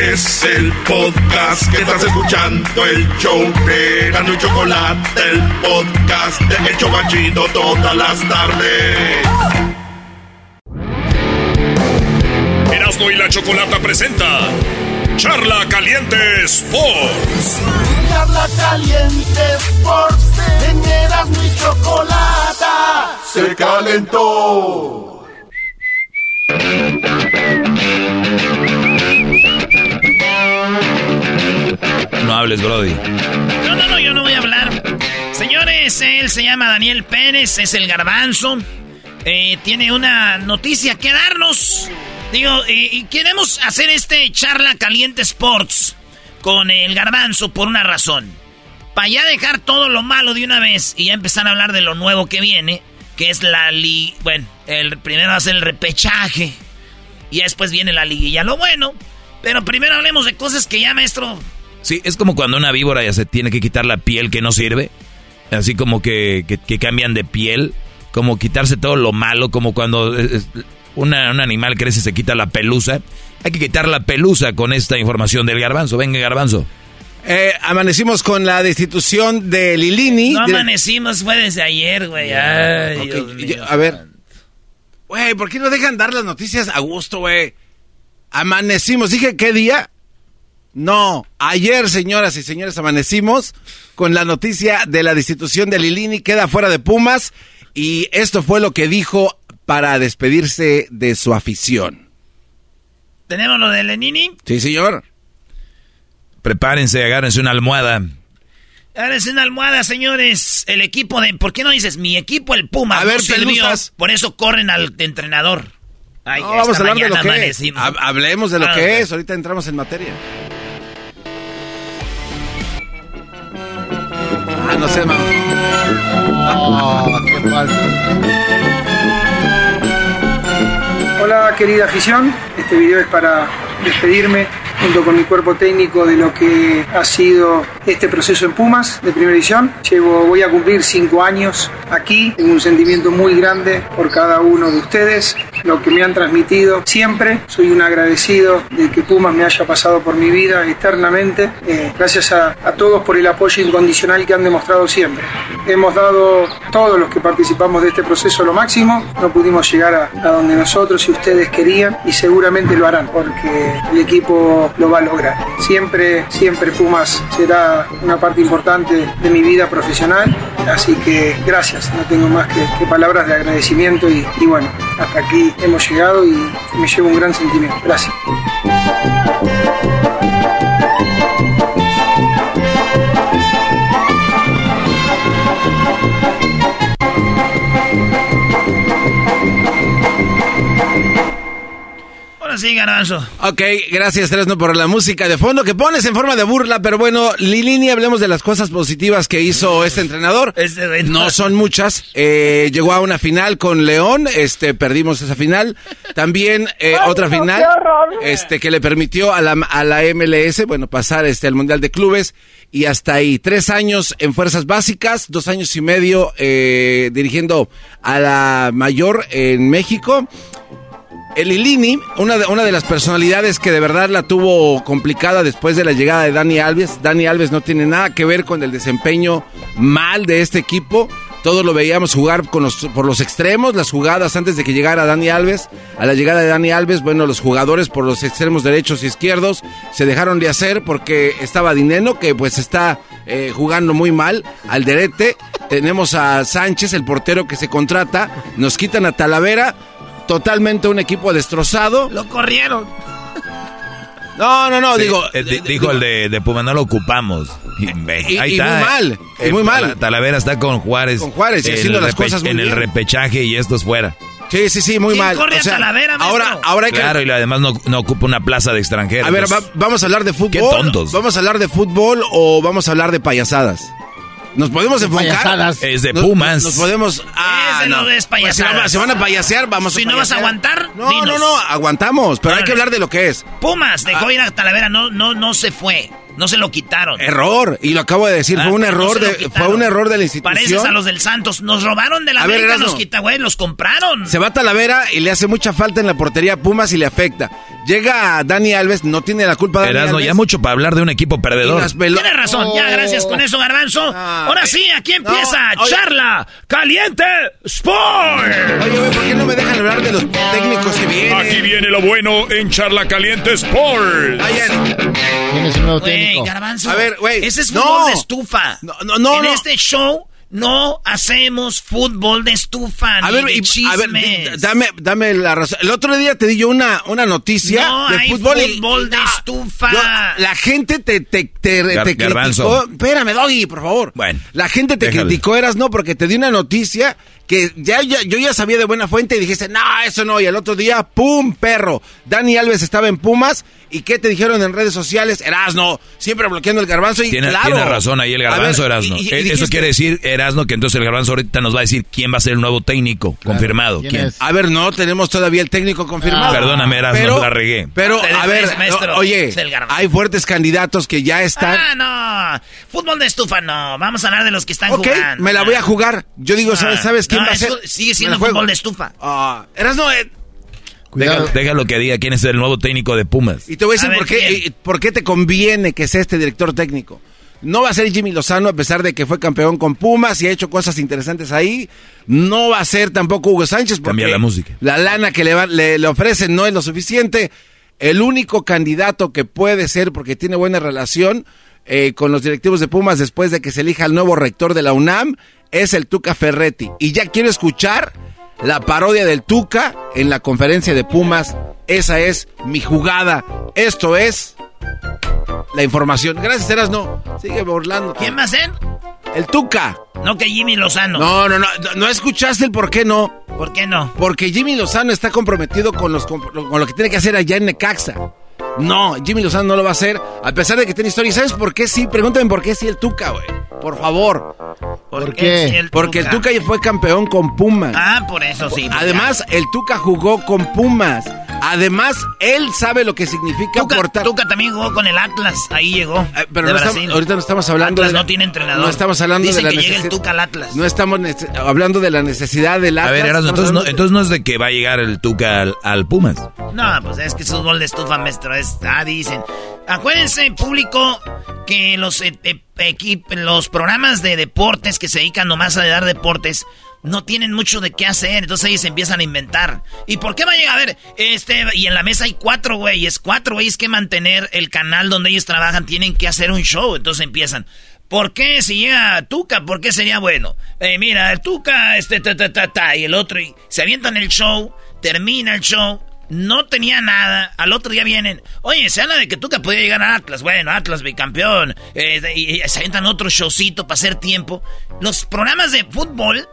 Es el podcast que estás escuchando, el show de Gano y Chocolate, el podcast de El Chobachito todas las tardes. Erasno y la chocolata presenta Charla Caliente Sports. Charla Caliente Sports, en Erasno y Chocolata se calentó. No hables, Brody. No, no, no, yo no voy a hablar. Señores, él se llama Daniel Pérez, es el garbanzo. Eh, tiene una noticia que darnos. Digo, eh, y queremos hacer este charla caliente sports con el garbanzo por una razón. Para ya dejar todo lo malo de una vez y ya empezar a hablar de lo nuevo que viene, que es la li... Bueno, el primero va a ser el repechaje. Y después viene la liguilla. Lo bueno. Pero primero hablemos de cosas que ya, maestro, Sí, es como cuando una víbora ya se tiene que quitar la piel que no sirve. Así como que, que- que cambian de piel. Como quitarse todo lo malo. Como cuando eh, eh, una- un animal crece y se quita la pelusa. Hay que quitar la pelusa con esta información del garbanzo. Venga, garbanzo. Eh, amanecimos con la destitución de Lilini. No amanecimos, fue desde ayer, güey. Ay, Ok, Dios mío. yo- a ver. Güey, ¿por qué no dejan dar las noticias a gusto, güey? Amanecimos. Dije, ¿qué día? No, ayer, señoras y señores, amanecimos con la noticia de la destitución de Lilini. Queda fuera de Pumas. Y esto fue lo que dijo para despedirse de su afición. ¿Tenemos lo de Lenini? Sí, señor. Prepárense, agárrense una almohada. Es una almohada, señores. El equipo de... ¿Por qué no dices mi equipo, el Puma? A no ver, sirvió. pelusas. Por eso corren al entrenador. Ay, No, vamos a hablar de lo que es. amanecimos. Hablemos de lo Ah, que ok. es. Ahorita entramos en materia. Ah, no sé, mamá. Oh, qué falta. Hola querida afición, este video es para despedirme junto con mi cuerpo técnico de lo que ha sido este proceso en Pumas de primera edición. Llevo, voy a cumplir cinco años aquí, tengo un sentimiento muy grande por cada uno de ustedes, lo que me han transmitido siempre. Soy un agradecido de que Pumas me haya pasado por mi vida eternamente. Eh, gracias a, a todos por el apoyo incondicional que han demostrado siempre. Hemos dado todos los que participamos de este proceso lo máximo, no pudimos llegar a, a donde nosotros y ustedes querían y seguramente lo harán porque el equipo lo va a lograr. Siempre, siempre Pumas será una parte importante de mi vida profesional, así que gracias, no tengo más que, palabras de agradecimiento y, y bueno, hasta aquí hemos llegado y me llevo un gran sentimiento. Gracias. Ahora sí, garbanzo. Ok, gracias Tresno por la música de fondo que pones en forma de burla, pero bueno, Lilini, hablemos de las cosas positivas que hizo este entrenador. No son muchas. Eh, llegó a una final con León, este, perdimos esa final. También eh, Ay, otra no, final, este, que le permitió a la, a la MLS, bueno, pasar este al Mundial de Clubes y hasta ahí. Tres años en fuerzas básicas, dos años y medio eh, dirigiendo a la mayor en México. El Ilini, una de, una de las personalidades que de verdad la tuvo complicada después de la llegada de Dani Alves. Dani Alves no tiene nada que ver con el desempeño mal de este equipo. Todos lo veíamos jugar por los extremos, las jugadas antes de que llegara Dani Alves. A la llegada de Dani Alves, bueno, los jugadores por los extremos derechos y izquierdos se dejaron de hacer porque estaba Dineno, que pues está eh, jugando muy mal, al derete. Tenemos a Sánchez, el portero que se contrata. Nos quitan a Talavera totalmente un equipo destrozado. Lo corrieron. No, no, no, Sí, digo. eh, di- dijo el de, de Puma, no lo ocupamos. Y- Ahí y está. muy mal, y Eh, muy mal. Tala- Talavera está con Juárez. Con Juárez y en haciendo las cosas muy En el repechaje y estos fuera. Sí, sí, sí, muy ¿Quién mal. corre O a sea, Talavera, ahora, ahora hay que... Claro, y además no, no ocupa una plaza de extranjeros. A ver, va- vamos a hablar de fútbol. Qué tontos. ¿Vamos a hablar de fútbol o vamos a hablar de payasadas? ¿Nos podemos enfocar? payasadas. Es de Nos- Pumas. Nos, podemos... Ah, Ese no no. es Pues si payasadas. se van a payasear, vamos Si a no vas a aguantar, No, dinos. no, no, aguantamos, pero hay que hablar de lo que es. Pumas dejó Ah. ir a Talavera, no, no, no se fue. No se lo quitaron. Error, y lo acabo de decir, Ah, fue un no error de, fue un error de la institución. Pareces a los del Santos. Nos robaron de la A ver, América, los quita, güey, los compraron. Se va a Talavera y le hace mucha falta en la portería a Pumas y le afecta. Llega Dani Alves, no tiene la culpa Dani Erasmo, Alves. ya mucho para hablar de un equipo perdedor. Tienes razón, ya, gracias con eso, Garbanzo. Ahora sí, aquí empieza. Charla Caliente Sport. Oye, güey, ¿por qué no me dejan hablar de los técnicos que vienen? Aquí viene lo bueno en Charla Caliente Sport. ¿Quién es el nuevo Garbanzo. A ver, güey, Ese es no. fútbol de estufa. No, no, no, En no. este show no hacemos fútbol de estufa A ni ver, de y- a ver, chismes. di- dame, dame la razón. El otro día te di yo una, una noticia No de hay fútbol. y- fútbol de Ah, estufa. yo- la gente te, te, te, Gar- te Garbanzo. criticó. Espérame, Doggy, por favor. Bueno, La gente te déjale. criticó, eras no, porque te di una noticia que ya, ya- yo ya sabía de buena fuente y dijiste, no, eso no. Y el otro día, ¡pum! Perro. Dani Alves estaba en Pumas. ¿Y qué te dijeron en redes sociales? Erasno, siempre bloqueando el garbanzo. Y Tiene, claro. tiene razón ahí el garbanzo, ver, Erasno. y- y- y Eh, Eso quiere decir, Erasno, que entonces el garbanzo ahorita nos va a decir quién va a ser el nuevo técnico. confirmado. ¿Quién? A ver, no tenemos todavía el técnico confirmado. Ah, Perdóname, Erasmo, Pero- la regué. Pero, a ver, maestro. oye, hay fuertes candidatos que ya están. Ah, no. Fútbol de estufa, no. Vamos a hablar de los que están ok, jugando. me la voy a jugar. Yo digo, ¿sabes, Ah, ¿sabes quién no, va a ser? Sigue siendo fútbol de estufa. Ah, Erasno, eh, Deja, déjalo que diga quién es el nuevo técnico de Pumas. y te voy a decir A ver, por, qué, eh, por qué te conviene que sea este director técnico. No va a ser Jimmy Lozano, a pesar de que fue campeón con Pumas y ha hecho cosas interesantes ahí. No va a ser tampoco Hugo Sánchez. Porque Cambia la música. La lana que le, va- le, le ofrecen no es lo suficiente. El único candidato que puede ser, porque tiene buena relación eh, con los directivos de Pumas después de que se elija el nuevo rector de la UNAM, es el Tuca Ferretti. Y ya quiero escuchar la parodia del Tuca en la conferencia de Pumas. Esa es mi jugada. Esto es la información. Gracias, Erasno. Sigue burlando. ¿Quién va a ser? El Tuca. No que Jimmy Lozano. No, no, no, no, no escuchaste el por qué no. ¿Por qué no? Porque Jimmy Lozano está comprometido con, los, con lo que tiene que hacer allá en Necaxa. No, Jimmy Lozano no lo va a hacer, a pesar de que tiene historia. ¿Y sabes por qué sí? Pregúntame por qué sí el Tuca, güey. Por favor. ¿Por, qué? sí el Porque el Tuca? Tuca ya fue campeón con Pumas. Ah, por eso sí. Además, el Tuca jugó con Pumas. Además, él sabe lo que significa Tuca, portar. Tuca también jugó con el Atlas. Ahí llegó. Eh, pero de no estamos- ahorita no estamos hablando Atlas de la- no tiene entrenador. No estamos hablando Dicen de la que llega el necesidad- Tuca al Atlas. No estamos hablando de la necesidad del Atlas. A ver, entonces no, entonces no es de que va a llegar el Tuca al, al Pumas. No, pues es que es fútbol de estufa, maestro. Es, ah, dicen. Acuérdense, público, que los, eh, eh, equip- los programas de deportes que se dedican nomás a dar deportes no tienen mucho de qué hacer. Entonces ellos empiezan a inventar. ¿Y por qué va a llegar? A ver, este, y en la mesa hay cuatro güeyes. Cuatro güeyes que mantener el canal donde ellos trabajan. Tienen que hacer un show. Entonces empiezan. ¿Por qué si llega Tuca? ¿Por qué sería bueno? Eh, mira, Tuca, este, ta, ta, ta, ta, y el otro, y se avientan el show, termina el show, no tenía nada, al otro día vienen, oye, se habla de que Tuca podía llegar a Atlas, bueno, Atlas bicampeón, eh, y, se avientan otro showcito para hacer tiempo. Los programas de fútbol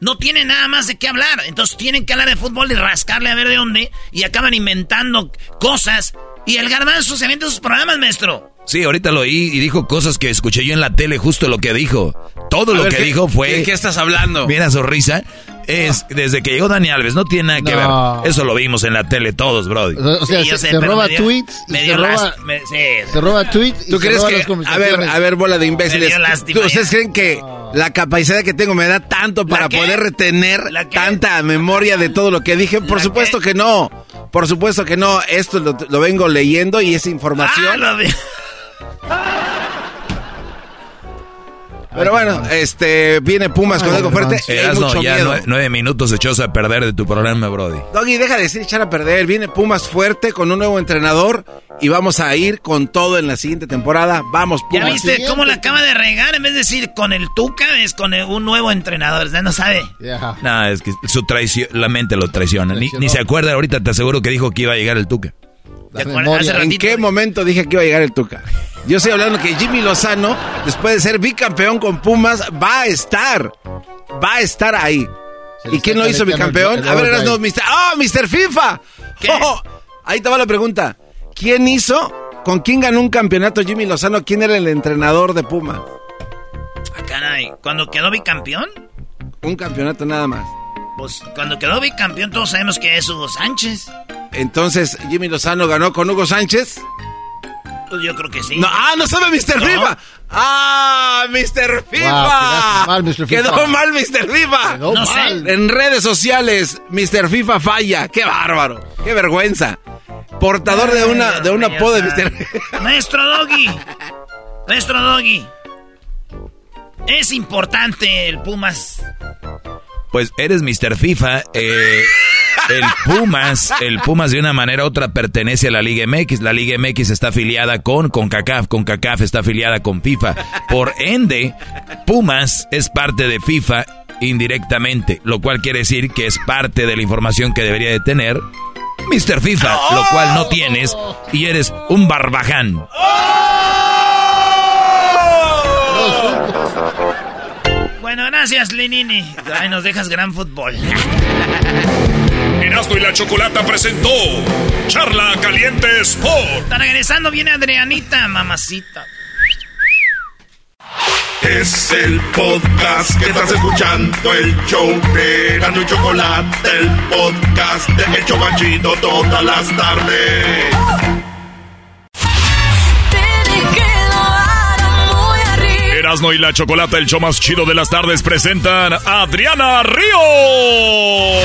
no tienen nada más de qué hablar, entonces tienen que hablar de fútbol y rascarle a ver de dónde, y acaban inventando cosas, y el garbanzo se avienta sus programas, maestro. Sí, ahorita lo oí y dijo cosas que escuché yo en la tele, justo lo que dijo. Todo A lo ver, que ¿qué- dijo fue... ¿De qué estás hablando? Mira su risa. Es desde que llegó Dani Alves, no tiene nada que No. ver. Eso lo vimos en la tele todos, Brody. O sea, Sí, se, sé, se pero roba dio- tweets, se roba, me- sí. se roba tweets y ¿Tú crees que, a ver, a ver, bola de imbéciles, Me dio lástima, ¿tú- ¿ustedes ya. creen que la capacidad que tengo me da tanto para poder retener tanta memoria de todo lo que dije? Por ¿La supuesto qué? que no, por supuesto que no, esto lo, lo vengo leyendo y es Ah, información. lo vi. Pero bueno, este, viene Pumas con algo fuerte y hay mucho ya miedo. nue- nueve minutos echos a perder de tu programa, Brody. Doggy, deja de decir echar a perder. Viene Pumas fuerte con un nuevo entrenador y vamos a ir con todo en la siguiente temporada. Vamos, ¿Ya Pumas. viste cómo la acaba de regar? En vez de decir con el Tuca, es con el- un nuevo entrenador. Ya no sabe. Ya. No, es que su traición, la mente lo traiciona. Ni, ni se acuerda, ahorita te aseguro que dijo que iba a llegar el Tuca. ¿Te memoria. ¿En qué momento dije que iba a llegar el Tuca? Yo estoy hablando que Jimmy Lozano, después de ser bicampeón con Pumas, va a estar. Va a estar ahí. ¿Y quién lo hizo bicampeón? A ver, eras no, Mr. ¡Ah, Mr. FIFA! Oh, ahí estaba la pregunta. ¿Quién hizo? ¿Con quién ganó un campeonato Jimmy Lozano? ¿Quién era el entrenador de Puma? Ah, caray, ¿cuando quedó bicampeón? Un campeonato nada más. Pues cuando quedó bicampeón todos sabemos que es Hugo Sánchez. Entonces, Jimmy Lozano ganó con Hugo Sánchez. Pues yo creo que sí. No, ah, no sabe Mr. FIFA. Ah, Mr. FIFA. mal, Mr. FIFA. Quedó mal, Mr. FIFA. Quedó No sé. mal. En redes sociales, Mr. FIFA falla. Qué bárbaro. Qué vergüenza. Portador de una de un apodo de Mr. Maestro Doggy. Maestro Doggy. Es importante el Pumas. Pues eres Mr. FIFA. eh, el Pumas, el Pumas de una manera u otra pertenece a la Liga MX. La Liga MX está afiliada con CONCACAF. CONCACAF está afiliada con FIFA. Por ende, Pumas es parte de FIFA indirectamente, lo cual quiere decir que es parte de la información que debería de tener Mr. FIFA, lo cual no tienes y eres un barbaján. Bueno, gracias, Lenini. Ay, nos dejas gran fútbol. Erasmo y la Chocolata presentó Charla Caliente Sport. Está regresando, viene Adrianita, mamacita. Es el podcast que estás escuchando, el show de Gano y Chocolate, el podcast de Hecho Machito todas las tardes. Erasmo y la Chocolata, el show más chido de las tardes, presentan a Adriana Río. Oh.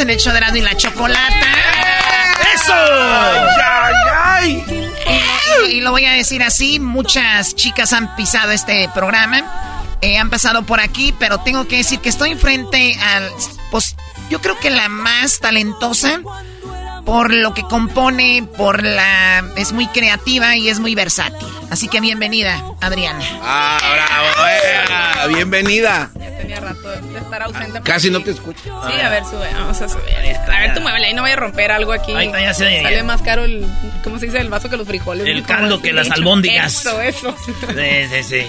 En el show de y la Chocolata. ¡Eso! ¡Ay, ay! Y, y lo voy a decir así, muchas chicas han pisado este programa, eh, han pasado por aquí, pero tengo que decir que estoy frente al, pues yo creo que la más talentosa por lo que compone, por la, es muy creativa y es muy versátil. Así que bienvenida, Adriana. ¡Ah, bravo! eh, ¡Bienvenida! Tenía rato de estar ausente. Casi no te escucho. Sí, a ver, sube. Vamos a subir. A ver, tú muévele ahí, no vaya a romper algo aquí. Ahí está, ya se. Sale más caro el, ¿cómo se dice? El vaso que los frijoles. El caldo que las albóndigas. Eso, eso. Sí, sí, sí.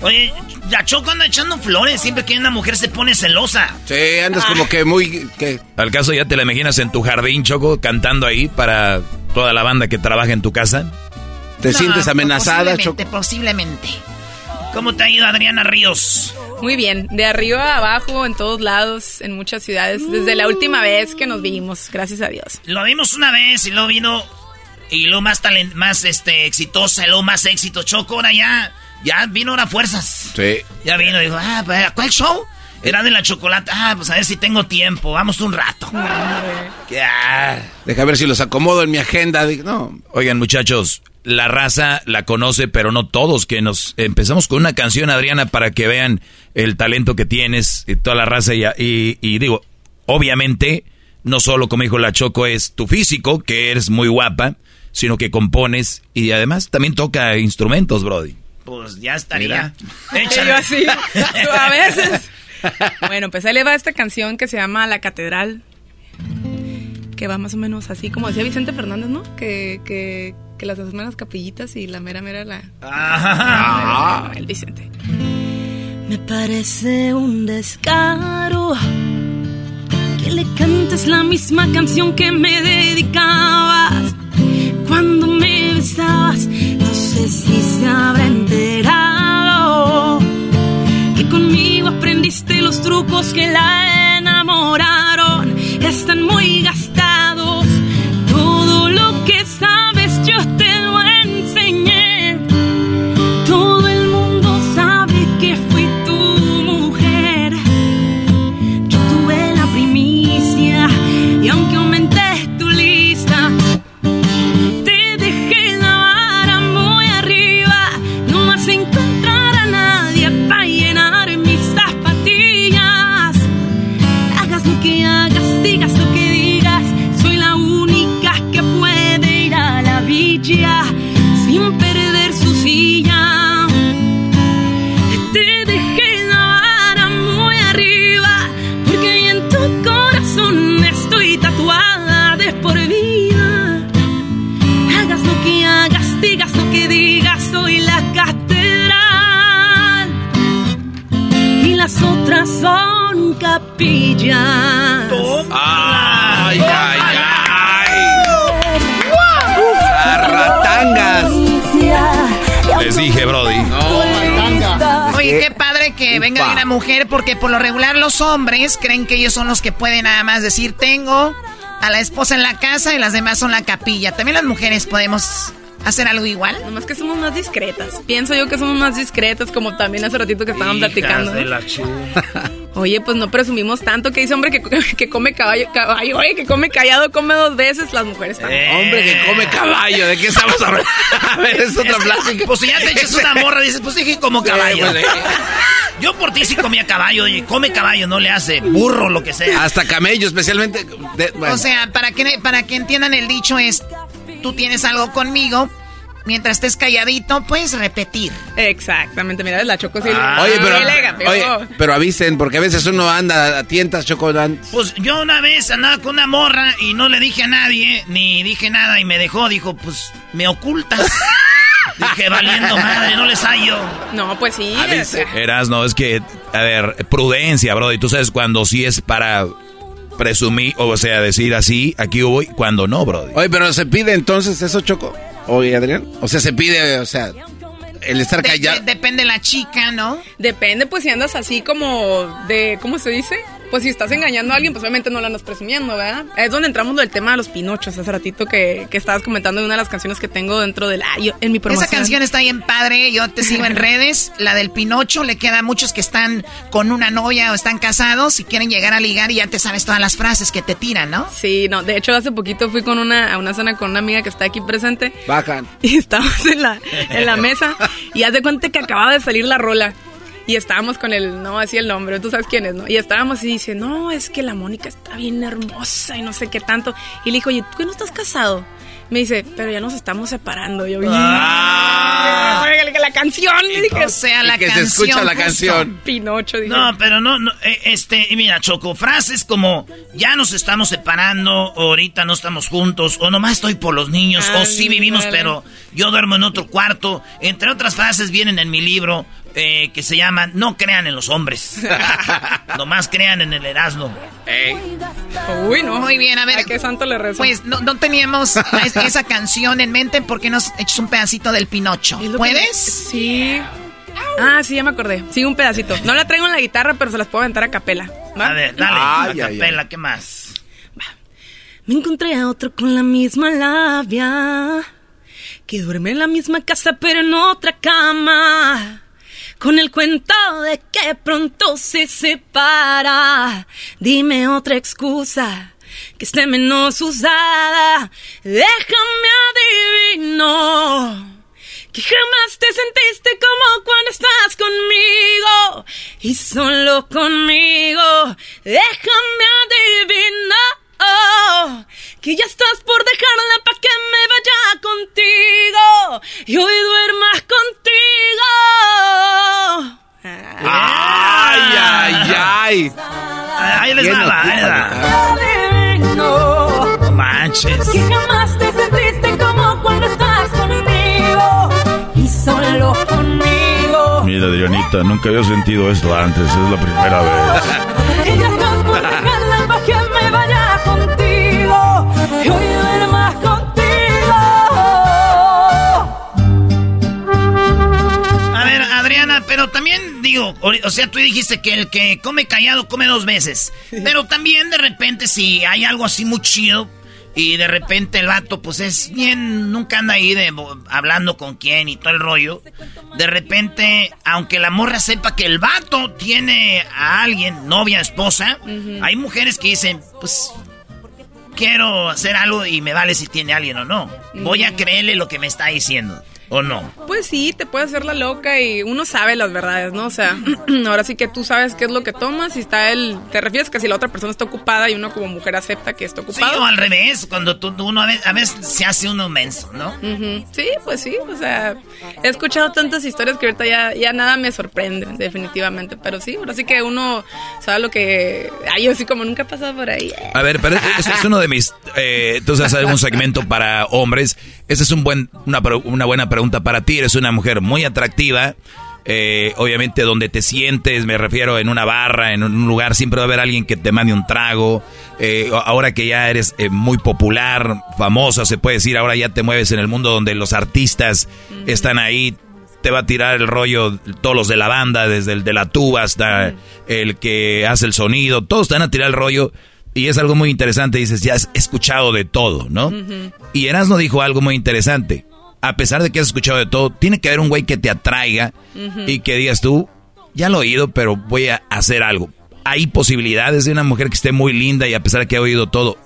Oye, la Choco anda echando flores siempre que una mujer se pone celosa. Sí, andas como que muy... Que... ¿Al caso ya te la imaginas en tu jardín, Choco, cantando ahí para toda la banda que trabaja en tu casa? ¿Te No, sientes amenazada, posiblemente, Choco? Posiblemente. ¿Cómo te ha ido Adriana Ríos? Muy bien, de arriba a abajo, en todos lados, en muchas ciudades, desde la última vez que nos vimos, gracias a Dios. Lo vimos una vez y luego vino y lo más talent, más este exitosa, y luego más éxito. Choco, ahora ya, ya vino ahora fuerzas. Sí. Ya vino y dijo, ah, pues, ¿cuál show? Era de la chocolate. Ah, pues a ver si tengo tiempo. Vamos un rato. Deja ver si los acomodo en mi agenda. Digo, No, Oigan, muchachos, la raza la conoce, pero no todos. Que nos empezamos con una canción, Adriana, para que vean el talento que tienes y toda la raza. Y, y- y digo, obviamente, no solo, como dijo la Choco, es tu físico, que eres muy guapa, sino que compones y además también toca instrumentos, Brody. Pues ya estaría. [LAUGHS] Yo así, a veces. Bueno, pues ahí le va esta canción que se llama La Catedral. Que va más o menos así, como decía Vicente Fernández, ¿no? Que, que, que las dos meras capillitas y la mera mera la... Ajá. El Vicente. Me parece un descaro que le cantes la misma canción que me dedicabas cuando me No sé si se habrá enterado que conmigo aprendiste los trucos que la enamoraron. Están muy gastados. Ya. Ay, ay, ay. Arratangas. Les dije, Brody. Oye, qué padre que venga de una mujer, porque por lo regular los hombres creen que ellos son los que pueden nada más decir, tengo a la esposa en la casa y las demás son la capilla. También las mujeres podemos hacer algo igual. Nomás que somos más discretas. Pienso yo que somos más discretas, como también hace ratito que estaban platicando. [LAUGHS] Oye, pues no presumimos tanto que dice hombre que, [LAUGHS] que come caballo, caballo, oye, que come callado, come dos veces, las mujeres también. Hombre que come caballo, ¿de qué estamos hablando? [LAUGHS] A ver, es otra plática. Pues si ya te echas una morra, dices, pues dije como caballo. Eh, pues, eh. Yo por ti sí comía caballo, oye, come caballo, no le hace burro, lo que sea. Hasta camello, especialmente. de- bueno. O sea, para que, para que entiendan el dicho es, tú tienes algo conmigo, mientras estés calladito, puedes repetir. Exactamente, mira, la choco sí. Ah. Oye, pero, oye, avisen, porque a veces uno anda a tientas, chocolate. Pues yo una vez andaba con una morra y no le dije a nadie, ni dije nada y me dejó, dijo, pues me ocultas. [LAUGHS] dije, valiendo madre, no les hallo. No, pues sí. Eras, no, es que, a ver, prudencia, Brody. Tú sabes cuando sí es para presumir, o sea, decir así, aquí voy, cuando no, Brody. Oye, pero se pide entonces eso, Choco. Oye, Adrián. O sea, se pide, o sea, el estar De- callado. de- depende la chica, ¿no? Depende, pues si andas así como de, ¿cómo se dice? Pues si estás engañando a alguien, pues obviamente no lo andas presumiendo, ¿verdad? Es donde entramos del tema de los pinochos, hace ratito que, que estabas comentando de una de las canciones que tengo dentro del... ah, yo- en mi promoción. Esa canción está bien padre, yo te sigo en [LAUGHS] redes, la del Pinocho, le queda a muchos que están con una novia o están casados y quieren llegar a ligar y ya te sabes todas las frases que te tiran, ¿no? Sí, no, de hecho hace poquito fui con una, a una cena con una amiga que está aquí presente Bajan. [LAUGHS] y estábamos en la, en la mesa y haz de cuenta que acababa de salir la rola. Y estábamos con el, no, así el nombre, tú sabes quién es, ¿no? Y estábamos y dice, no, es que la Mónica está bien hermosa y no sé qué tanto. Y le dijo, oye, ¿tú que no estás casado? Me dice, pero ya nos estamos separando. Yo, Ah. "Oiga, que la canción, le dije. O sea, la Y que se escucha la canción. Pinocho, dije. No, pero no, no, eh, este, y mira, Choco, frases como, ya nos estamos separando, o ahorita no estamos juntos, o nomás estoy por los niños, o sí vivimos, pero yo duermo en otro cuarto, entre otras frases vienen en mi libro, eh, que se llaman, no crean en los hombres, [LAUGHS] nomás crean en el Erasmo. Uy, no. Muy bien, a ver. ¿A qué santo le rezo? Pues no, no teníamos es- esa canción en mente, ¿por qué nos echas un pedacito del Pinocho? ¿Puedes? Sí. Ah, sí, ya me acordé. Sí, un pedacito. No la traigo en la guitarra, pero se las puedo aventar a capela. ¿va? A ver, dale, Ay, ay, capela, ¿qué más? Me encontré a otro con la misma labia. Que duerme en la misma casa, pero en otra cama. Con el cuento de que pronto se separa. Dime otra excusa que esté menos usada. Déjame adivino. Que jamás te sentiste como cuando estás conmigo y solo conmigo. Déjame adivinar que ya estás por dejarla para que me vaya contigo y hoy duermas contigo. Ay, ay, ay. Ahí les va, va, ahí va. Adivino No manches. que jamás te sentiste como cuando estás conmigo y solo conmigo. Mira, Adrianita, nunca había sentido esto antes, es la primera vez. Y contigo. A ver, Adriana, pero también digo, o sea, tú dijiste que el que come callado come dos veces. Pero también de repente si hay algo así muy chido y de repente el vato pues es bien, nunca anda ahí de, hablando con quién y todo el rollo. De repente, aunque la morra sepa que el vato tiene a alguien, novia, esposa, hay mujeres que dicen, pues quiero hacer algo y me vale si tiene alguien o no. Voy a creerle lo que me está diciendo. ¿O no? Pues sí, te puede hacer la loca y uno sabe las verdades, ¿no? O sea, [CLEARS THROAT] ahora sí que tú sabes qué es lo que tomas y está el... Te refieres que si la otra persona está ocupada y uno como mujer acepta que está Sí, ocupado. o al revés, cuando tú, uno a veces, a veces se hace uno menso, ¿no? Ujú. Sí, pues sí, o sea, he escuchado tantas historias que ahorita ya, ya nada me sorprende, definitivamente, pero sí, ahora sí que uno sabe lo que... Ay, yo sí como nunca he pasado por ahí. A ver, pero es uno de mis... Eh, entonces, hay un segmento para hombres. Esa es un buen, una, una buena pregunta para ti. Eres una mujer muy atractiva. eh, obviamente donde te sientes, me refiero en una barra, en un lugar, siempre va a haber alguien que te mande un trago. Eh, ahora que ya eres eh, muy popular, famosa, se puede decir, ahora ya te mueves en el mundo donde los artistas están ahí, te va a tirar el rollo todos los de la banda, desde el de la tuba hasta el que hace el sonido, todos te van a tirar el rollo. Y es algo muy interesante, dices, ya has escuchado de todo, ¿no? Y Erasmo dijo algo muy interesante. A pesar de que has escuchado de todo, tiene que haber un güey que te atraiga y que digas tú, ya lo he oído, pero voy a hacer algo. Hay posibilidades de una mujer que esté muy linda y a pesar de que ha oído todo,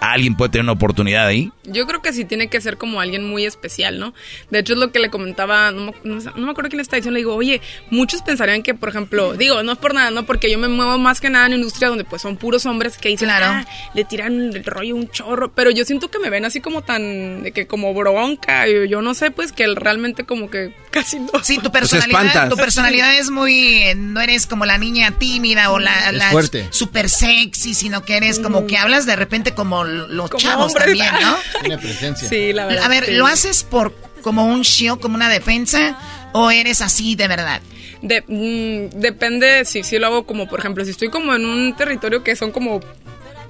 alguien puede tener una oportunidad ahí. Yo creo que sí tiene que ser como alguien muy especial, ¿no? De hecho, es lo que le comentaba, no, me- no no me acuerdo quién está diciendo, le digo, oye, muchos pensarían que, por ejemplo, digo, no es por nada, ¿no? Porque yo me muevo más que nada en industria donde pues son puros hombres que dicen, Claro. "Ah, le tiran el rollo un chorro, pero yo siento que me ven así como tan, de que como bronca, yo, yo no sé, pues que realmente como que [LAUGHS] casi no. Sí, tu personalidad, tu personalidad es muy, no eres como la niña tímida o la, la fuerte. super sexy, sino que eres como que hablas de repente como los Como chavos hombre. también, ¿no? [LAUGHS] Tiene presencia. Sí, la verdad. A ver, sí. ¿lo haces por como un show, como una defensa, o eres así de verdad? De- mm, depende si si lo hago como, por ejemplo, si estoy como en un territorio que son como,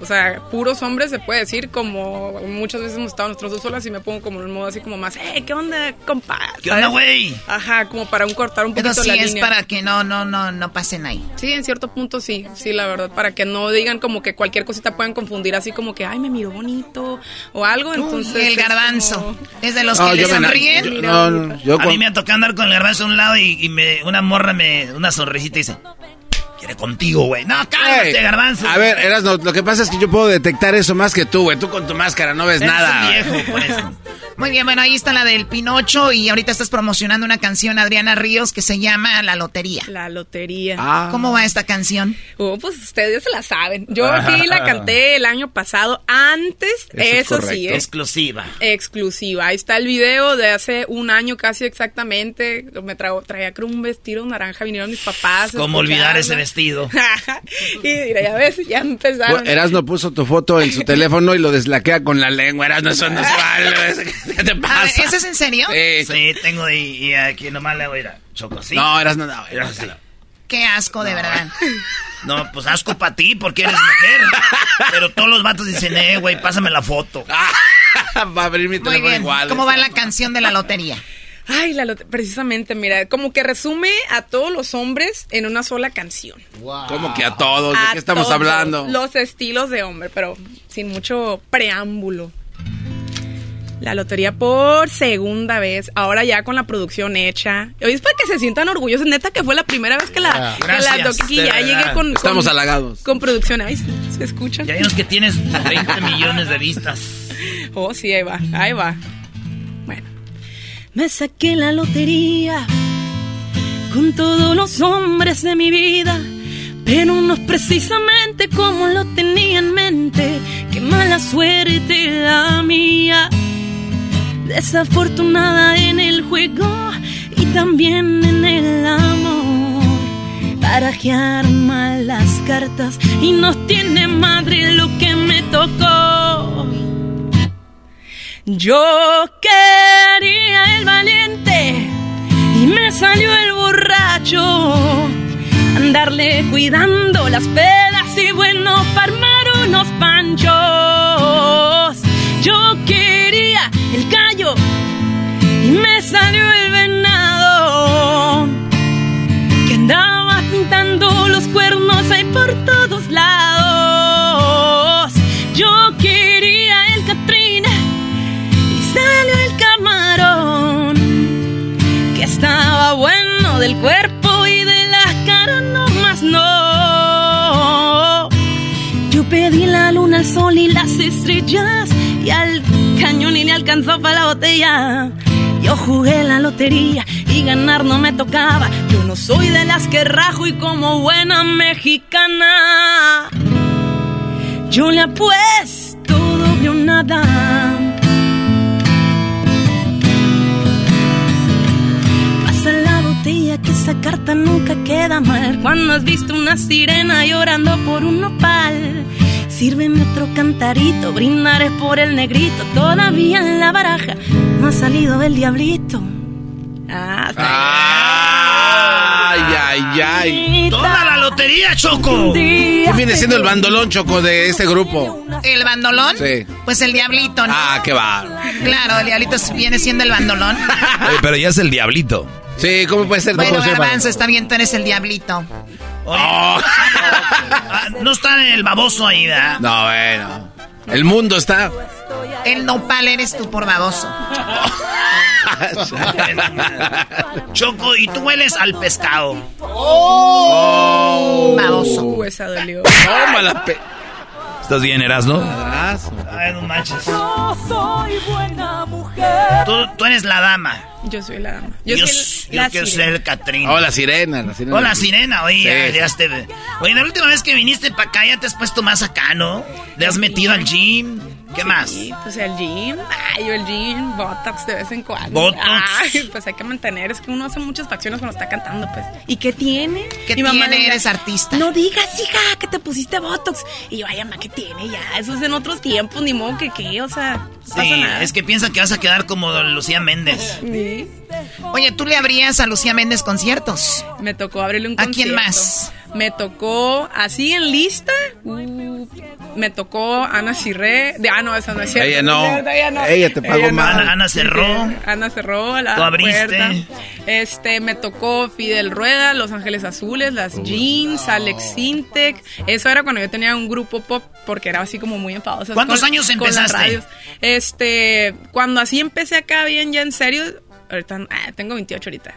o sea, puros hombres, se puede decir, como muchas veces hemos estado nosotros dos solas y me pongo como en un modo así como más, eh, ¿qué onda, compa? ¿Qué güey? Ajá, como para un cortar un Pero poquito sí la es línea. para que no, no, no, no pasen ahí. Sí, en cierto punto sí, sí, la verdad, para que no digan como que cualquier cosita puedan confundir así como que, ay, me miró bonito o algo, entonces... el es garbanzo. como- Es de los No, que le sonríen. yo- no, no, yo a mí me ha tocado andar con el garbanzo a un lado y, y me, una morra me, una sonrisita y dice, quiere contigo, güey. No, cálmate, Ey, garbanzo. A ver, lo que pasa es que yo puedo detectar eso más que tú, güey. Tú con tu máscara no ves Eres nada. un viejo, por eso. [LAUGHS] Muy bien, bueno, ahí está la del Pinocho y ahorita estás promocionando una canción, Adriana Ríos, que se llama La Lotería. La lotería. Ah. ¿Cómo va esta canción? Oh, pues ustedes se la saben. Yo aquí la canté el año pasado, antes, eso, sí, es Exclusiva. exclusiva. Ahí está el video de hace un año casi exactamente. Me trago, traía creo un vestido naranja, vinieron mis papás. ¿Cómo olvidar ese escucharlo. Vestido? [LAUGHS] y mira, ya ves, ya empezaron. Erasno puso tu foto en su [LAUGHS] teléfono y lo deslaquea con la lengua. Erasno, eso no se vale. ¿Qué te ver, pasa? ¿Eso es en serio? Sí. Sí, tengo y, y aquí nomás le voy a ir a choco, ¿sí? No, Erasno, no. Era Erasno. así. Qué asco, de verdad. No, pues asco para ti porque eres mujer. Pero todos los vatos dicen, eh, güey, pásame la foto. [LAUGHS] Va a abrir mi Muy teléfono bien. igual. ¿Cómo va la canción de la lotería? Ay, la lote- precisamente, mira, como que resume a todos los hombres en una sola canción. ¿Cómo que a todos? ¿De A qué estamos todos hablando? Los estilos de hombre, pero sin mucho preámbulo. La lotería por segunda vez, ahora ya con la producción hecha. Hoy es para que se sientan orgullosos, neta que fue la primera vez que la, que la Gracias, toqué y ya verdad. llegué con, Estamos con- halagados. con producción. Ay, se escuchan. Ya vimos que tienes 20 millones de vistas. Oh, sí, ahí va, ahí va. Me saqué la lotería con todos los hombres de mi vida, pero no precisamente como lo tenía en mente. Qué mala suerte la mía. Desafortunada en el juego y también en el amor. Barajear mal las cartas y no tiene madre lo que me tocó. Yo quería el valiente y me salió el borracho. Andarle cuidando las pedas y bueno, para armar unos panchos. Yo quería el callo y me salió el venado. Que andaba pintando los cuernos ahí por todos y las estrellas y al cañón y le alcanzó para la botella yo jugué la lotería y ganar no me tocaba yo no soy de las que rajo y como buena mexicana yo le apuesto doble o nada Pasa la botella que esa carta nunca queda mal. Cuando has visto una sirena llorando por un nopal. Sírveme otro cantarito, brindaré por el negrito. Todavía en la baraja no ha salido el diablito. Ah, está ay, ay. Toda la lotería, Choco. ¿Quién viene siendo el bandolón, Choco, de este grupo? ¿El bandolón? Sí. Pues el diablito, ¿no? Ah, qué va. Claro, el diablito viene siendo el bandolón. Oye, pero ya es el diablito. Sí, ¿cómo puede ser? Bueno, Garbanzo, está bien, tú eres el diablito. Ah, no está el baboso ahí, ¿verdad? No, bueno. El mundo está. El nopal eres tú por baboso. [LAUGHS] Choco, y tú hueles al pescado. Oh. Baboso. Uh, esa dolió. Tómala, pe... ¿Estás bien, Erasno? Ay, no manches. Yo soy buena mujer. Tú, tú eres la dama. Yo soy la dama. Yo, Yo, yo soy la quiero sirena. ser Catrina. Oh, la sirena, la sirena. Hola, sirena, oye, Sí, ya, sí. ya te... Oye, la última vez que viniste para acá ya te has puesto más acá, ¿no? ¿Le has metido al gym? ¿Qué más? Sí, pues el gym, ay, yo el gym, Botox de vez en cuando. Botox. Ay, pues hay que mantener, es que uno hace muchas facciones cuando está cantando, pues. ¿Y qué tiene? ¿Qué Mi mamá tiene? le- Eres artista. No digas, hija, que te pusiste Botox. Y yo, ay, mamá, ¿qué tiene ya? Eso es en otros tiempos, ni modo que qué, o sea, no pasa Sí, nada. es que piensan que vas a quedar como Lucía Méndez. Sí. Oye, ¿tú le abrías a Lucía Méndez conciertos? Me tocó abrirle un ¿A concierto. quién más? Me tocó, así en lista, uh, me tocó Ana Cirré. De, ah, no, esa no es cierto. Ella no. ella no. Ella te pagó no. mal. Ana, Ana cerró. Ana cerró la Tú abriste. puerta. Este, me tocó Fidel Rueda, Los Ángeles Azules, Las Jeans, Alex Sintek. Eso era cuando yo tenía un grupo pop, porque era así como muy enfadosa. ¿Cuántos con- años con las empezaste? radios. Este, cuando así empecé acá bien ya en serio, ahorita, ah, tengo 28 ahorita.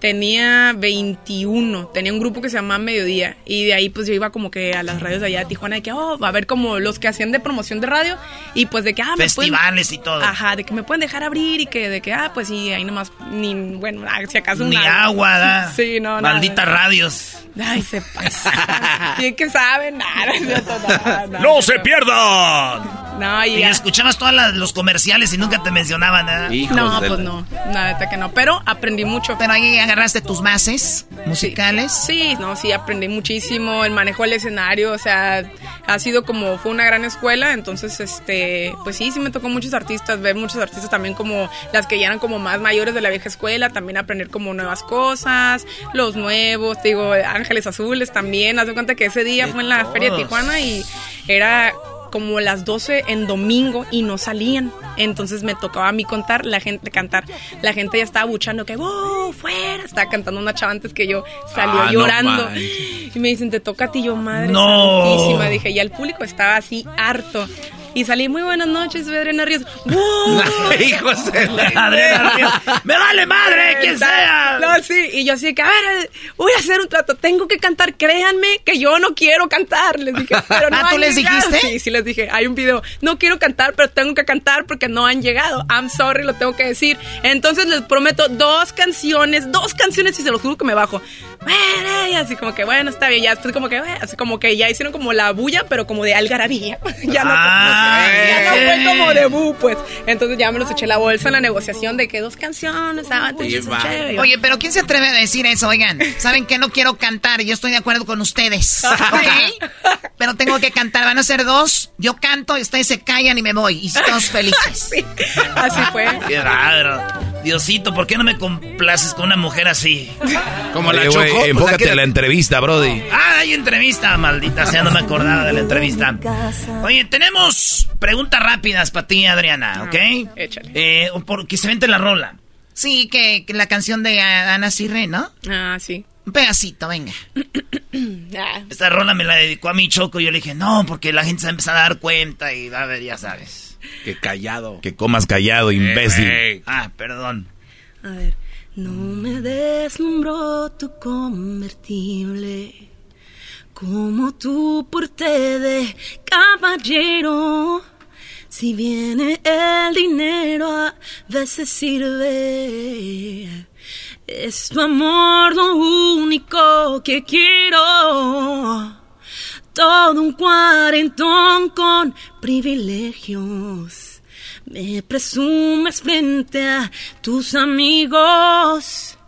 Tenía 21, tenía un grupo que se llamaba Mediodía y de ahí pues yo iba como que a las radios de allá de Tijuana de que, oh, va a ver como los que hacían de promoción de radio y pues de que, ah, me pueden- Festivales y todo. Ajá, de que me pueden dejar abrir y que de que, ah, pues sí, ahí nomás, ni, bueno, ah, si acaso Ni una- agua, ¿da? [LAUGHS] Sí, no, nada. Malditas radios. Ay, se pasa. Bien que saben, nada, no nada, nada. [LAUGHS] ¡No se pierdan! No, y escuchabas todos los comerciales y nunca te mencionaban nada. no, pues no, neta que no, pero aprendí mucho. Pero ahí agarraste tus bases musicales. Sí, no, sí, aprendí muchísimo, el manejo del escenario, o sea, ha sido como, fue una gran escuela, entonces, este, pues sí, sí me tocó muchos artistas, ver muchos artistas también como las que ya eran como más mayores de la vieja escuela, también aprender como nuevas cosas, los nuevos, te digo, Ángeles Azules también, haz de cuenta que ese día fue en la Feria de. Tijuana y era como las 12 en domingo y no salían. Entonces me tocaba a mí contar, la gente cantar. La gente ya estaba buchando que, ¡wow! ¡Fuera! Estaba cantando una chava antes que yo, salió Ah, llorando. y me dicen, te toca a ti, yo, madre No. santísima. Dije, ya el público estaba así harto. Y salí, muy buenas noches, soy Adriana Ríos. [LAUGHS] Hijos de la-. [LAUGHS] ¡Me vale madre, quien sea! No, sí, y yo así que, a ver, voy a hacer un trato, tengo que cantar, créanme que yo no quiero cantar. Les dije, [LAUGHS] pero no Ah, ¿tú les llegado. dijiste? Sí, sí les dije, hay un video, no quiero cantar, pero tengo que cantar porque no han llegado. I'm sorry, lo tengo que decir. Entonces les prometo dos canciones, dos canciones y se los juro que me bajo. Bueno, y así como que, bueno, está bien, ya después como que, bueno, así como que ya hicieron como la bulla, pero como de algarabía. [LAUGHS] ya no, Ah, ya no fue como de bu, pues. Entonces ya me los eché la bolsa en la negociación de que dos canciones, ah, chévere. Oye, pero ¿quién se atreve a decir eso? Oigan, ¿saben que No quiero cantar. Yo estoy de acuerdo con ustedes. [LAUGHS] ¿Ok? Pero tengo que cantar. Van a ser dos. Yo canto y ustedes se callan y me voy. Y todos [LAUGHS] felices. Sí, así fue. Qué raro. Diosito, ¿por qué no me complaces con una mujer así? Como la Choco. pues, enfócate aquí- en la entrevista, Brody. Ah, hay entrevista, maldita sea, no me acordaba de la entrevista. Oye, tenemos preguntas rápidas para ti, Adriana, ¿ok? échale. Eh, porque se vente la rola. Sí, que, que la canción de Ana Cirre, ¿no? Ah, sí. Un pedacito, venga. [COUGHS] Ah, Esta rola me la dedicó a mi Choco y yo le dije, no, porque la gente se va a empezar a dar cuenta y a ver, ya sabes. Que callado. Que comas callado, imbécil. Eh, Ah, perdón. A ver. No me deslumbró tu convertible como tu porte de caballero. Si viene el dinero, a veces sirve. Es tu amor lo único que quiero. Todo un cuarentón con privilegios. Me presumes frente a tus amigos.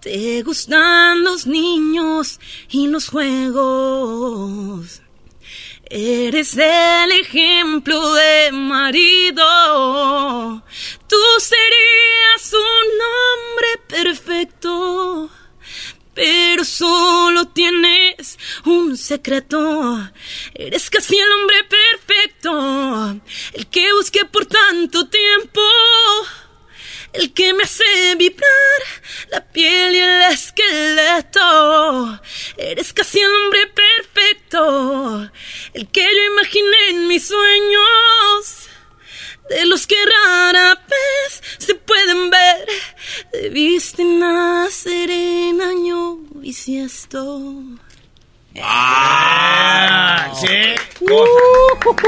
Te gustan los niños y los juegos. Eres el ejemplo de marido. Tú serías un hombre perfecto. Pero soy un secreto. Eres casi el hombre perfecto, el que busqué por tanto tiempo. El que me hace vibrar la piel y el esqueleto. Eres casi el hombre perfecto, el que yo imaginé en mis sueños de los que rara vez se pueden ver. Debiste nacer en año bisiesto. Ah, ¿sí?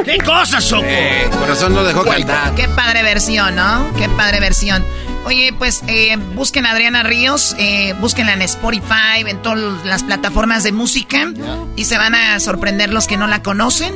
¿Qué cosas, Choco? Eh, corazón no dejó cantar. Qué padre versión, ¿no? Qué padre versión. Oye, pues eh, busquen a Adriana Ríos, eh, búsquenla en Spotify, en todas las plataformas de música y se van a sorprender los que no la conocen.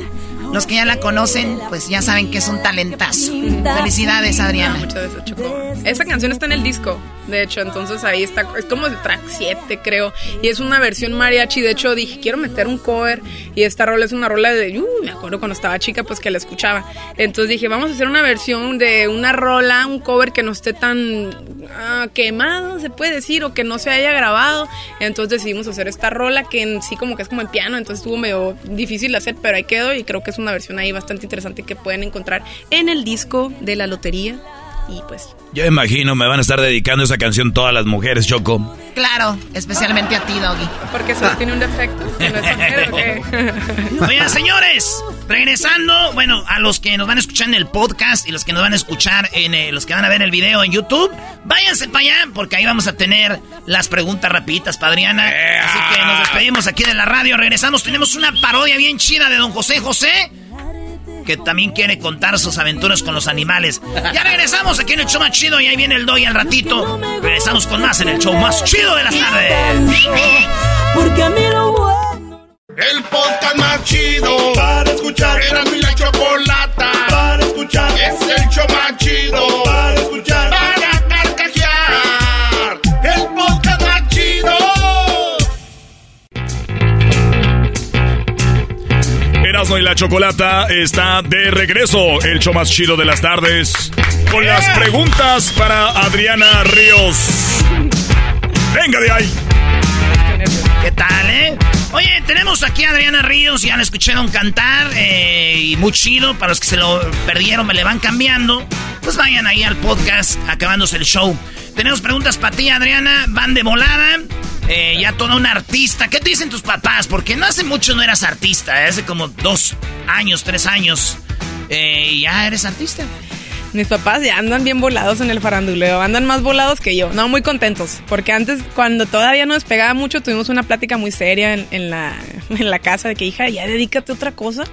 Los que ya la conocen, pues ya saben que es un talentazo. Felicidades, Adriana. Muchas gracias, Choco. Esta canción está en el disco, de hecho, entonces ahí está, es como el track 7, creo, y es una versión mariachi, de hecho dije, quiero meter un cover, y esta rola es una rola de, uh, me acuerdo cuando estaba chica, pues que la escuchaba, entonces dije, vamos a hacer una versión de una rola, un cover que no esté tan ah, quemado, se puede decir, o que no se haya grabado, entonces decidimos hacer esta rola que en sí como que es como en piano, entonces estuvo medio difícil de hacer, pero ahí quedó, y creo que es una versión ahí bastante interesante que pueden encontrar en el disco de la lotería, y pues Yo imagino me van a estar dedicando esa canción todas las mujeres, Choco. Claro, especialmente a ti, Doggy. Porque solo tiene un defecto. [LAUGHS] [LAUGHS] Oigan, señores, regresando, bueno, a los que nos van a escuchar en el podcast y los que nos van a escuchar en eh, los que van a ver el video en YouTube, váyanse para allá porque ahí vamos a tener las preguntas rapiditas, Padriana. Así que nos despedimos aquí de la radio, regresamos, tenemos una parodia bien chida de Don José José. Que también quiere contar sus aventuras con los animales. Ya regresamos aquí en el show más chido y ahí viene el doy al ratito. Regresamos con más en el show más chido de las tardes. Porque a mí lo bueno. El podcast más chido para escuchar. Era mi la chocolata para escuchar. Es el show más chido para escuchar. Para Erasmo y la Chocolata está de regreso. El show más chido de las tardes. Con las preguntas para Adriana Ríos. Venga de ahí. ¿Qué tal, eh? Oye, tenemos aquí a Adriana Ríos, ya la escucharon cantar, eh, y muy chido, para los que se lo perdieron, me le van cambiando, pues vayan ahí al podcast, acabándose el show. Tenemos preguntas para ti, Adriana, van de volada, eh, ya toda una artista. ¿Qué te dicen tus papás? Porque no hace mucho no eras artista, eh, hace como dos años, tres años, eh, ya eres artista. Mis papás ya andan bien volados en el faranduleo, andan más volados que yo. No, muy contentos, porque antes, cuando todavía no despegaba mucho, tuvimos una plática muy seria en, en la, [LAUGHS] en la casa de que, hija, ya dedícate a otra cosa.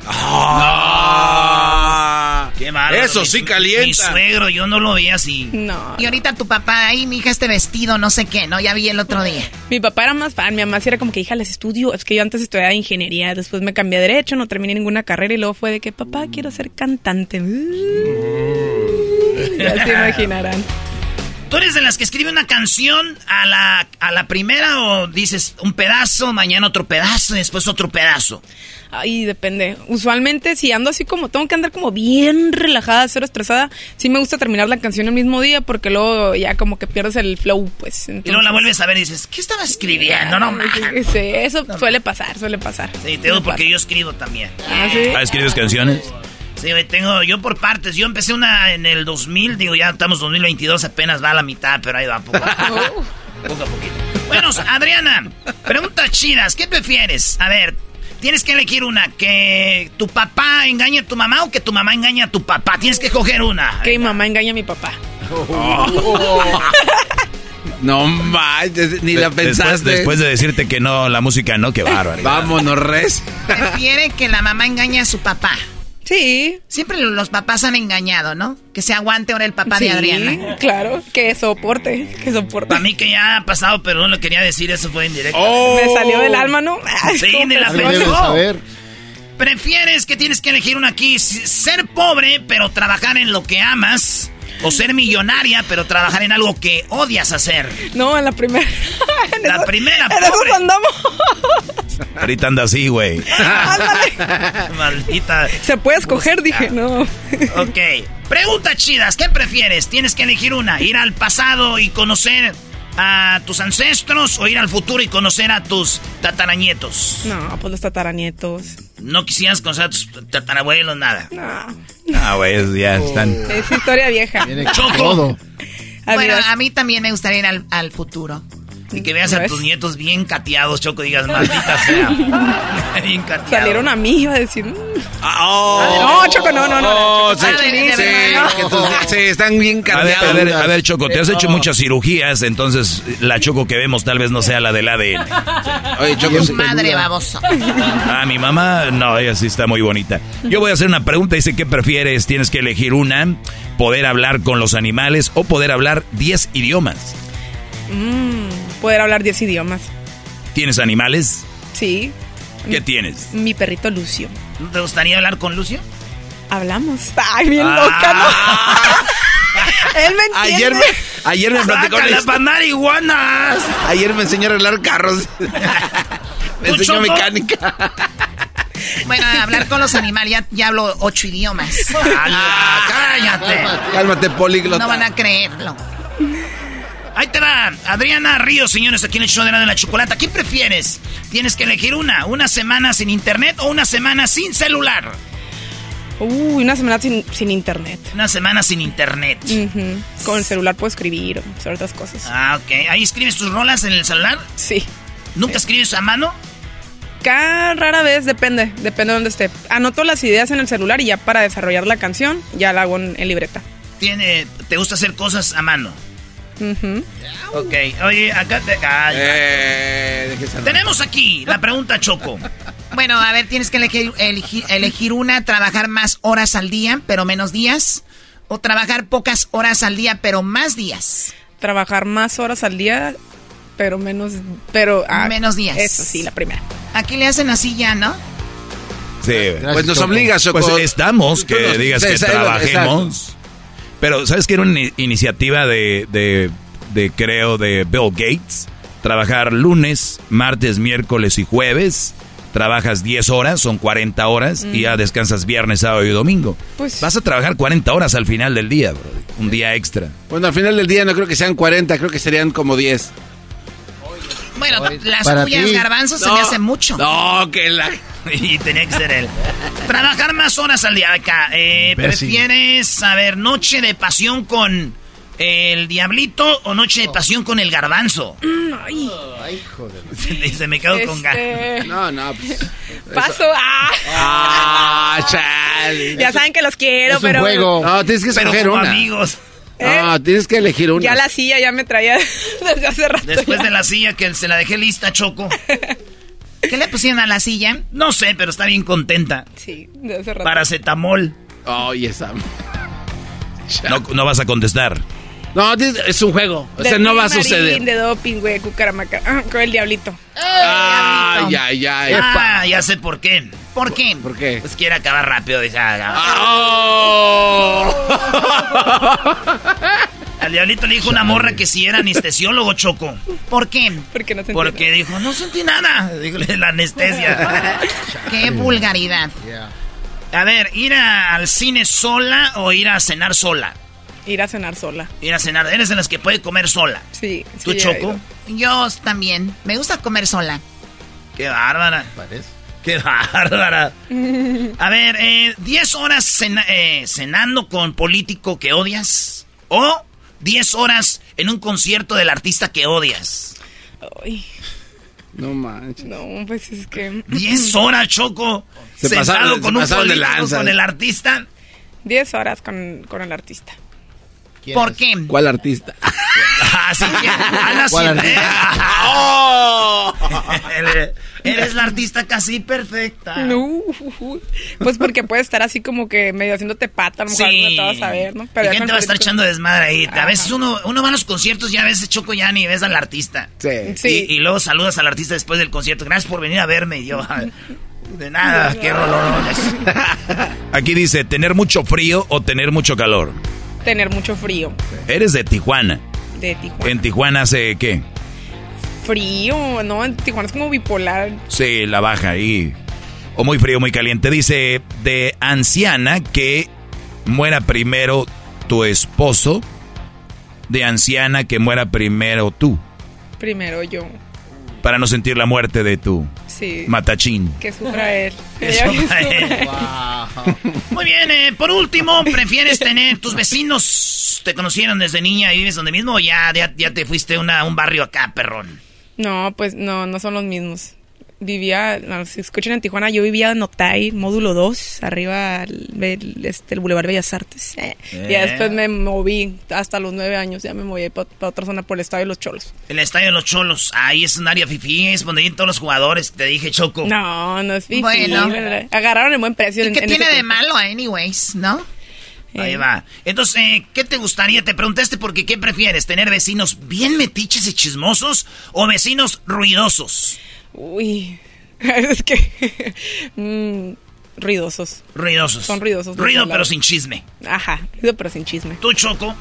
Ah, Qué malo. Eso Mi- sí calienta. Mi suegro, yo no lo veía así. No. Y ahorita tu papá, ahí, mi hija, este vestido, no sé qué, ¿no? Ya vi el otro día. Mi papá era más fan, mi mamá sí era como que, hija, les estudio. Es que yo antes estudiaba ingeniería, después me cambié a derecho, no terminé ninguna carrera y luego fue de que, papá, quiero ser cantante. Ya se imaginarán. ¿Tú eres de las que escribe una canción a la, a la primera o dices un pedazo, mañana otro pedazo y después otro pedazo? Ay, depende. Usualmente, si ando así como, tengo que andar como bien relajada, cero estresada, sí me gusta terminar la canción el mismo día porque luego ya como que pierdes el flow, pues. Y luego la vuelves a ver y dices, ¿qué estaba escribiendo? No, mames. Sí, eso suele pasar, suele pasar. Sí, te digo porque yo escribo también. Ah, ¿sí? Ah, ¿Escribes canciones? Sí, güey, tengo yo por partes. Yo empecé una en el 2000, digo, ya estamos 2022, apenas va a la mitad, pero ahí va poco a poco. [LAUGHS] poco a poquito. Bueno, Adriana, preguntas chidas. ¿Qué prefieres? A ver, tienes que elegir una. ¿Que tu papá engañe a tu mamá o que tu mamá engañe a tu papá? Tienes que coger una. Que mi mamá engaña a mi papá. [LAUGHS] No manches, ni la después- pensaste. Después, de decirte que no, la música no, qué bárbaro. Vámonos, res. Prefiere que la mamá engañe a su papá. Sí. Siempre los papás han engañado, ¿no? Que se aguante ahora el papá de Sí, Adriana. Claro, que soporte, que soporte. Para mí que ya ha pasado, pero no lo quería decir, eso fue en directo. Me salió del alma, ¿no? Sí, ni la saber. ¿Prefieres que tienes que elegir una aquí? Ser pobre, pero trabajar en lo que amas. O ser millonaria, pero trabajar en algo que odias hacer. No, en la primera. [LAUGHS] En La eso- primera, En pobre. andamos. Ahorita anda así, güey. [LAUGHS] Maldita. Se puede escoger, dije, no. Ok. Preguntas chidas. ¿Qué prefieres? Tienes que elegir una. Ir al pasado y conocer a tus ancestros o ir al futuro y conocer a tus tataranietos? No, pues los tataranietos. No quisieras conocer a tus tatarabuelos, nada. No. Ah, güey, ya están. [LAUGHS] Es historia vieja. Choco. Bueno, a mí también me gustaría ir al, al futuro. Y que veas ¿Ya a ves? tus nietos bien cateados, Choco, digas, [LAUGHS] maldita sea. [LAUGHS] bien cateados. Salieron a mí, iba a decir. mm. Oh, no, Choco, no, no, no. Oh, sí, están bien A ver, cargados. a ver, a ver, Choco, te has hecho muchas cirugías, entonces la Choco que vemos tal vez no sea la del ADN. Oye, Choco, madre, baboso. Ah, mi mamá, no, ella sí está muy bonita. Yo voy a hacer una pregunta, dice, ¿qué prefieres? Tienes que elegir una, poder hablar con los animales o poder hablar 10 idiomas. Mm, poder hablar 10 idiomas. ¿Tienes animales? Sí. ¿Qué tienes? Mi perrito Lucio. ¿No te gustaría hablar con Lucio? Hablamos. Ay, bien Ah. loca, ¿no? [LAUGHS] Él me entiende. Ayer me, ayer me platicó una ¡Sácala historia. para marihuanas! Ayer me enseñó a arreglar carros. [LAUGHS] me ¿Tú, enseñó mecánica. Bueno, hablar con los animales, ya, ya hablo ocho idiomas. Ah, ¡Cállate! Cálmate, políglota. No van a creerlo. Ahí te va, Adriana Ríos, señores, aquí en el show de la, de la chocolata. ¿Qué prefieres? Tienes que elegir una, una semana sin internet o una semana sin celular. Uy, una semana sin, sin internet. Una semana sin internet. Con el celular puedo escribir o hacer otras cosas. Ah, ok. ¿Ahí escribes tus rolas en el celular? Sí. ¿Nunca escribes a mano? Cada rara vez depende, depende de dónde esté. Anoto las ideas en el celular y ya para desarrollar la canción ya la hago en, en libreta. Tiene, ¿Te gusta hacer cosas a mano? Ok. Oye, acá te... ay, Eh. Tenemos aquí la pregunta Choco. Bueno, a ver, tienes que elegir, elegir, elegir una, trabajar más horas al día, pero menos días. O trabajar pocas horas al día, pero más días. Trabajar más horas al día, pero menos, pero ah, Menos días. Eso sí, la primera. Aquí le hacen así ya, ¿no? Sí. Pues nos obliga, Choco. Pues estamos, que nos- digas sí, que trabajemos. Pero, ¿sabes que era una ini- iniciativa de, de, de, creo, de Bill Gates? Trabajar lunes, martes, miércoles y jueves. Trabajas 10 horas, son 40 horas, y ya descansas viernes, sábado y domingo. Pues- Vas a trabajar 40 horas al final del día, bro. Un día extra. Bueno, al final del día no creo que sean 40, creo que serían como 10. Bueno, las tuyas, garbanzos, se me hace mucho. No, que la... [LAUGHS] Y tenía que ser él. Trabajar más horas al día. Acá, eh. ¿prefieres, a ver, noche de pasión con el diablito o noche de pasión con el garbanzo? Ay, Ay, joder. [LAUGHS] Dice, me quedo con ganas. este, No, no, pues... paso. Ah. Ah, chale. Ya saben que los quiero, Es un pero juego. No, tienes que Pero escoger como una. amigos. No, tienes que elegir una. ya la silla ya me traía [LAUGHS] desde hace rato. Después ya. de la silla que se la dejé lista, Choco. ¿Qué le pusieron a la silla? No sé, pero está bien contenta. Sí, desde hace rato. Paracetamol. Oye, esa... [LAUGHS] No, no vas a contestar. No, es un juego. O De sea, no va a suceder. De doping, güey, cucaramaca. Ah, con el diablito. Ay, ay, ay. Ah, ya sé por qué. ¿Por qué? ¿Por qué? Pues quiere acabar rápido. Dice, ah, Ah. [LAUGHS] [LAUGHS] Al diablito le dijo una morra que si era anestesiólogo, Choco. ¿Por qué? Porque no sentí Porque dijo, no sentí nada. Dígole la anestesia. [LAUGHS] Qué vulgaridad. A ver, ¿ir a- al cine sola o ir a cenar sola? Ir a cenar sola. Ir a cenar. Eres de las que puede comer sola. Sí. ¿Tú, Choco? Yo también. Me gusta comer sola. Qué bárbara. Parece. Qué bárbara. A ver, eh, 10 horas cena- eh, cenando con político que odias. O 10 horas en un concierto del artista que odias. Ay, No manches. no, pues es que... 10 [LAUGHS] horas, Choco. Se sentado pasaron- con se un pasaron de político, lanza. con el artista. 10 horas con, con el artista. ¿Quién ¿Por es? qué? ¿Cuál artista? [LAUGHS] Así que, ¿Cuál Silvera. [LAUGHS] ¡Oh! Eres- la artista casi perfecta. No, pues porque puede estar así como que medio haciéndote pata, a lo mejor Sí. no te vas a ver, ¿no? Y ya gente va a estar echando desmadre ahí. A veces uno, uno va a los conciertos y a veces Choco ya ni ves al artista. Sí. Sí. Y, y luego saludas al artista después del concierto. Gracias por venir a verme. Y yo, de nada, qué rolorones. [LAUGHS] Aquí dice, ¿tener mucho frío o tener mucho calor? Tener mucho frío Eres de Tijuana. de Tijuana. ¿En Tijuana hace qué? Frío, ¿no? En Tijuana es como bipolar. Sí, la baja ahí. O muy frío, muy caliente. Dice, de anciana que muera primero tu esposo de anciana que muera primero tú? Primero yo. Para no sentir la muerte de tu Sí. matachín. Que sufra él. [LAUGHS] Que sufra. [LAUGHS] Muy bien, eh, por último, ¿prefieres tener tus vecinos te conocieron desde niña y vives donde mismo o ya, ya, ya te fuiste a una, un barrio acá, perrón? No, pues no, no son los mismos. Vivía, no, si escuchan en Tijuana, yo vivía en Octay, módulo 2, arriba el, este, el Boulevard Bellas Artes. Eh. Eh. Y ya después me moví hasta los nueve años, ya me moví para otra zona por el Estadio de los Cholos. El estadio de los cholos. Ahí es un área fifí, es donde vienen todos los jugadores. Te dije, Choco. No, no es fifi. Bueno. Agarraron el buen precio. ¿Y en- qué en tiene de tiempo. malo, anyways, no? Ahí va. Entonces, eh, ¿qué te gustaría? Te preguntaste porque ¿qué prefieres? ¿Tener vecinos bien metiches y chismosos o vecinos ruidosos? Uy, [LAUGHS] es que... [LAUGHS] mm, ruidosos. Ruidosos. Son ruidosos. Ruido, pero sin chisme. Ajá, ruido pero sin chisme. ¿Tú, Choco?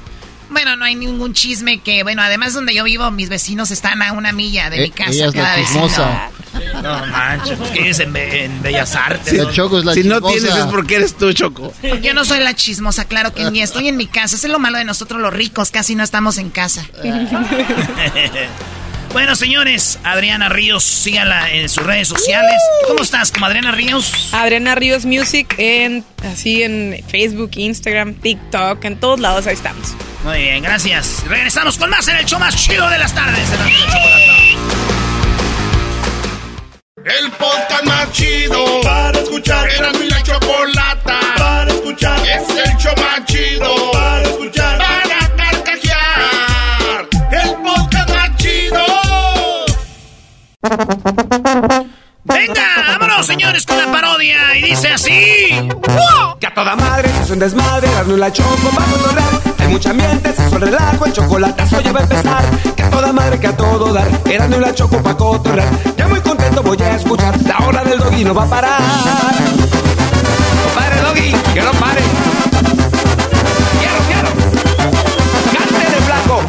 Bueno, no hay ningún chisme que, bueno, además donde yo vivo, mis vecinos están a una milla de Eh, mi casa. ella es la cada vecino. chismosa. No manches, pues que vives en, Be- en Bellas Artes. Sí, ¿no? Choco es la si no tienes es porque eres tú, Choco. Yo no soy la chismosa, claro que ni estoy en mi casa. Eso es lo malo de nosotros los ricos, casi no estamos en casa. [LAUGHS] bueno, señores, Adriana Ríos, síganla en sus redes sociales. ¿Cómo estás, como Adriana Ríos? Adriana Ríos Music en así en Facebook, Instagram, TikTok, en todos lados ahí estamos. Muy bien, gracias. Regresamos con más en el show más chido de las tardes. en la Chocolata. El podcast más chido para escuchar. Era mi la chocolata para escuchar. Es el show más chido para escuchar. Para Venga, vámonos, señores, con la parodia. Y dice así. Que a toda madre se hace un desmadre, y la choco pa' cotorrear. Hay mucho ambiente, se el relajo, el chocolatazo ya va a empezar. Que a toda madre, que a todo dar, Erasmo y la choco pa' cotorrear. Ya muy contento voy a escuchar, la hora del doggy no va a parar. Compadre doggy, que no pare. Quiero, quiero. Cante de flaco.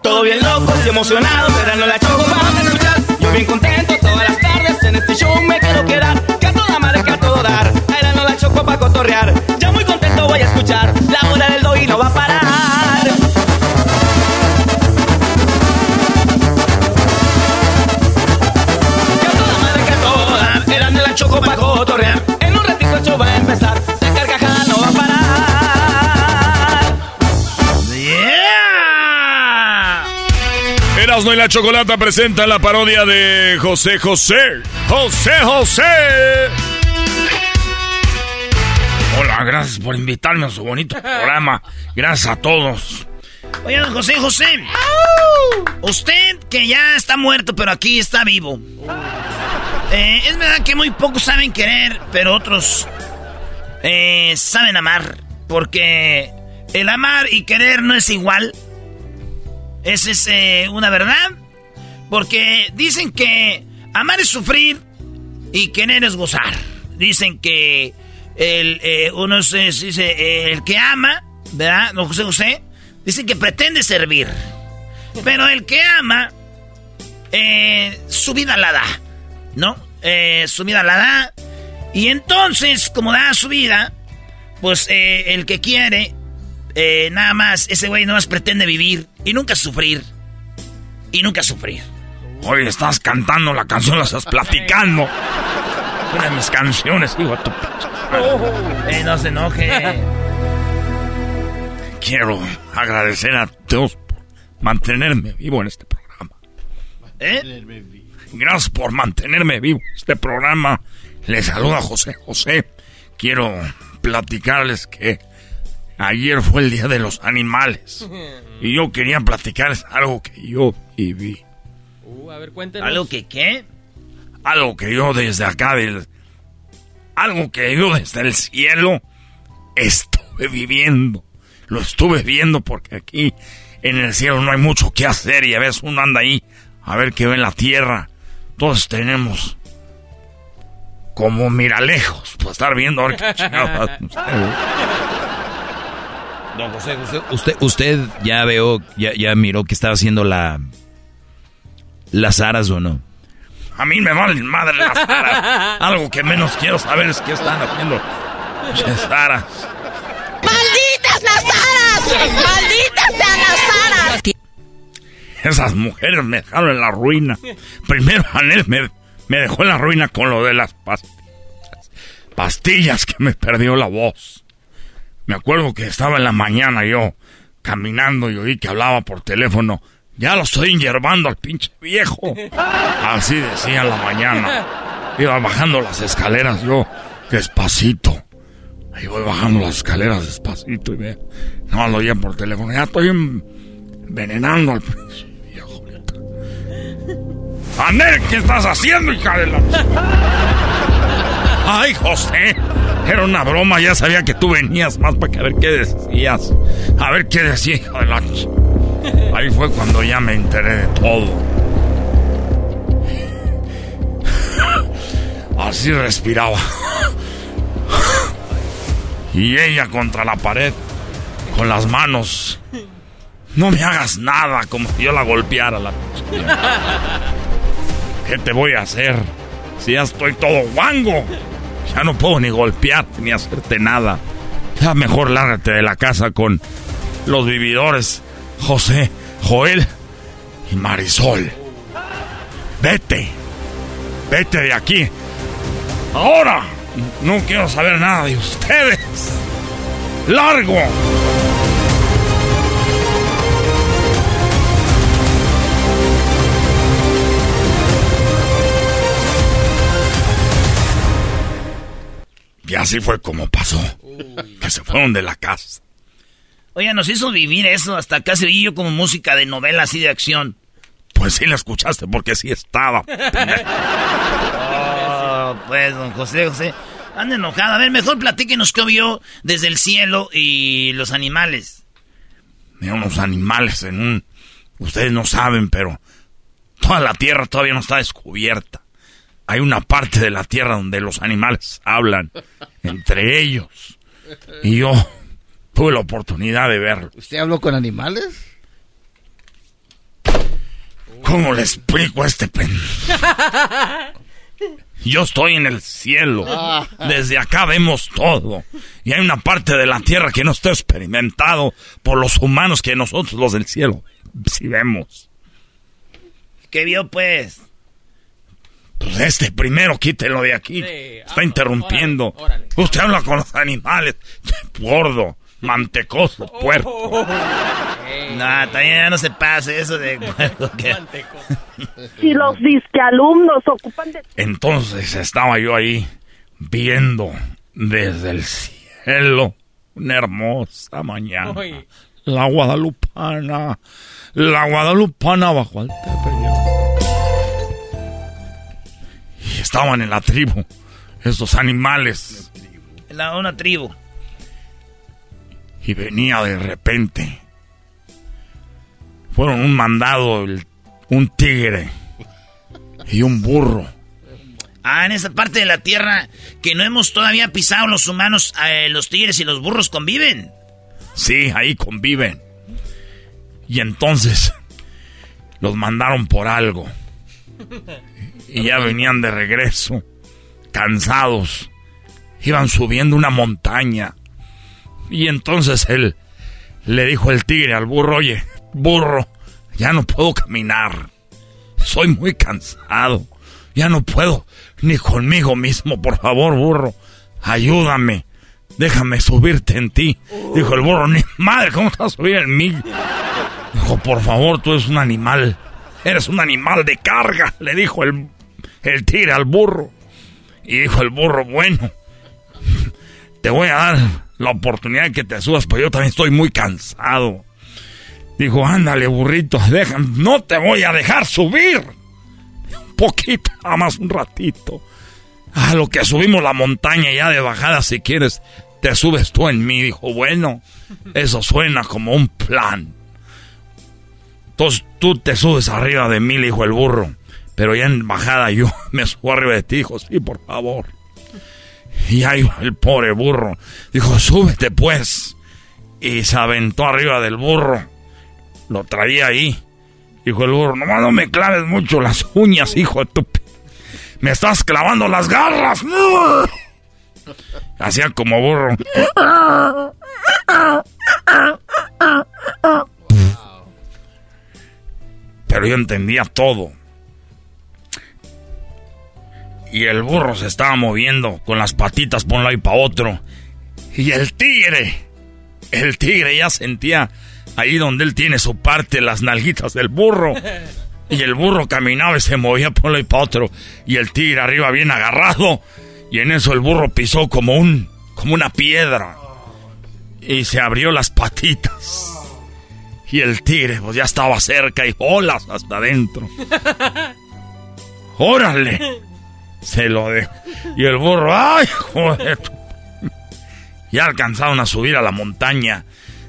Todo bien locos y emocionados, Erasmo y la choco vamos a escuchar. Yo bien contento todas las tardes, en este show me quiero quedar. Que a toda madre, que a todo dar, y la choco pa' cotorrear. Ya muy contento voy a escuchar, la hora del doggy no va a parar. Erasmo y la Chocolata presenta la parodia de José José. José José. Hola, gracias por invitarme a su bonito [LAUGHS] programa. Gracias a todos. Oye, don José José. Usted que ya está muerto, pero aquí está vivo. [LAUGHS] Eh, es verdad que muy pocos saben querer, pero otros eh, saben amar. Porque el amar y querer no es igual. Esa es eh, una verdad. Porque dicen que amar es sufrir y querer es gozar. Dicen que el, eh, uno eh, el que ama, ¿verdad? Don José José, dicen que pretende servir. Pero el que ama, su vida la da, ¿no? Su vida la da. Y entonces, como da su vida, pues el que quiere, eh, nada más, ese güey nada más pretende vivir y nunca sufrir. Y nunca sufrir. Oye, estás cantando la canción, la estás platicando. Una de mis canciones, hijo de tu... Eh, no se enoje. Quiero agradecer a Dios por mantenerme vivo en este programa. ¿Eh? Gracias por mantenerme vivo en este programa. Les saluda José José. Quiero platicarles que ayer fue el Día de los Animales. [LAUGHS] Y yo quería platicarles algo que yo viví. Uh, a ver, cuéntenos. ¿Algo que qué? Algo que yo desde acá del... Algo que yo desde el cielo estuve viviendo. Lo estuve viendo porque aquí en el cielo no hay mucho que hacer y a veces uno anda ahí a ver qué ve en la tierra. Todos tenemos como miralejos para estar viendo a ver qué [LAUGHS] chingados hacen ustedes. Don José, usted, usted, usted ya veo, ya, ya miró que estaba haciendo la... Las aras o no. A mí me valen madre las aras. [LAUGHS] Algo que menos quiero saber es qué están haciendo las aras. ¡Malditas las aras! ¡Malditas sean las aras! esas mujeres me dejaron en la ruina. Primero Anel me, me dejó en la ruina con lo de las pastillas. Pastillas que me perdió la voz. Me acuerdo que estaba en la mañana yo caminando y oí que hablaba por teléfono. Ya lo estoy inyervando al pinche viejo. [LAUGHS] Así decía en la mañana. Iba bajando las escaleras yo despacito. Ahí voy bajando las escaleras despacito y ve. No lo oía por teléfono. Ya estoy envenenando al pinche viejo. Anel, ¿qué estás haciendo, hija de la... [LAUGHS] Ay, José. Era una broma, ya sabía que tú venías más para que a ver qué decías. A ver qué decía, hija de la... Ahí fue cuando ya me enteré de todo. Así respiraba. Y ella contra la pared, con las manos. No me hagas nada, como si yo la golpeara la ¿Qué te voy a hacer? Si ya estoy todo guango. Ya no puedo ni golpearte ni hacerte nada. Ya mejor lárgate de la casa con los vividores, José, Joel y Marisol. Vete. Vete de aquí. Ahora. No quiero saber nada de ustedes. Largo. Y así fue como pasó. Que se fueron de la casa. Oye, nos hizo vivir eso. Hasta casi oí yo como música de novela así de acción. Pues sí la escuchaste porque sí estaba. Oh, [LAUGHS] pues, don José, José. Anda enojado. A ver, mejor platíquenos qué vio desde el cielo y los animales. Mira, unos animales en un... Ustedes no saben, pero toda la tierra todavía no está descubierta. Hay una parte de la tierra donde los animales hablan entre ellos. Y yo tuve la oportunidad de verlo. ¿Usted habló con animales? ¿Cómo le explico a este pen? Yo estoy en el cielo. Ah. Desde acá vemos todo. Y hay una parte de la tierra que no está experimentado por los humanos que nosotros los del cielo sí vemos. ¿Qué vio, pues? Pues este primero quítelo de aquí. está interrumpiendo. Usted habla con los animales. [LAUGHS] Gordo, mantecoso, puerco. [LAUGHS] No, también ya no se pase eso de... que- [LAUGHS] Si los disque alumnos ocupan de... Entonces estaba yo ahí viendo desde el cielo una hermosa mañana. Uy. La guadalupana, la guadalupana bajo el Y estaban en la tribu, esos animales. La, una tribu. Y venía de repente. Fueron un mandado, el- un tigre y un burro. Ah, en esa parte de la tierra que no hemos todavía pisado los humanos, eh, los tigres y los burros conviven. Sí, ahí conviven. Y entonces los mandaron por algo. [LAUGHS] Y ya venían de regreso, cansados. Iban subiendo una montaña. Y entonces él le dijo el tigre al burro, oye, burro, ya no puedo caminar. Soy muy cansado. Ya no puedo ni conmigo mismo. Por favor, burro, ayúdame. Déjame subirte en ti. Dijo el burro, ni madre, ¿cómo vas a subir en mí? Dijo, por favor, tú eres un animal. Eres un animal de carga, le dijo el, el tigre al burro. Y dijo el burro, bueno, te voy a dar la oportunidad de que te subas, pero yo también estoy muy cansado. Dijo, ándale, burrito, déjame, no te voy a dejar subir. Un poquito, [LAUGHS] nada más un ratito. A lo que subimos la montaña ya de bajada, si quieres, te subes tú en mí. Dijo, bueno, eso suena como un plan. Entonces tú te subes arriba de mí, le dijo el burro. Pero ya en bajada yo [LAUGHS] me subo arriba de ti, dijo, sí, por favor. Y ahí va el pobre burro. Dijo, súbete pues. Y se aventó arriba del burro. Lo traía ahí. Dijo el burro, nomás no me claves mucho las uñas, hijo de tu... Me estás clavando las garras. [LAUGHS] Hacía como burro. [LAUGHS] pero yo entendía todo. Y el burro se estaba moviendo con las patitas por un lado y para otro. Y el tigre, el tigre ya sentía ahí donde él tiene su parte, las nalguitas del burro. Y el burro caminaba y se movía por un lado y para otro. Y el tigre arriba bien agarrado. Y en eso el burro pisó como un, como una piedra. Y se abrió las patitas. Y el tigre pues ya estaba cerca y olas hasta adentro. [LAUGHS] ¡Órale! Se lo dejó. Y el burro, ¡ay, joder! Ya alcanzaron a subir a la montaña.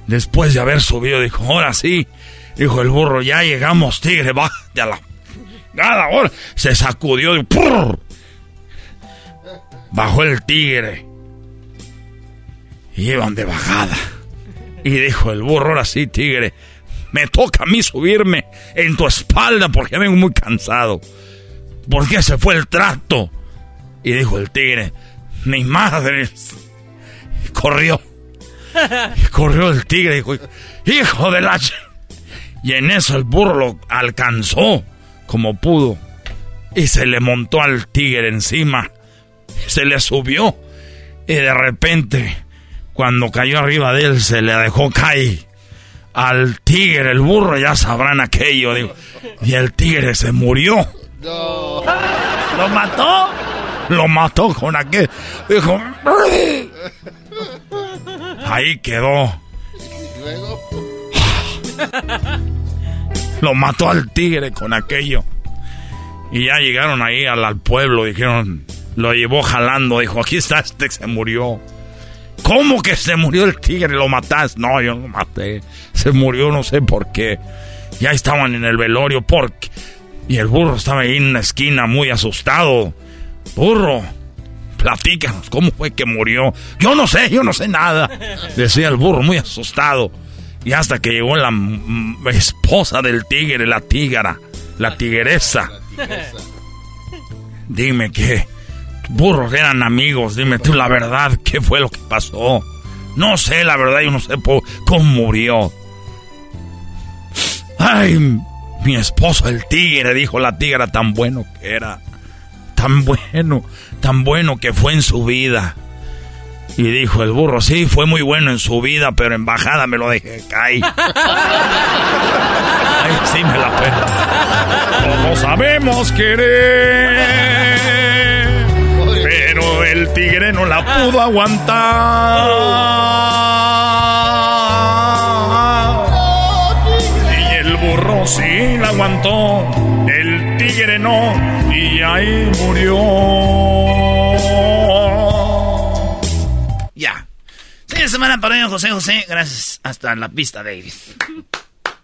Después de haber subido, dijo, ahora sí. Dijo el burro, ya llegamos, tigre, bájate a la... Nada, ahora. Se sacudió y... ¡prr! Bajó el tigre. Y iban de bajada. Y dijo el burro, ahora sí, tigre, me toca a mí subirme en tu espalda porque vengo muy cansado. ¿Por qué se fue el trato? Y dijo el tigre, mi madre. [LAUGHS] Corrió. [LAUGHS] Corrió el tigre y dijo, hijo de la... ch-". Y en eso el burro lo alcanzó como pudo. Y se le montó al tigre encima. Se le subió. Y de repente, cuando cayó arriba de él, se le dejó caer al tigre, el burro, ya sabrán aquello. digo. Y el tigre se murió. [LAUGHS] ¿Lo mató? Lo mató con aquel. Dijo. Ahí quedó. [LAUGHS] Lo mató al tigre con aquello. Y ya llegaron ahí al, al pueblo, dijeron, lo llevó jalando, dijo, aquí está este se murió. ¿Cómo que se murió el tigre? ¿Lo mataste? No, yo no lo maté. Se murió no sé por qué. Ya estaban en el velorio porque... Y el burro estaba ahí en una esquina muy asustado. Burro, platícanos, ¿cómo fue que murió? Yo no sé, yo no sé nada. [LAUGHS] Decía el burro muy asustado. Y hasta que llegó la esposa del tigre, la tígara, la tigresa. [LAUGHS] Dime que burros eran amigos, dime tú la verdad, ¿qué fue lo que pasó? No sé, la verdad, yo no sé cómo murió. Ay, mi esposo el tigre, dijo la tigra, tan bueno que era. Tan bueno, tan bueno que fue en su vida. Y dijo el burro, sí, fue muy bueno en su vida, pero en bajada me lo dejé caer. [LAUGHS] Ay, sí me la pena. Todos sabemos querer, pero el tigre no la pudo aguantar. Sí la aguantó, el tigre no, y ahí murió. Ya. Fin de semana para hoy, José José. Gracias. Hasta la pista, Davis.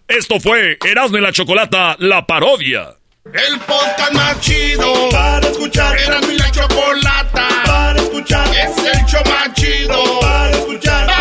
Esto fue Erasmo y la Chocolata, la parodia. El podcast más chido para escuchar. Era mi la chocolata para escuchar. Es el show más chido para escuchar.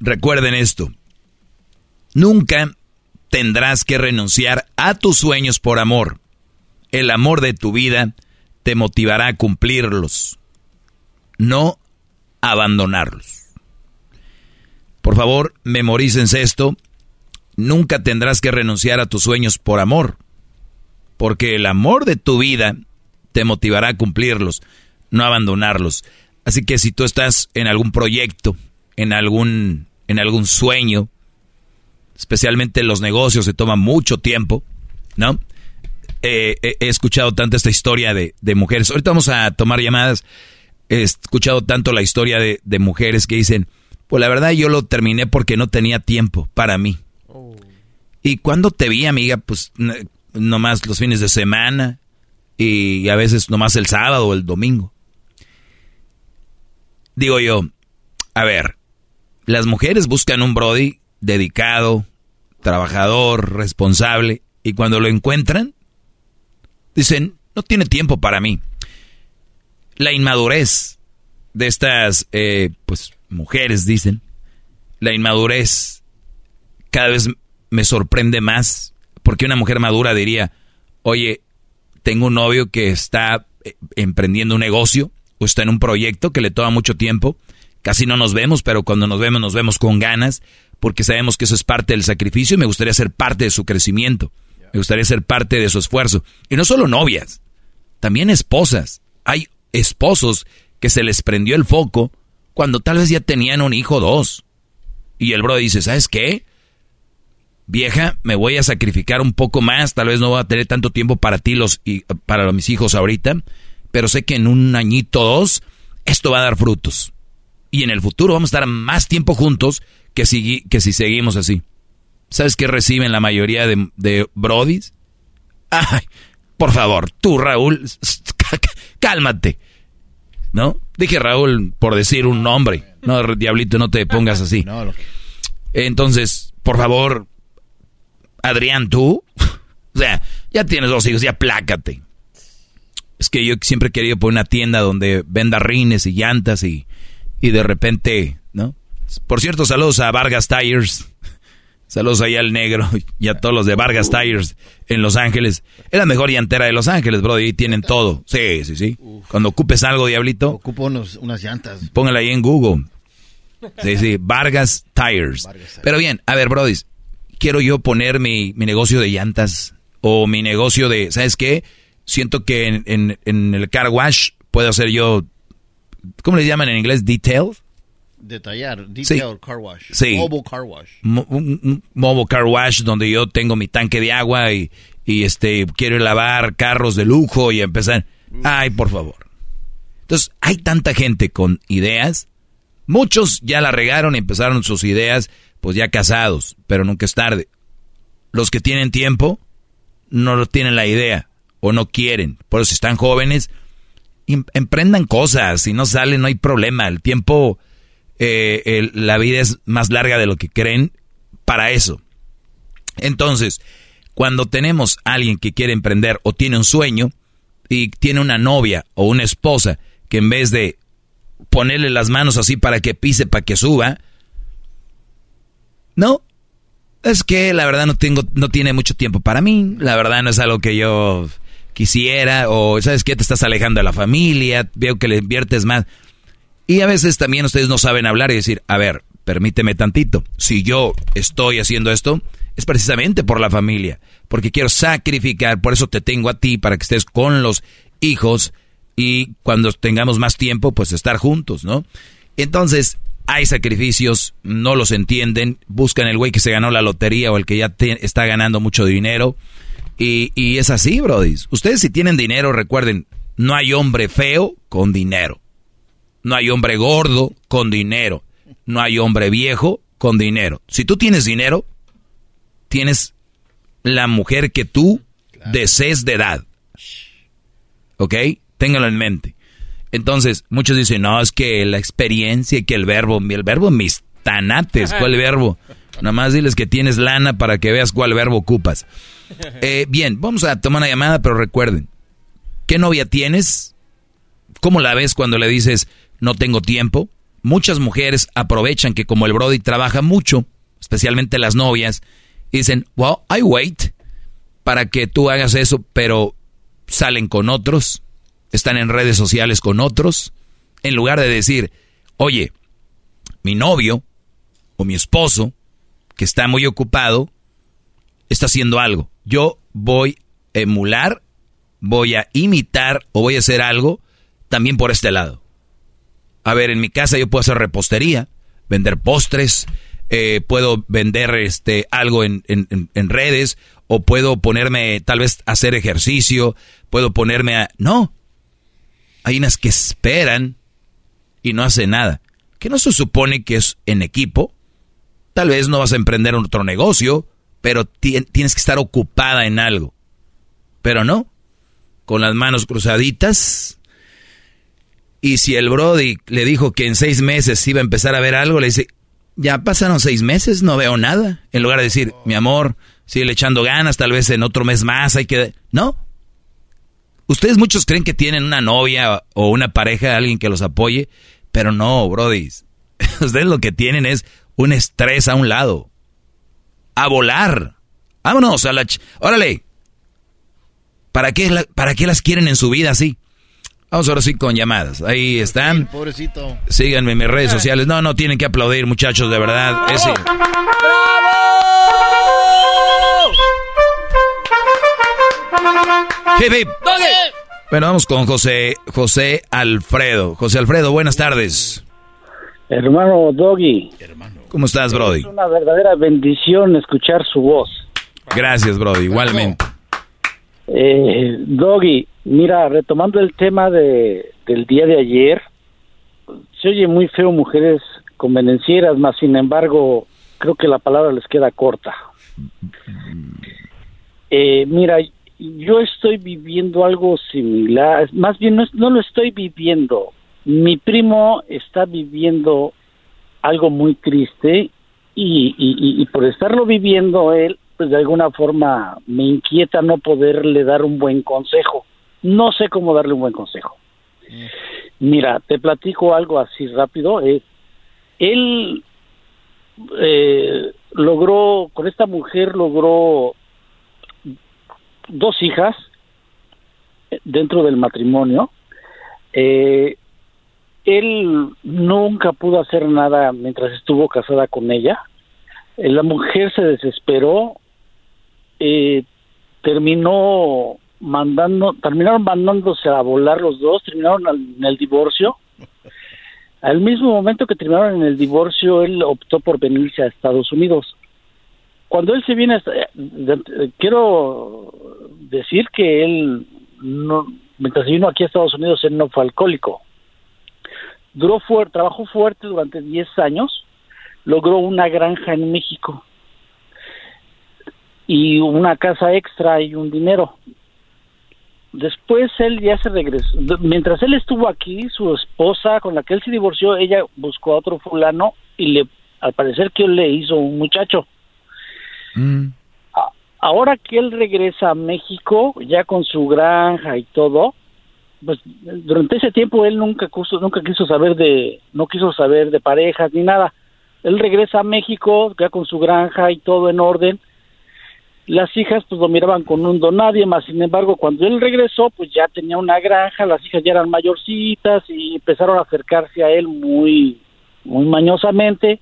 recuerden esto. Nunca tendrás que renunciar a tus sueños por amor. El amor de tu vida te motivará a cumplirlos, no abandonarlos. Por favor, memorícense esto. Nunca tendrás que renunciar a tus sueños por amor, porque el amor de tu vida te motivará a cumplirlos, no abandonarlos. Así que si tú estás en algún proyecto, en algún, en algún sueño, especialmente los negocios se toman mucho tiempo, ¿no? Eh, he, he escuchado tanto esta historia de, de mujeres. Ahorita vamos a tomar llamadas. He escuchado tanto la historia de, de mujeres que dicen, pues la verdad yo lo terminé porque no tenía tiempo para mí. Y cuando te vi, amiga, pues nomás los fines de semana y a veces nomás el sábado o el domingo. digo yo, a ver, las mujeres buscan un Brody dedicado, trabajador, responsable, y cuando lo encuentran, dicen, no tiene tiempo para mí. La inmadurez de estas, eh, pues, mujeres, dicen, la inmadurez cada vez me sorprende más, porque una mujer madura diría, oye, tengo un novio que está eh, emprendiendo un negocio o está en un proyecto que le toma mucho tiempo, casi no nos vemos, pero cuando nos vemos nos vemos con ganas, porque sabemos que eso es parte del sacrificio y me gustaría ser parte de su crecimiento, me gustaría ser parte de su esfuerzo. Y no solo novias, también esposas. Hay esposos que se les prendió el foco cuando tal vez ya tenían un hijo o dos. Y el bro dice, ¿sabes qué? Vieja, me voy a sacrificar un poco más, tal vez no voy a tener tanto tiempo para ti los, y para mis hijos ahorita, pero sé que en un añito o dos esto va a dar frutos. Y en el futuro vamos a estar más tiempo juntos que si, que si seguimos así. ¿Sabes qué reciben la mayoría de, de brodis? Ay, por favor, tú Raúl, [LAUGHS] cálmate. ¿No? Dije Raúl por decir un nombre. No, diablito, no te pongas así. [LAUGHS] Entonces, por favor, Adrián, tú, [LAUGHS] o sea, ya tienes dos hijos, ya plácate. Es que yo siempre he querido poner una tienda donde venda rines y llantas y, y de repente, ¿no? Por cierto, saludos a Vargas Tires. [LAUGHS] Saludos ahí al negro [LAUGHS] y a todos los de Vargas Tires en Los Ángeles. Es la mejor llantera de Los Ángeles, bro. Y tienen todo. Sí, sí, sí. Cuando ocupes algo, diablito. Ocupo unos, unas llantas. Póngala ahí en Google. Sí, sí. Vargas Tires. Pero bien, a ver, Brody quiero yo poner mi, mi negocio de llantas o mi negocio de, ¿sabes qué? Siento que en, en, el car wash puedo hacer yo, ¿cómo le llaman en inglés? Detail. Detallar, detail car wash. Sí. Mobile car wash. mobile car wash donde yo tengo mi tanque de agua y, y este quiero lavar carros de lujo y empezar. Ay, por favor. Entonces, hay tanta gente con ideas. Muchos ya la regaron y empezaron sus ideas pues ya casados, pero nunca es tarde. Los que tienen tiempo no tienen la idea o no quieren. Por eso si están jóvenes, emprendan cosas. Si no salen, no hay problema. El tiempo, eh, la vida es más larga de lo que creen para eso. Entonces, cuando tenemos a alguien que quiere emprender o tiene un sueño y tiene una novia o una esposa que en vez de ponerle las manos así para que pise, para que suba, no, es que la verdad no tengo, no tiene mucho tiempo para mí. La verdad no es algo que yo quisiera. O sabes qué, te estás alejando de la familia. Veo que le inviertes más. Y a veces también ustedes no saben hablar y decir, a ver, permíteme tantito. Si yo estoy haciendo esto, es precisamente por la familia. Porque quiero sacrificar, por eso te tengo a ti, para que estés con los hijos y cuando tengamos más tiempo, pues estar juntos, ¿no? Entonces, hay sacrificios, no los entienden, buscan el güey que se ganó la lotería o el que ya está ganando mucho dinero. Y, y es así, Brody. Ustedes si tienen dinero, recuerden, no hay hombre feo con dinero. No hay hombre gordo con dinero. No hay hombre viejo con dinero. Si tú tienes dinero, tienes la mujer que tú desees de edad. ¿Ok? Téngalo en mente. Entonces, muchos dicen, no, es que la experiencia y que el verbo, el verbo mis tanates, ¿cuál [LAUGHS] verbo? Nada más diles que tienes lana para que veas cuál verbo ocupas. [LAUGHS] Eh, bien, vamos a tomar una llamada, pero recuerden, ¿qué novia tienes? ¿Cómo la ves cuando le dices, no tengo tiempo? Muchas mujeres aprovechan que como el Brody trabaja mucho, especialmente las novias, dicen, well, I wait para que tú hagas eso, pero salen con otros, están en redes sociales con otros, en lugar de decir, oye, mi novio o mi esposo, que está muy ocupado, está haciendo algo. Yo voy a emular, voy a imitar o voy a hacer algo también por este lado. A ver, en mi casa yo puedo hacer repostería, vender postres, eh, puedo vender este algo en, en, redes, o puedo ponerme tal vez a hacer ejercicio, puedo ponerme a... No, hay unas que esperan y no hacen nada. Que no se supone que es en equipo. Tal vez no vas a emprender otro negocio, pero tienes que estar ocupada en algo. Pero no, con las manos cruzaditas Y si el Brody le dijo que en seis meses iba a empezar a ver algo, le dice, ya pasaron seis meses, no veo nada. En lugar de decir, mi amor, sigue echando ganas, tal vez en otro mes más hay que... No. Ustedes muchos creen que tienen una novia o una pareja, alguien que los apoye, pero no, Brody. [LAUGHS] Ustedes lo que tienen es un estrés a un lado. A volar. Vámonos a la... ch- Órale. ¿Para qué, la- ¿Para qué las quieren en su vida así? Vamos ahora sí con llamadas. Ahí están. Pobrecito. Síganme en mis redes sociales. No, no tienen que aplaudir, muchachos, de verdad. Ese. Hip, hip. Bueno, vamos con José, José Alfredo. José Alfredo, buenas tardes. Hermano Doggy. ¿Cómo estás, Brody? Es una verdadera bendición escuchar su voz. Gracias, Brody, igualmente. Eh, Doggy, mira, retomando el tema de, del día de ayer, se oye muy feo mujeres convenencieras, más sin embargo, creo que la palabra les queda corta. Eh, mira, yo estoy viviendo algo similar, más bien no, no lo estoy viviendo. Mi primo está viviendo algo muy triste y, y- por estarlo viviendo él, pues de alguna forma me inquieta no poderle dar un buen consejo. No sé cómo darle un buen consejo. Mira, te platico algo así rápido. eh, él eh, logró, con esta mujer logró dos hijas eh, dentro del matrimonio. Eh, él nunca pudo hacer nada mientras estuvo casada con ella. Eh, la mujer se desesperó, eh, terminó mandando, terminaron mandándose a volar los dos, terminaron en el divorcio. Al mismo momento que terminaron en el divorcio, él optó por venirse a Estados Unidos. Cuando él se viene, eh, quiero decir que él, no, mientras vino aquí a Estados Unidos, él no fue alcohólico. Duró fuerte, trabajó fuerte durante 10 años, logró una granja en México y una casa extra y un dinero. Después él ya se regresó. Mientras él estuvo aquí, su esposa con la que él se divorció, ella buscó a otro fulano y le, al parecer que él le hizo un muchacho. A- Ahora que él regresa a México, ya con su granja y todo, pues durante ese tiempo él nunca quiso, nunca quiso saber de, no quiso saber de parejas ni nada. Él regresa a México, ya con su granja y todo en orden. Las hijas pues lo miraban con un don nadie, más sin embargo cuando él regresó pues ya tenía una granja, las hijas ya eran mayorcitas y empezaron a acercarse a él muy, muy mañosamente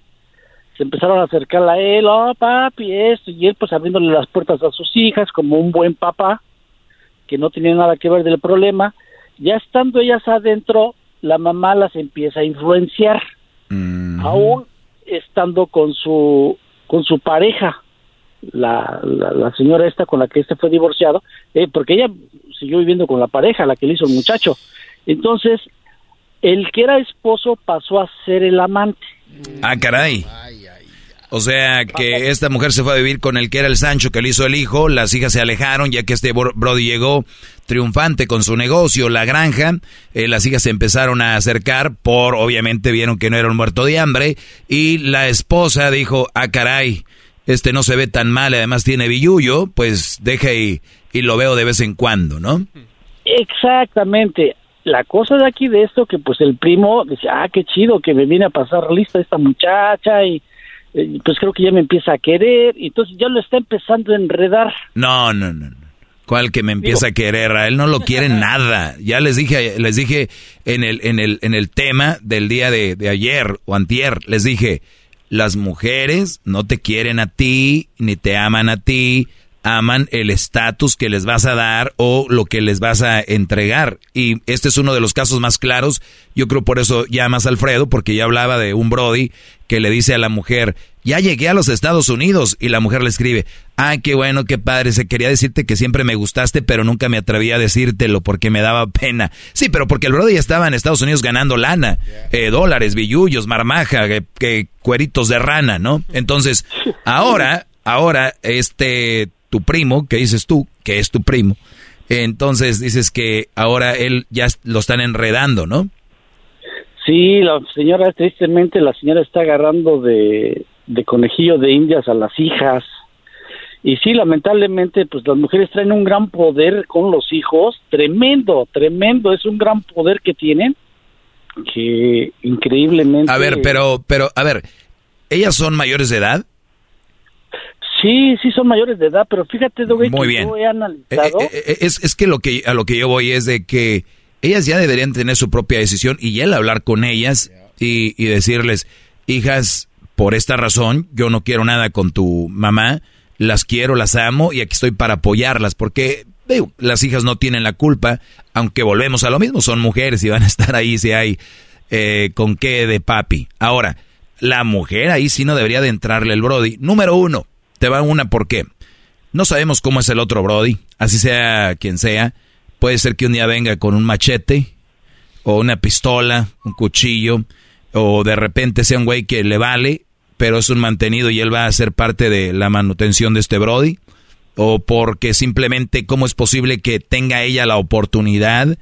se empezaron a acercar a él, oh papi, esto, y él pues abriéndole las puertas a sus hijas como un buen papá, que no tenía nada que ver del problema, ya estando ellas adentro, la mamá las empieza a influenciar, aún estando con su, con su pareja, la, la, la señora esta con la que este fue divorciado, eh, porque ella siguió viviendo con la pareja, la que le hizo el muchacho. Entonces, el que era esposo pasó a ser el amante. Ah, caray. O sea que esta mujer se fue a vivir con el que era el Sancho que le hizo el hijo, las hijas se alejaron ya que este bro- Brody llegó triunfante con su negocio, la granja, eh, las hijas se empezaron a acercar por, obviamente vieron que no era un muerto de hambre y la esposa dijo, ah caray, este no se ve tan mal, además tiene billuyo, pues deja y, y lo veo de vez en cuando, ¿no? Exactamente. La cosa de aquí de esto que pues el primo dice, ah, qué chido que me viene a pasar lista esta muchacha y eh, pues creo que ya me empieza a querer y entonces ya lo está empezando a enredar. No, no, no. no. ¿Cuál que me empieza a querer? A él no lo quiere [LAUGHS] nada. Ya les dije, les dije en el, en el, en el tema del día de, de ayer o antier, les dije, las mujeres no te quieren a ti, ni te aman a ti, aman el estatus que les vas a dar o lo que les vas a entregar. Y este es uno de los casos más claros. Yo creo por eso llamas a Alfredo, porque ya hablaba de un Brody que le dice a la mujer, ya llegué a los Estados Unidos. Y la mujer le escribe, ah, qué bueno, qué padre, se quería decirte que siempre me gustaste, pero nunca me atreví a decírtelo porque me daba pena. Sí, pero porque el Brody ya estaba en Estados Unidos ganando lana, eh, dólares, billullos, marmaja, que, que cueritos de rana, ¿no? Entonces, ahora, ahora, este, tu primo, que dices tú, que es tu primo, entonces dices que ahora él ya lo están enredando, ¿no? Sí, la señora, tristemente, la señora está agarrando de, de conejillo de indias a las hijas. Y sí, lamentablemente, pues las mujeres traen un gran poder con los hijos, tremendo, tremendo, es un gran poder que tienen, que increíblemente... A ver, pero, pero, a ver, ¿ellas son mayores de edad? Sí, sí son mayores de edad, pero fíjate, Muy que bien. yo he analizado... Eh, eh, eh, es, es que lo que a lo que yo voy es de que ellas ya deberían tener su propia decisión y él hablar con ellas y, y decirles, hijas, por esta razón, yo no quiero nada con tu mamá, las quiero, las amo y aquí estoy para apoyarlas, porque digo, las hijas no tienen la culpa, aunque volvemos a lo mismo, son mujeres y van a estar ahí si hay eh, con qué de papi. Ahora, la mujer ahí sí no debería de entrarle el Brody. Número uno, te va una, ¿por qué? No sabemos cómo es el otro Brody, así sea quien sea. Puede ser que un día venga con un machete, o una pistola, un cuchillo, o de repente sea un güey que le vale, pero es un mantenido y él va a ser parte de la manutención de este Brody, o porque simplemente cómo es posible que tenga ella la oportunidad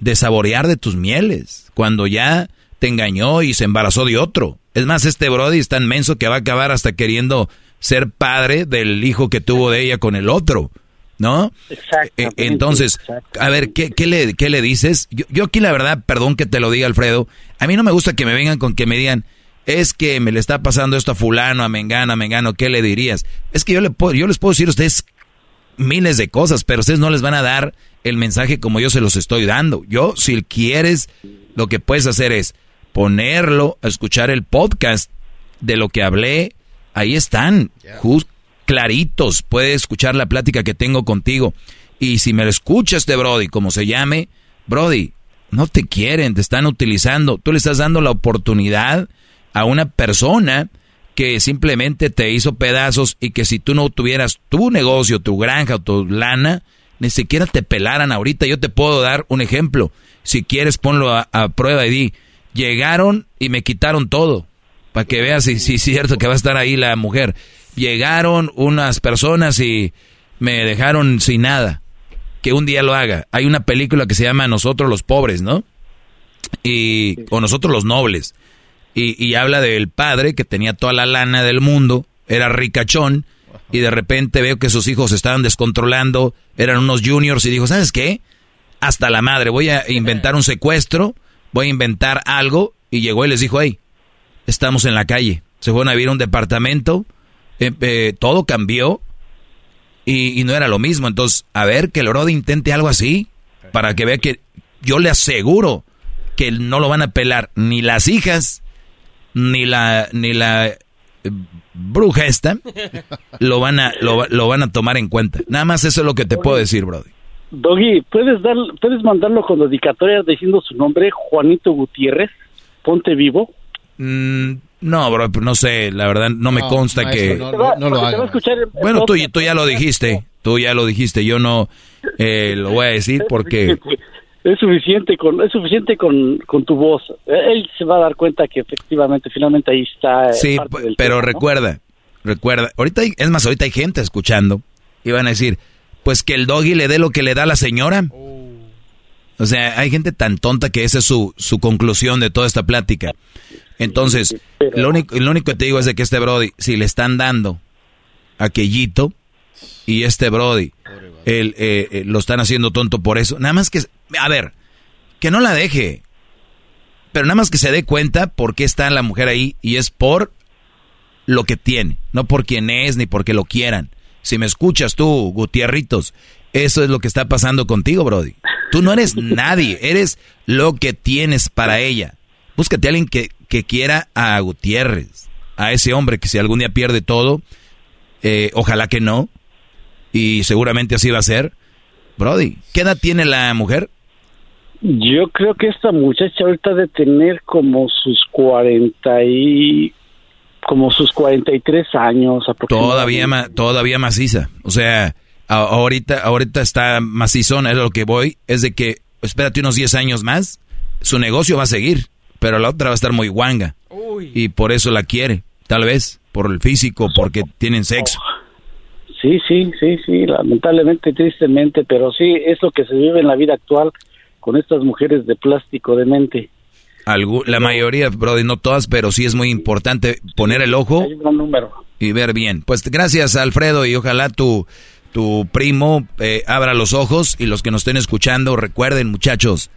de saborear de tus mieles, cuando ya te engañó y se embarazó de otro. Es más, este Brody es tan menso que va a acabar hasta queriendo ser padre del hijo que tuvo de ella con el otro. ¿No? Eh, Entonces, a ver, ¿qué, qué, le, qué le dices? Yo, yo aquí la verdad, perdón que te lo diga Alfredo, a mí no me gusta que me vengan con que me digan, es que me le está pasando esto a fulano, a Mengano, a Mengano, ¿qué le dirías? Es que yo, le puedo, yo les puedo decir a ustedes miles de cosas, pero ustedes no les van a dar el mensaje como yo se los estoy dando. Yo, si quieres, lo que puedes hacer es ponerlo, a escuchar el podcast de lo que hablé, ahí están, just- claritos, puedes escuchar la plática que tengo contigo. Y si me lo escuchas de Brody, como se llame, Brody, no te quieren, te están utilizando. Tú le estás dando la oportunidad a una persona que simplemente te hizo pedazos y que si tú no tuvieras tu negocio, tu granja o tu lana, ni siquiera te pelaran ahorita. Yo te puedo dar un ejemplo. Si quieres, ponlo a, a prueba y di, llegaron y me quitaron todo. Para que veas si si es cierto que va a estar ahí la mujer. Llegaron unas personas y me dejaron sin nada. Que un día lo haga. Hay una película que se llama Nosotros los pobres, ¿no? Y, o Nosotros los nobles. Y, y habla del padre que tenía toda la lana del mundo, era ricachón, y de repente veo que sus hijos se estaban descontrolando, eran unos juniors, y dijo, ¿sabes qué? Hasta la madre, voy a inventar un secuestro, voy a inventar algo, y llegó y les dijo, hey, estamos en la calle. Se fueron a vivir a un departamento, eh, eh, todo cambió, y, y no era lo mismo. Entonces, a ver, que el Brody intente algo así, para que vea que yo le aseguro que no lo van a pelar ni las hijas, ni la, ni la eh, bruja esta, [LAUGHS] lo van a, lo van a tomar en cuenta. Nada más eso es lo que te puedo decir, Brody. Doggy, ¿puedes, dar, ¿puedes mandarlo con dedicatoria diciendo su nombre, Juanito Gutiérrez? Ponte vivo. Mm, no, bro, no sé, la verdad no me No, consta maestro, que... no, no, no lo a Bueno, tú, tú ya lo dijiste, tú ya lo dijiste, yo no eh, lo voy a decir porque... Es suficiente con es suficiente con, con tu voz. Él se va a dar cuenta que efectivamente, finalmente ahí está. eh, Sí, parte p- del pero tema, ¿no? recuerda, recuerda, ahorita hay- es más, ahorita hay gente escuchando y van a decir, pues que el doggy le dé lo que le da la señora. O sea, hay gente tan tonta que esa es su, su conclusión de toda esta plática. Entonces, lo único, lo único que te digo es de que este Brody, si le están dando aquellito y este Brody, él, eh, eh, lo están haciendo tonto por eso, nada más que, a ver, que no la deje, pero nada más que se dé cuenta por qué está la mujer ahí y es por lo que tiene, no por quién es ni porque lo quieran. Si me escuchas tú, Gutierritos, eso es lo que está pasando contigo, Brody. Tú no eres [LAUGHS] nadie, eres lo que tienes para ella. Búscate a alguien que, que quiera a Gutiérrez, a ese hombre que si algún día pierde todo, eh, ojalá que no, y seguramente así va a ser. Brody, ¿qué edad tiene la mujer? Yo creo que esta muchacha ahorita de tener como sus 40 y como sus 43 años. Todavía, ma- todavía maciza. O sea, ahorita, ahorita está macizona, es lo que voy. Es de que, espérate unos 10 años más, su negocio va a seguir, pero la otra va a estar muy guanga. Y por eso la quiere, tal vez, por el físico, porque tienen sexo. Sí, sí, sí, sí, lamentablemente, tristemente, pero sí, es lo que se vive en la vida actual con estas mujeres de plástico de mente. La mayoría, Brody, no todas, pero sí es muy importante poner el ojo Hay un gran número. y ver bien. Pues gracias, Alfredo, y ojalá tu, tu primo eh, abra los ojos y los que nos estén escuchando, recuerden, muchachos,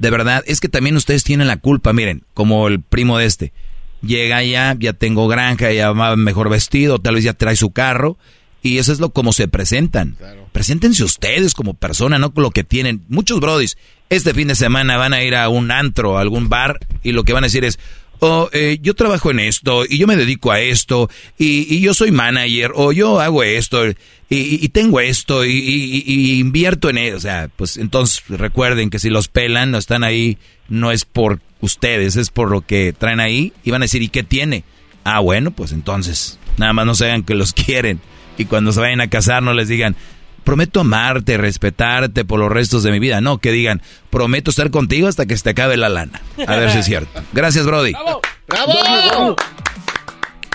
de verdad, es que también ustedes tienen la culpa, miren, como el primo de este. Llega ya, ya tengo granja, ya va mejor vestido, tal vez ya trae su carro, y eso es lo como se presentan. Preséntense ustedes como persona, no con lo que tienen. Muchos brodis, este fin de semana van a ir a un antro, a algún bar, y lo que van a decir es, oh, eh, yo trabajo en esto, y yo me dedico a esto, y, y yo soy manager, o yo hago esto, y, y- tengo esto, y, y- y invierto en eso. O sea, pues entonces recuerden que si los pelan, no están ahí, no es por ustedes, es por lo que traen ahí, y van a decir, ¿y qué tiene? Ah, bueno, pues entonces, nada más no se hagan que los [LAUGHS] quieren. Y cuando se vayan a casar no les digan, prometo amarte, respetarte por los restos de mi vida. No, que digan, prometo estar contigo hasta que se te acabe la lana. A ver si es cierto. Gracias, Brody. [LAUGHS] ¡Bravo!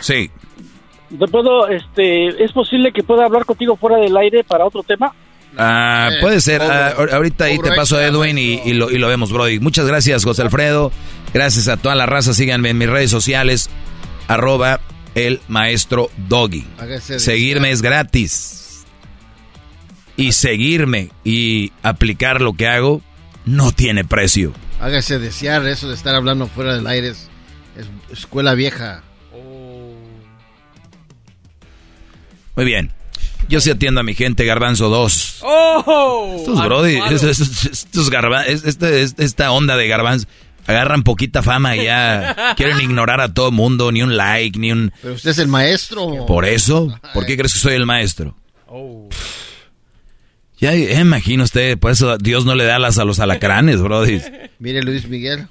Sí. ¿Te puedo, este, es posible que pueda hablar contigo fuera del aire para otro tema? Ah, Eh, puede ser. Ah, ahor- ahorita ahí te paso a Edwin y, y lo, y lo vemos, Brody. Muchas gracias, José Alfredo. Gracias a toda la raza. Síganme en mis redes sociales. Arroba el maestro Doggy. Seguirme es gratis. Y seguirme y aplicar lo que hago no tiene precio. Hágase desear eso de estar hablando fuera del aire. Es, es escuela vieja. Muy bien. Yo sí atiendo a mi gente, Garbanzo 2. ¡Oh! Estos brody, es- es- estos garba- es- este- es- esta onda de garbanzo, agarran poquita fama y ya [LAUGHS] quieren ignorar a todo mundo, ni un like, ni un... Pero usted es el maestro. Por eso, ¿por qué crees que soy el maestro? Ya, ya imagino usted, por eso Dios no le da alas a los alacranes, brody. [LAUGHS] Mire Luis Miguel.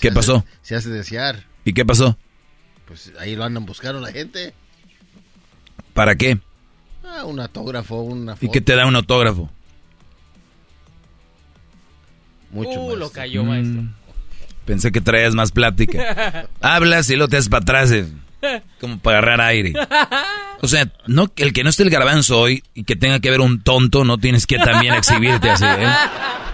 ¿Qué pasó? Se hace desear. ¿Y qué pasó? Pues ahí lo andan buscando la gente. ¿Para qué? Ah, un autógrafo, una ¿Y qué te da un autógrafo? Mucho Uh, más. lo cayó, maestro. Pensé que traías más plática. [LAUGHS] Hablas y lo te haces para atrás, eh, [LAUGHS] como para agarrar aire. O sea, no, el que no esté el garbanzo hoy y que tenga que ver un tonto, no tienes que también exhibirte así, ¿eh?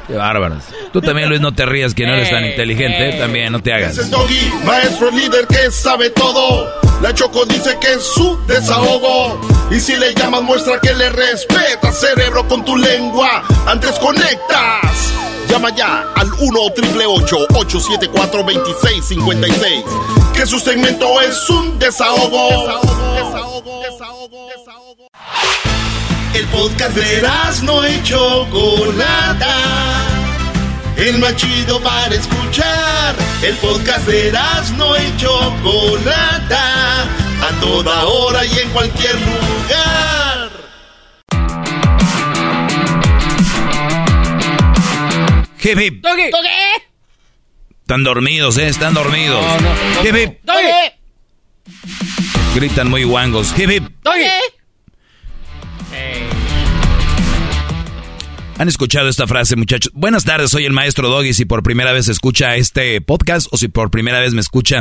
Qué bárbaros. Tú también, Luis, no te rías que no eres tan inteligente, ¿eh? También, no te hagas. Es el doggy, maestro líder que sabe todo. La Choco dice que es su desahogo. Y si le llamas, muestra que le respeta, cerebro, con tu lengua. Antes conectas. Llama ya al 1-888-874-2656. Que su segmento es un desahogo. Desahogo, desahogo, desahogo, desahogo. El podcast de no y Chocolata. El más chido para escuchar. El podcast de no y Chocolata. A toda hora y en cualquier lugar. Hip, hip. ¡Doggy! Están dormidos, ¿eh? Están dormidos. Hip, hip. ¡Doggy! Gritan muy guangos. Hip, hip. ¡Doggy! ¿Han escuchado esta frase, muchachos? Buenas tardes, soy el maestro Doggy. Si por primera vez escucha este podcast o si por primera vez me escucha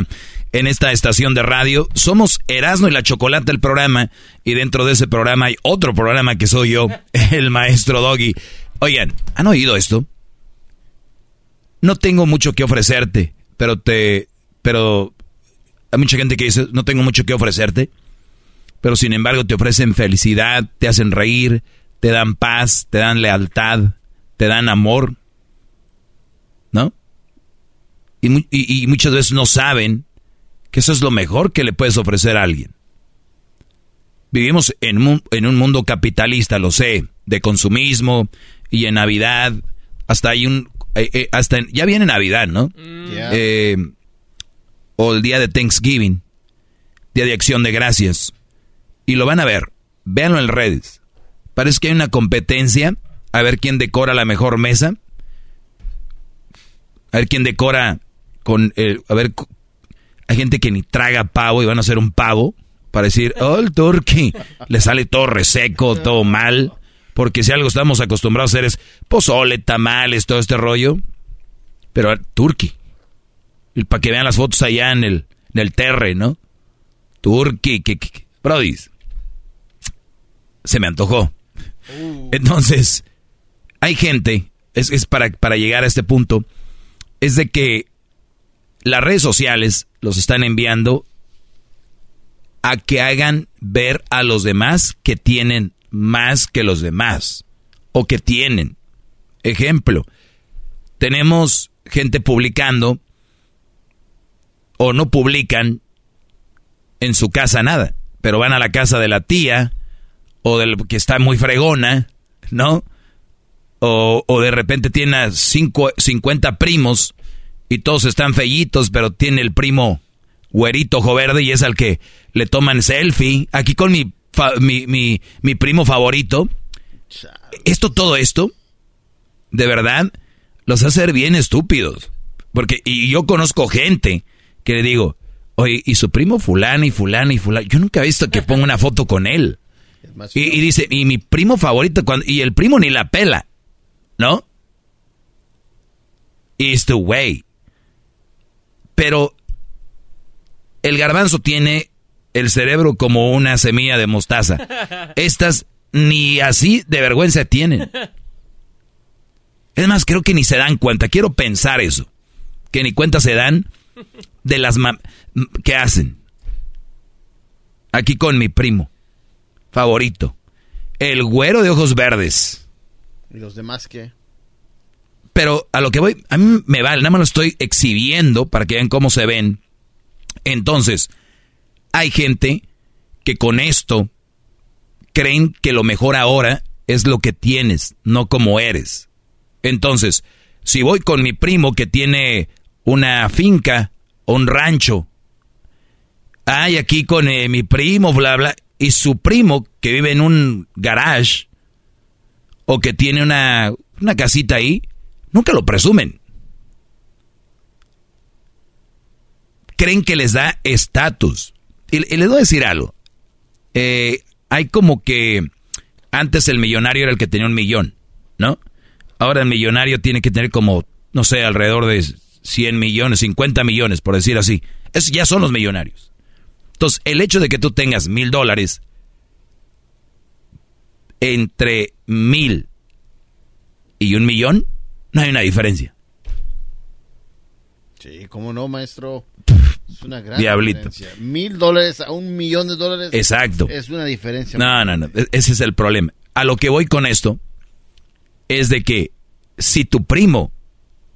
en esta estación de radio, somos Erasmo y la Chocolate el programa. Y dentro de ese programa hay otro programa que soy yo, [LAUGHS] el maestro Doggy. Oigan, ¿han oído esto? No tengo mucho que ofrecerte, pero te... Pero hay mucha gente que dice, no tengo mucho que ofrecerte, pero sin embargo te ofrecen felicidad, te hacen reír, te dan paz, te dan lealtad, te dan amor, ¿no? Y, y muchas veces no saben que eso es lo mejor que le puedes ofrecer a alguien. Vivimos en un, en un mundo capitalista, lo sé, de consumismo y en Navidad, hasta hay un, eh, eh, hasta en- ya viene Navidad, ¿no? Ya. Eh, o el día de Thanksgiving, día de acción de gracias. Y lo van a ver, véanlo en redes. Parece que hay una competencia a ver quién decora la mejor mesa. A ver quién decora con... eh, a ver, hay gente que ni traga pavo y van a hacer un pavo para decir, oh, el turkey. Le sale todo reseco, todo mal. Porque si algo estamos acostumbrados a hacer es pozole, tamales, todo este rollo. Pero. Y para que vean las fotos allá en el, en el terre, ¿no? Turkey, que, que. Se me antojó. Entonces, hay gente, es, es para, para llegar a este punto, es de que las redes sociales los están enviando a que hagan ver a los demás que tienen más que los demás o que tienen. Ejemplo, tenemos gente publicando o no publican en su casa nada, pero van a la casa de la tía o del que está muy fregona, ¿no? O, de repente tiene a cinco, 50 primos y todos están fellitos, pero tiene el primo güerito ojo verde y es al que le toman selfie. Aquí con mi, fa- mi, mi, mi primo favorito. Esto, todo esto, de verdad, los hace ser bien estúpidos. Porque, y yo conozco gente que le digo, oye, y su primo fulano y fulano y fulano. Yo nunca he visto que ponga una foto con él. Y, y dice, y mi primo favorito, cuando, y el primo ni la pela, ¿no? Y este güey. Pero el garbanzo tiene el cerebro como una semilla de mostaza. [LAUGHS] Estas ni así de vergüenza tienen. Es más, creo que ni se dan cuenta. Quiero pensar eso. Que ni cuenta se dan de las que hacen. Aquí con mi primo favorito. El güero de ojos verdes. ¿Y los demás qué? Pero a lo que voy, a mí me vale, nada más lo estoy exhibiendo para que vean cómo se ven. Entonces, hay gente que con esto creen que lo mejor ahora es lo que tienes, no como eres. Entonces, si voy con mi primo que tiene una finca, un rancho, ay, aquí con eh, mi primo, bla, bla, y su primo que vive en un garage o que tiene una, una casita ahí, nunca lo presumen. Creen que les da estatus. Y, les voy a decir algo. Eh, hay como que antes el millonario era el que tenía un millón, ¿no? Ahora el millonario tiene que tener como, no sé, alrededor de 100 millones, 50 millones, por decir así. Esos ya son los millonarios. Entonces, el hecho de que tú tengas mil dólares entre mil y un millón, no hay una diferencia. Sí, ¿cómo no, maestro? Es una gran Diablito. diferencia. Mil dólares a un millón de dólares. Exacto. Es una diferencia. No, no, no. e- Ese es el problema. A lo que voy con esto es de que si tu primo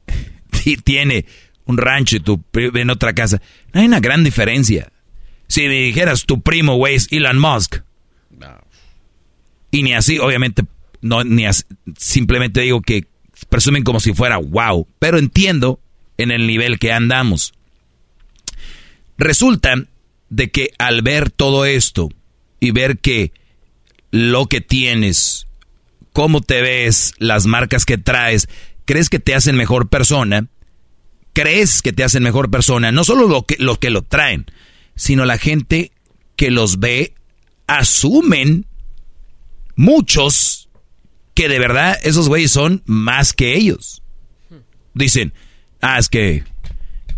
[LAUGHS] ti- tiene un rancho y tu primo en otra casa, no hay una gran diferencia. Si me dijeras tu primo, güey, es Elon Musk. Y ni así, obviamente, no, ni así, simplemente digo que presumen como si fuera wow. Pero entiendo en el nivel que andamos. Resulta de que al ver todo esto y ver que lo que tienes, cómo te ves, las marcas que traes, crees que te hacen mejor persona, crees que te hacen mejor persona, no solo lo que, lo que lo traen, sino la gente que los ve, asumen muchos que de verdad esos güeyes son más que ellos. Dicen, ah, es que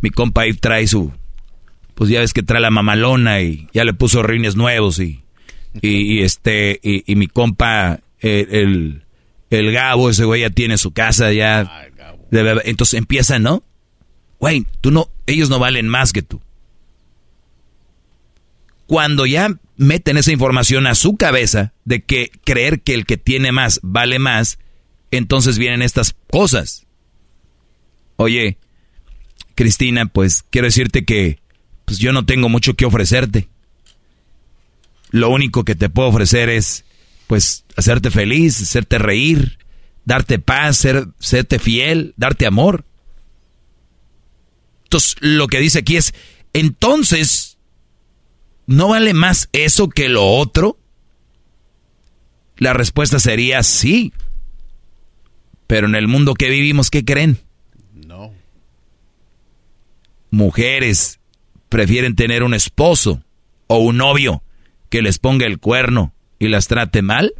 mi compa ahí trae su, pues ya ves que trae la mamalona y ya le puso rines nuevos y, y, y este, y, y mi compa, eh, el, el Gabo, ese güey ya tiene su casa ya. de. Entonces empiezan, ¿no? Güey, tú no, ellos no valen más que tú. Cuando ya meten esa información a su cabeza de que creer que el que tiene más vale más, entonces vienen estas cosas. Oye, Cristina, pues quiero decirte que pues yo no tengo mucho que ofrecerte. Lo único que te puedo ofrecer es pues hacerte feliz, hacerte reír, darte paz, ser, serte fiel, darte amor. Entonces, lo que dice aquí es, entonces, ¿no vale más eso que lo otro? La respuesta sería sí. Pero en el mundo que vivimos, ¿qué creen? No. Mujeres prefieren tener un esposo o un novio que les ponga el cuerno y las trate mal,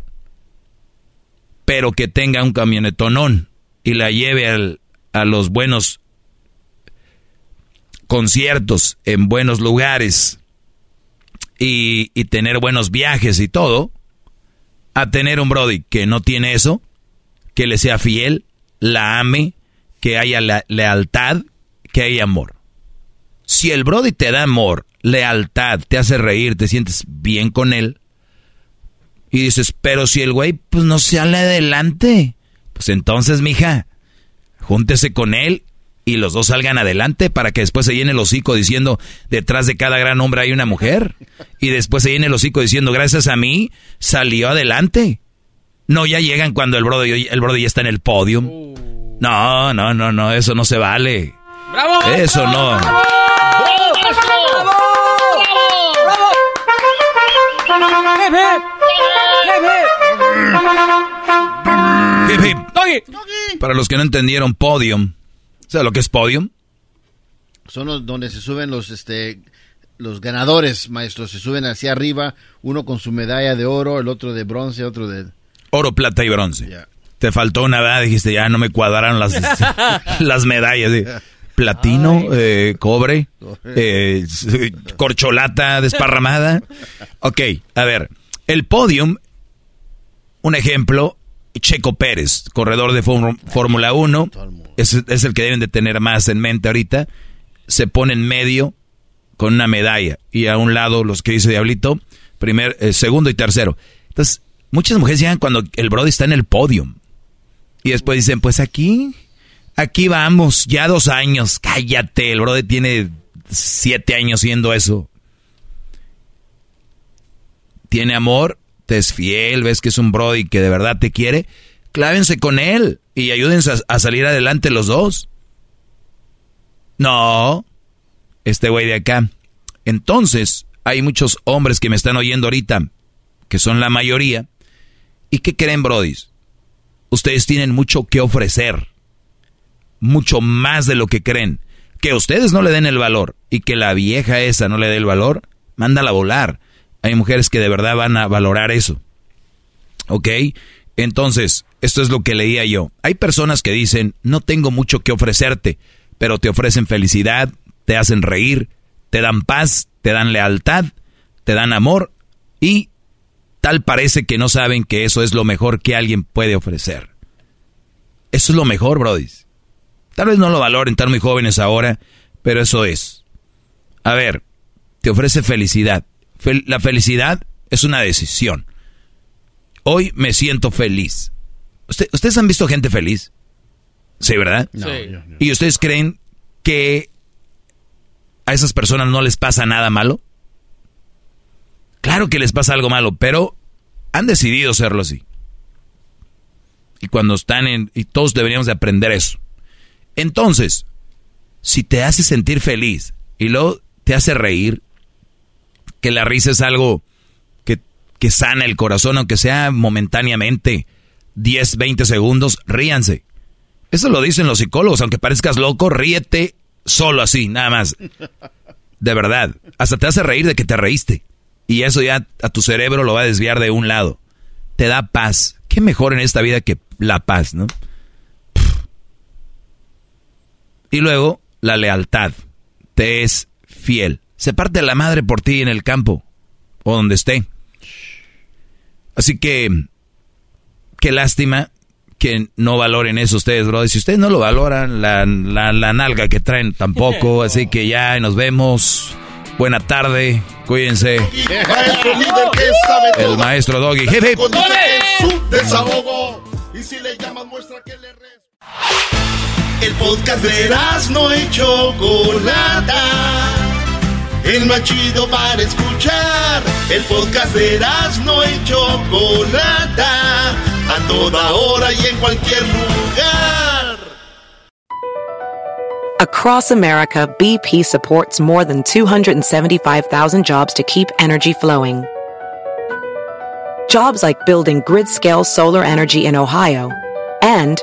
pero que tenga un camionetonón y la lleve al- a los buenos conciertos en buenos lugares y, y tener buenos viajes y todo, a tener un Brody que no tiene eso, que le sea fiel, la ame, que haya lealtad, que haya amor. Si el Brody te da amor, lealtad, te hace reír, te sientes bien con él, y dices, pero si el güey pues no sale adelante, pues entonces, mija, júntese con él y los dos salgan adelante para que después se llene el hocico diciendo, detrás de cada gran hombre hay una mujer. Y después se llene el hocico diciendo, gracias a mí, salió adelante. No, ya llegan cuando el brody, el brody ya está en el podium. No, no, no, no, eso no se vale. ¡Bravo! Eso no. Hip, hip. Para los que no entendieron, podium. ¿Sabes lo que es podium? Son los donde se suben los este los ganadores, maestros, se suben hacia arriba, uno con su medalla de oro, el otro de bronce, otro de Oro, plata y bronce. Te faltó una edad, dijiste, ya no me cuadraron las, [LAUGHS] las medallas. ¿sí? Platino, eh, cobre, [LAUGHS] eh, corcholata desparramada. Ok, a ver, el podium, un ejemplo, Checo Pérez, corredor de Fórmula- Fórmula 1, es, es el que deben de tener más en mente ahorita, se pone en medio con una medalla y a un lado los que dice Diablito, primer, eh, segundo y tercero. Entonces, muchas mujeres llegan cuando el Brody está en el podium y después dicen, pues aquí, aquí vamos, ya dos años, cállate, el Brody tiene siete años siendo eso. Tiene amor, te es fiel, ves que es un Brody que de verdad te quiere, clávense con él y ayúdense a, a salir adelante los dos. No, este güey de acá. Entonces, hay muchos hombres que me están oyendo ahorita, que son la mayoría. ¿Y qué creen, brodis? Ustedes tienen mucho que ofrecer. Mucho más de lo que creen. Que ustedes no le den el valor y que la vieja esa no le dé el valor, mándala a volar. Hay mujeres que de verdad van a valorar eso. ¿Ok? Entonces, esto es lo que leía yo. Hay personas que dicen, no tengo mucho que ofrecerte, pero te ofrecen felicidad, te hacen reír, te dan paz, te dan lealtad, te dan amor y tal parece que no saben que eso es lo mejor que alguien puede ofrecer. Eso es lo mejor, Brody. Tal vez no lo valoren, están muy jóvenes ahora, pero eso es. A ver, te ofrece felicidad. Fel- la felicidad es una decisión. Hoy me siento feliz. ¿Usted- ¿Ustedes han visto gente feliz? Sí, ¿verdad? No, Sí. yo- ¿Y ustedes creen que a esas personas no les pasa nada malo? Claro que les pasa algo malo, pero han decidido serlo así. Y cuando están en... Y todos deberíamos de aprender eso. Entonces, si te hace sentir feliz y luego te hace reír, que la risa es algo que, que sana el corazón, aunque sea momentáneamente 10, 20 segundos, ríanse. Eso lo dicen los psicólogos, aunque parezcas loco, ríete solo así, nada más. De verdad, hasta te hace reír de que te reíste. Y eso ya a tu cerebro lo va a desviar de un lado. Te da paz. ¿Qué mejor en esta vida que la paz, no? Y luego, la lealtad. Te es fiel. Se parte la madre por ti en el campo o donde esté. Así que, qué lástima que no valoren eso ustedes, bro. Si ustedes no lo valoran, la, la, la nalga que traen tampoco. [LAUGHS] Así que ya nos vemos. Buena tarde. Cuídense. Maestro líder que sabe El maestro Doggy. Su desahogo. Y si le llamas, muestra que le. El podcast de no. El para escuchar. El podcast de no. A toda hora y en cualquier lugar. Across America, BP supports more than 275,000 jobs to keep energy flowing. Jobs like building grid scale solar energy in Ohio and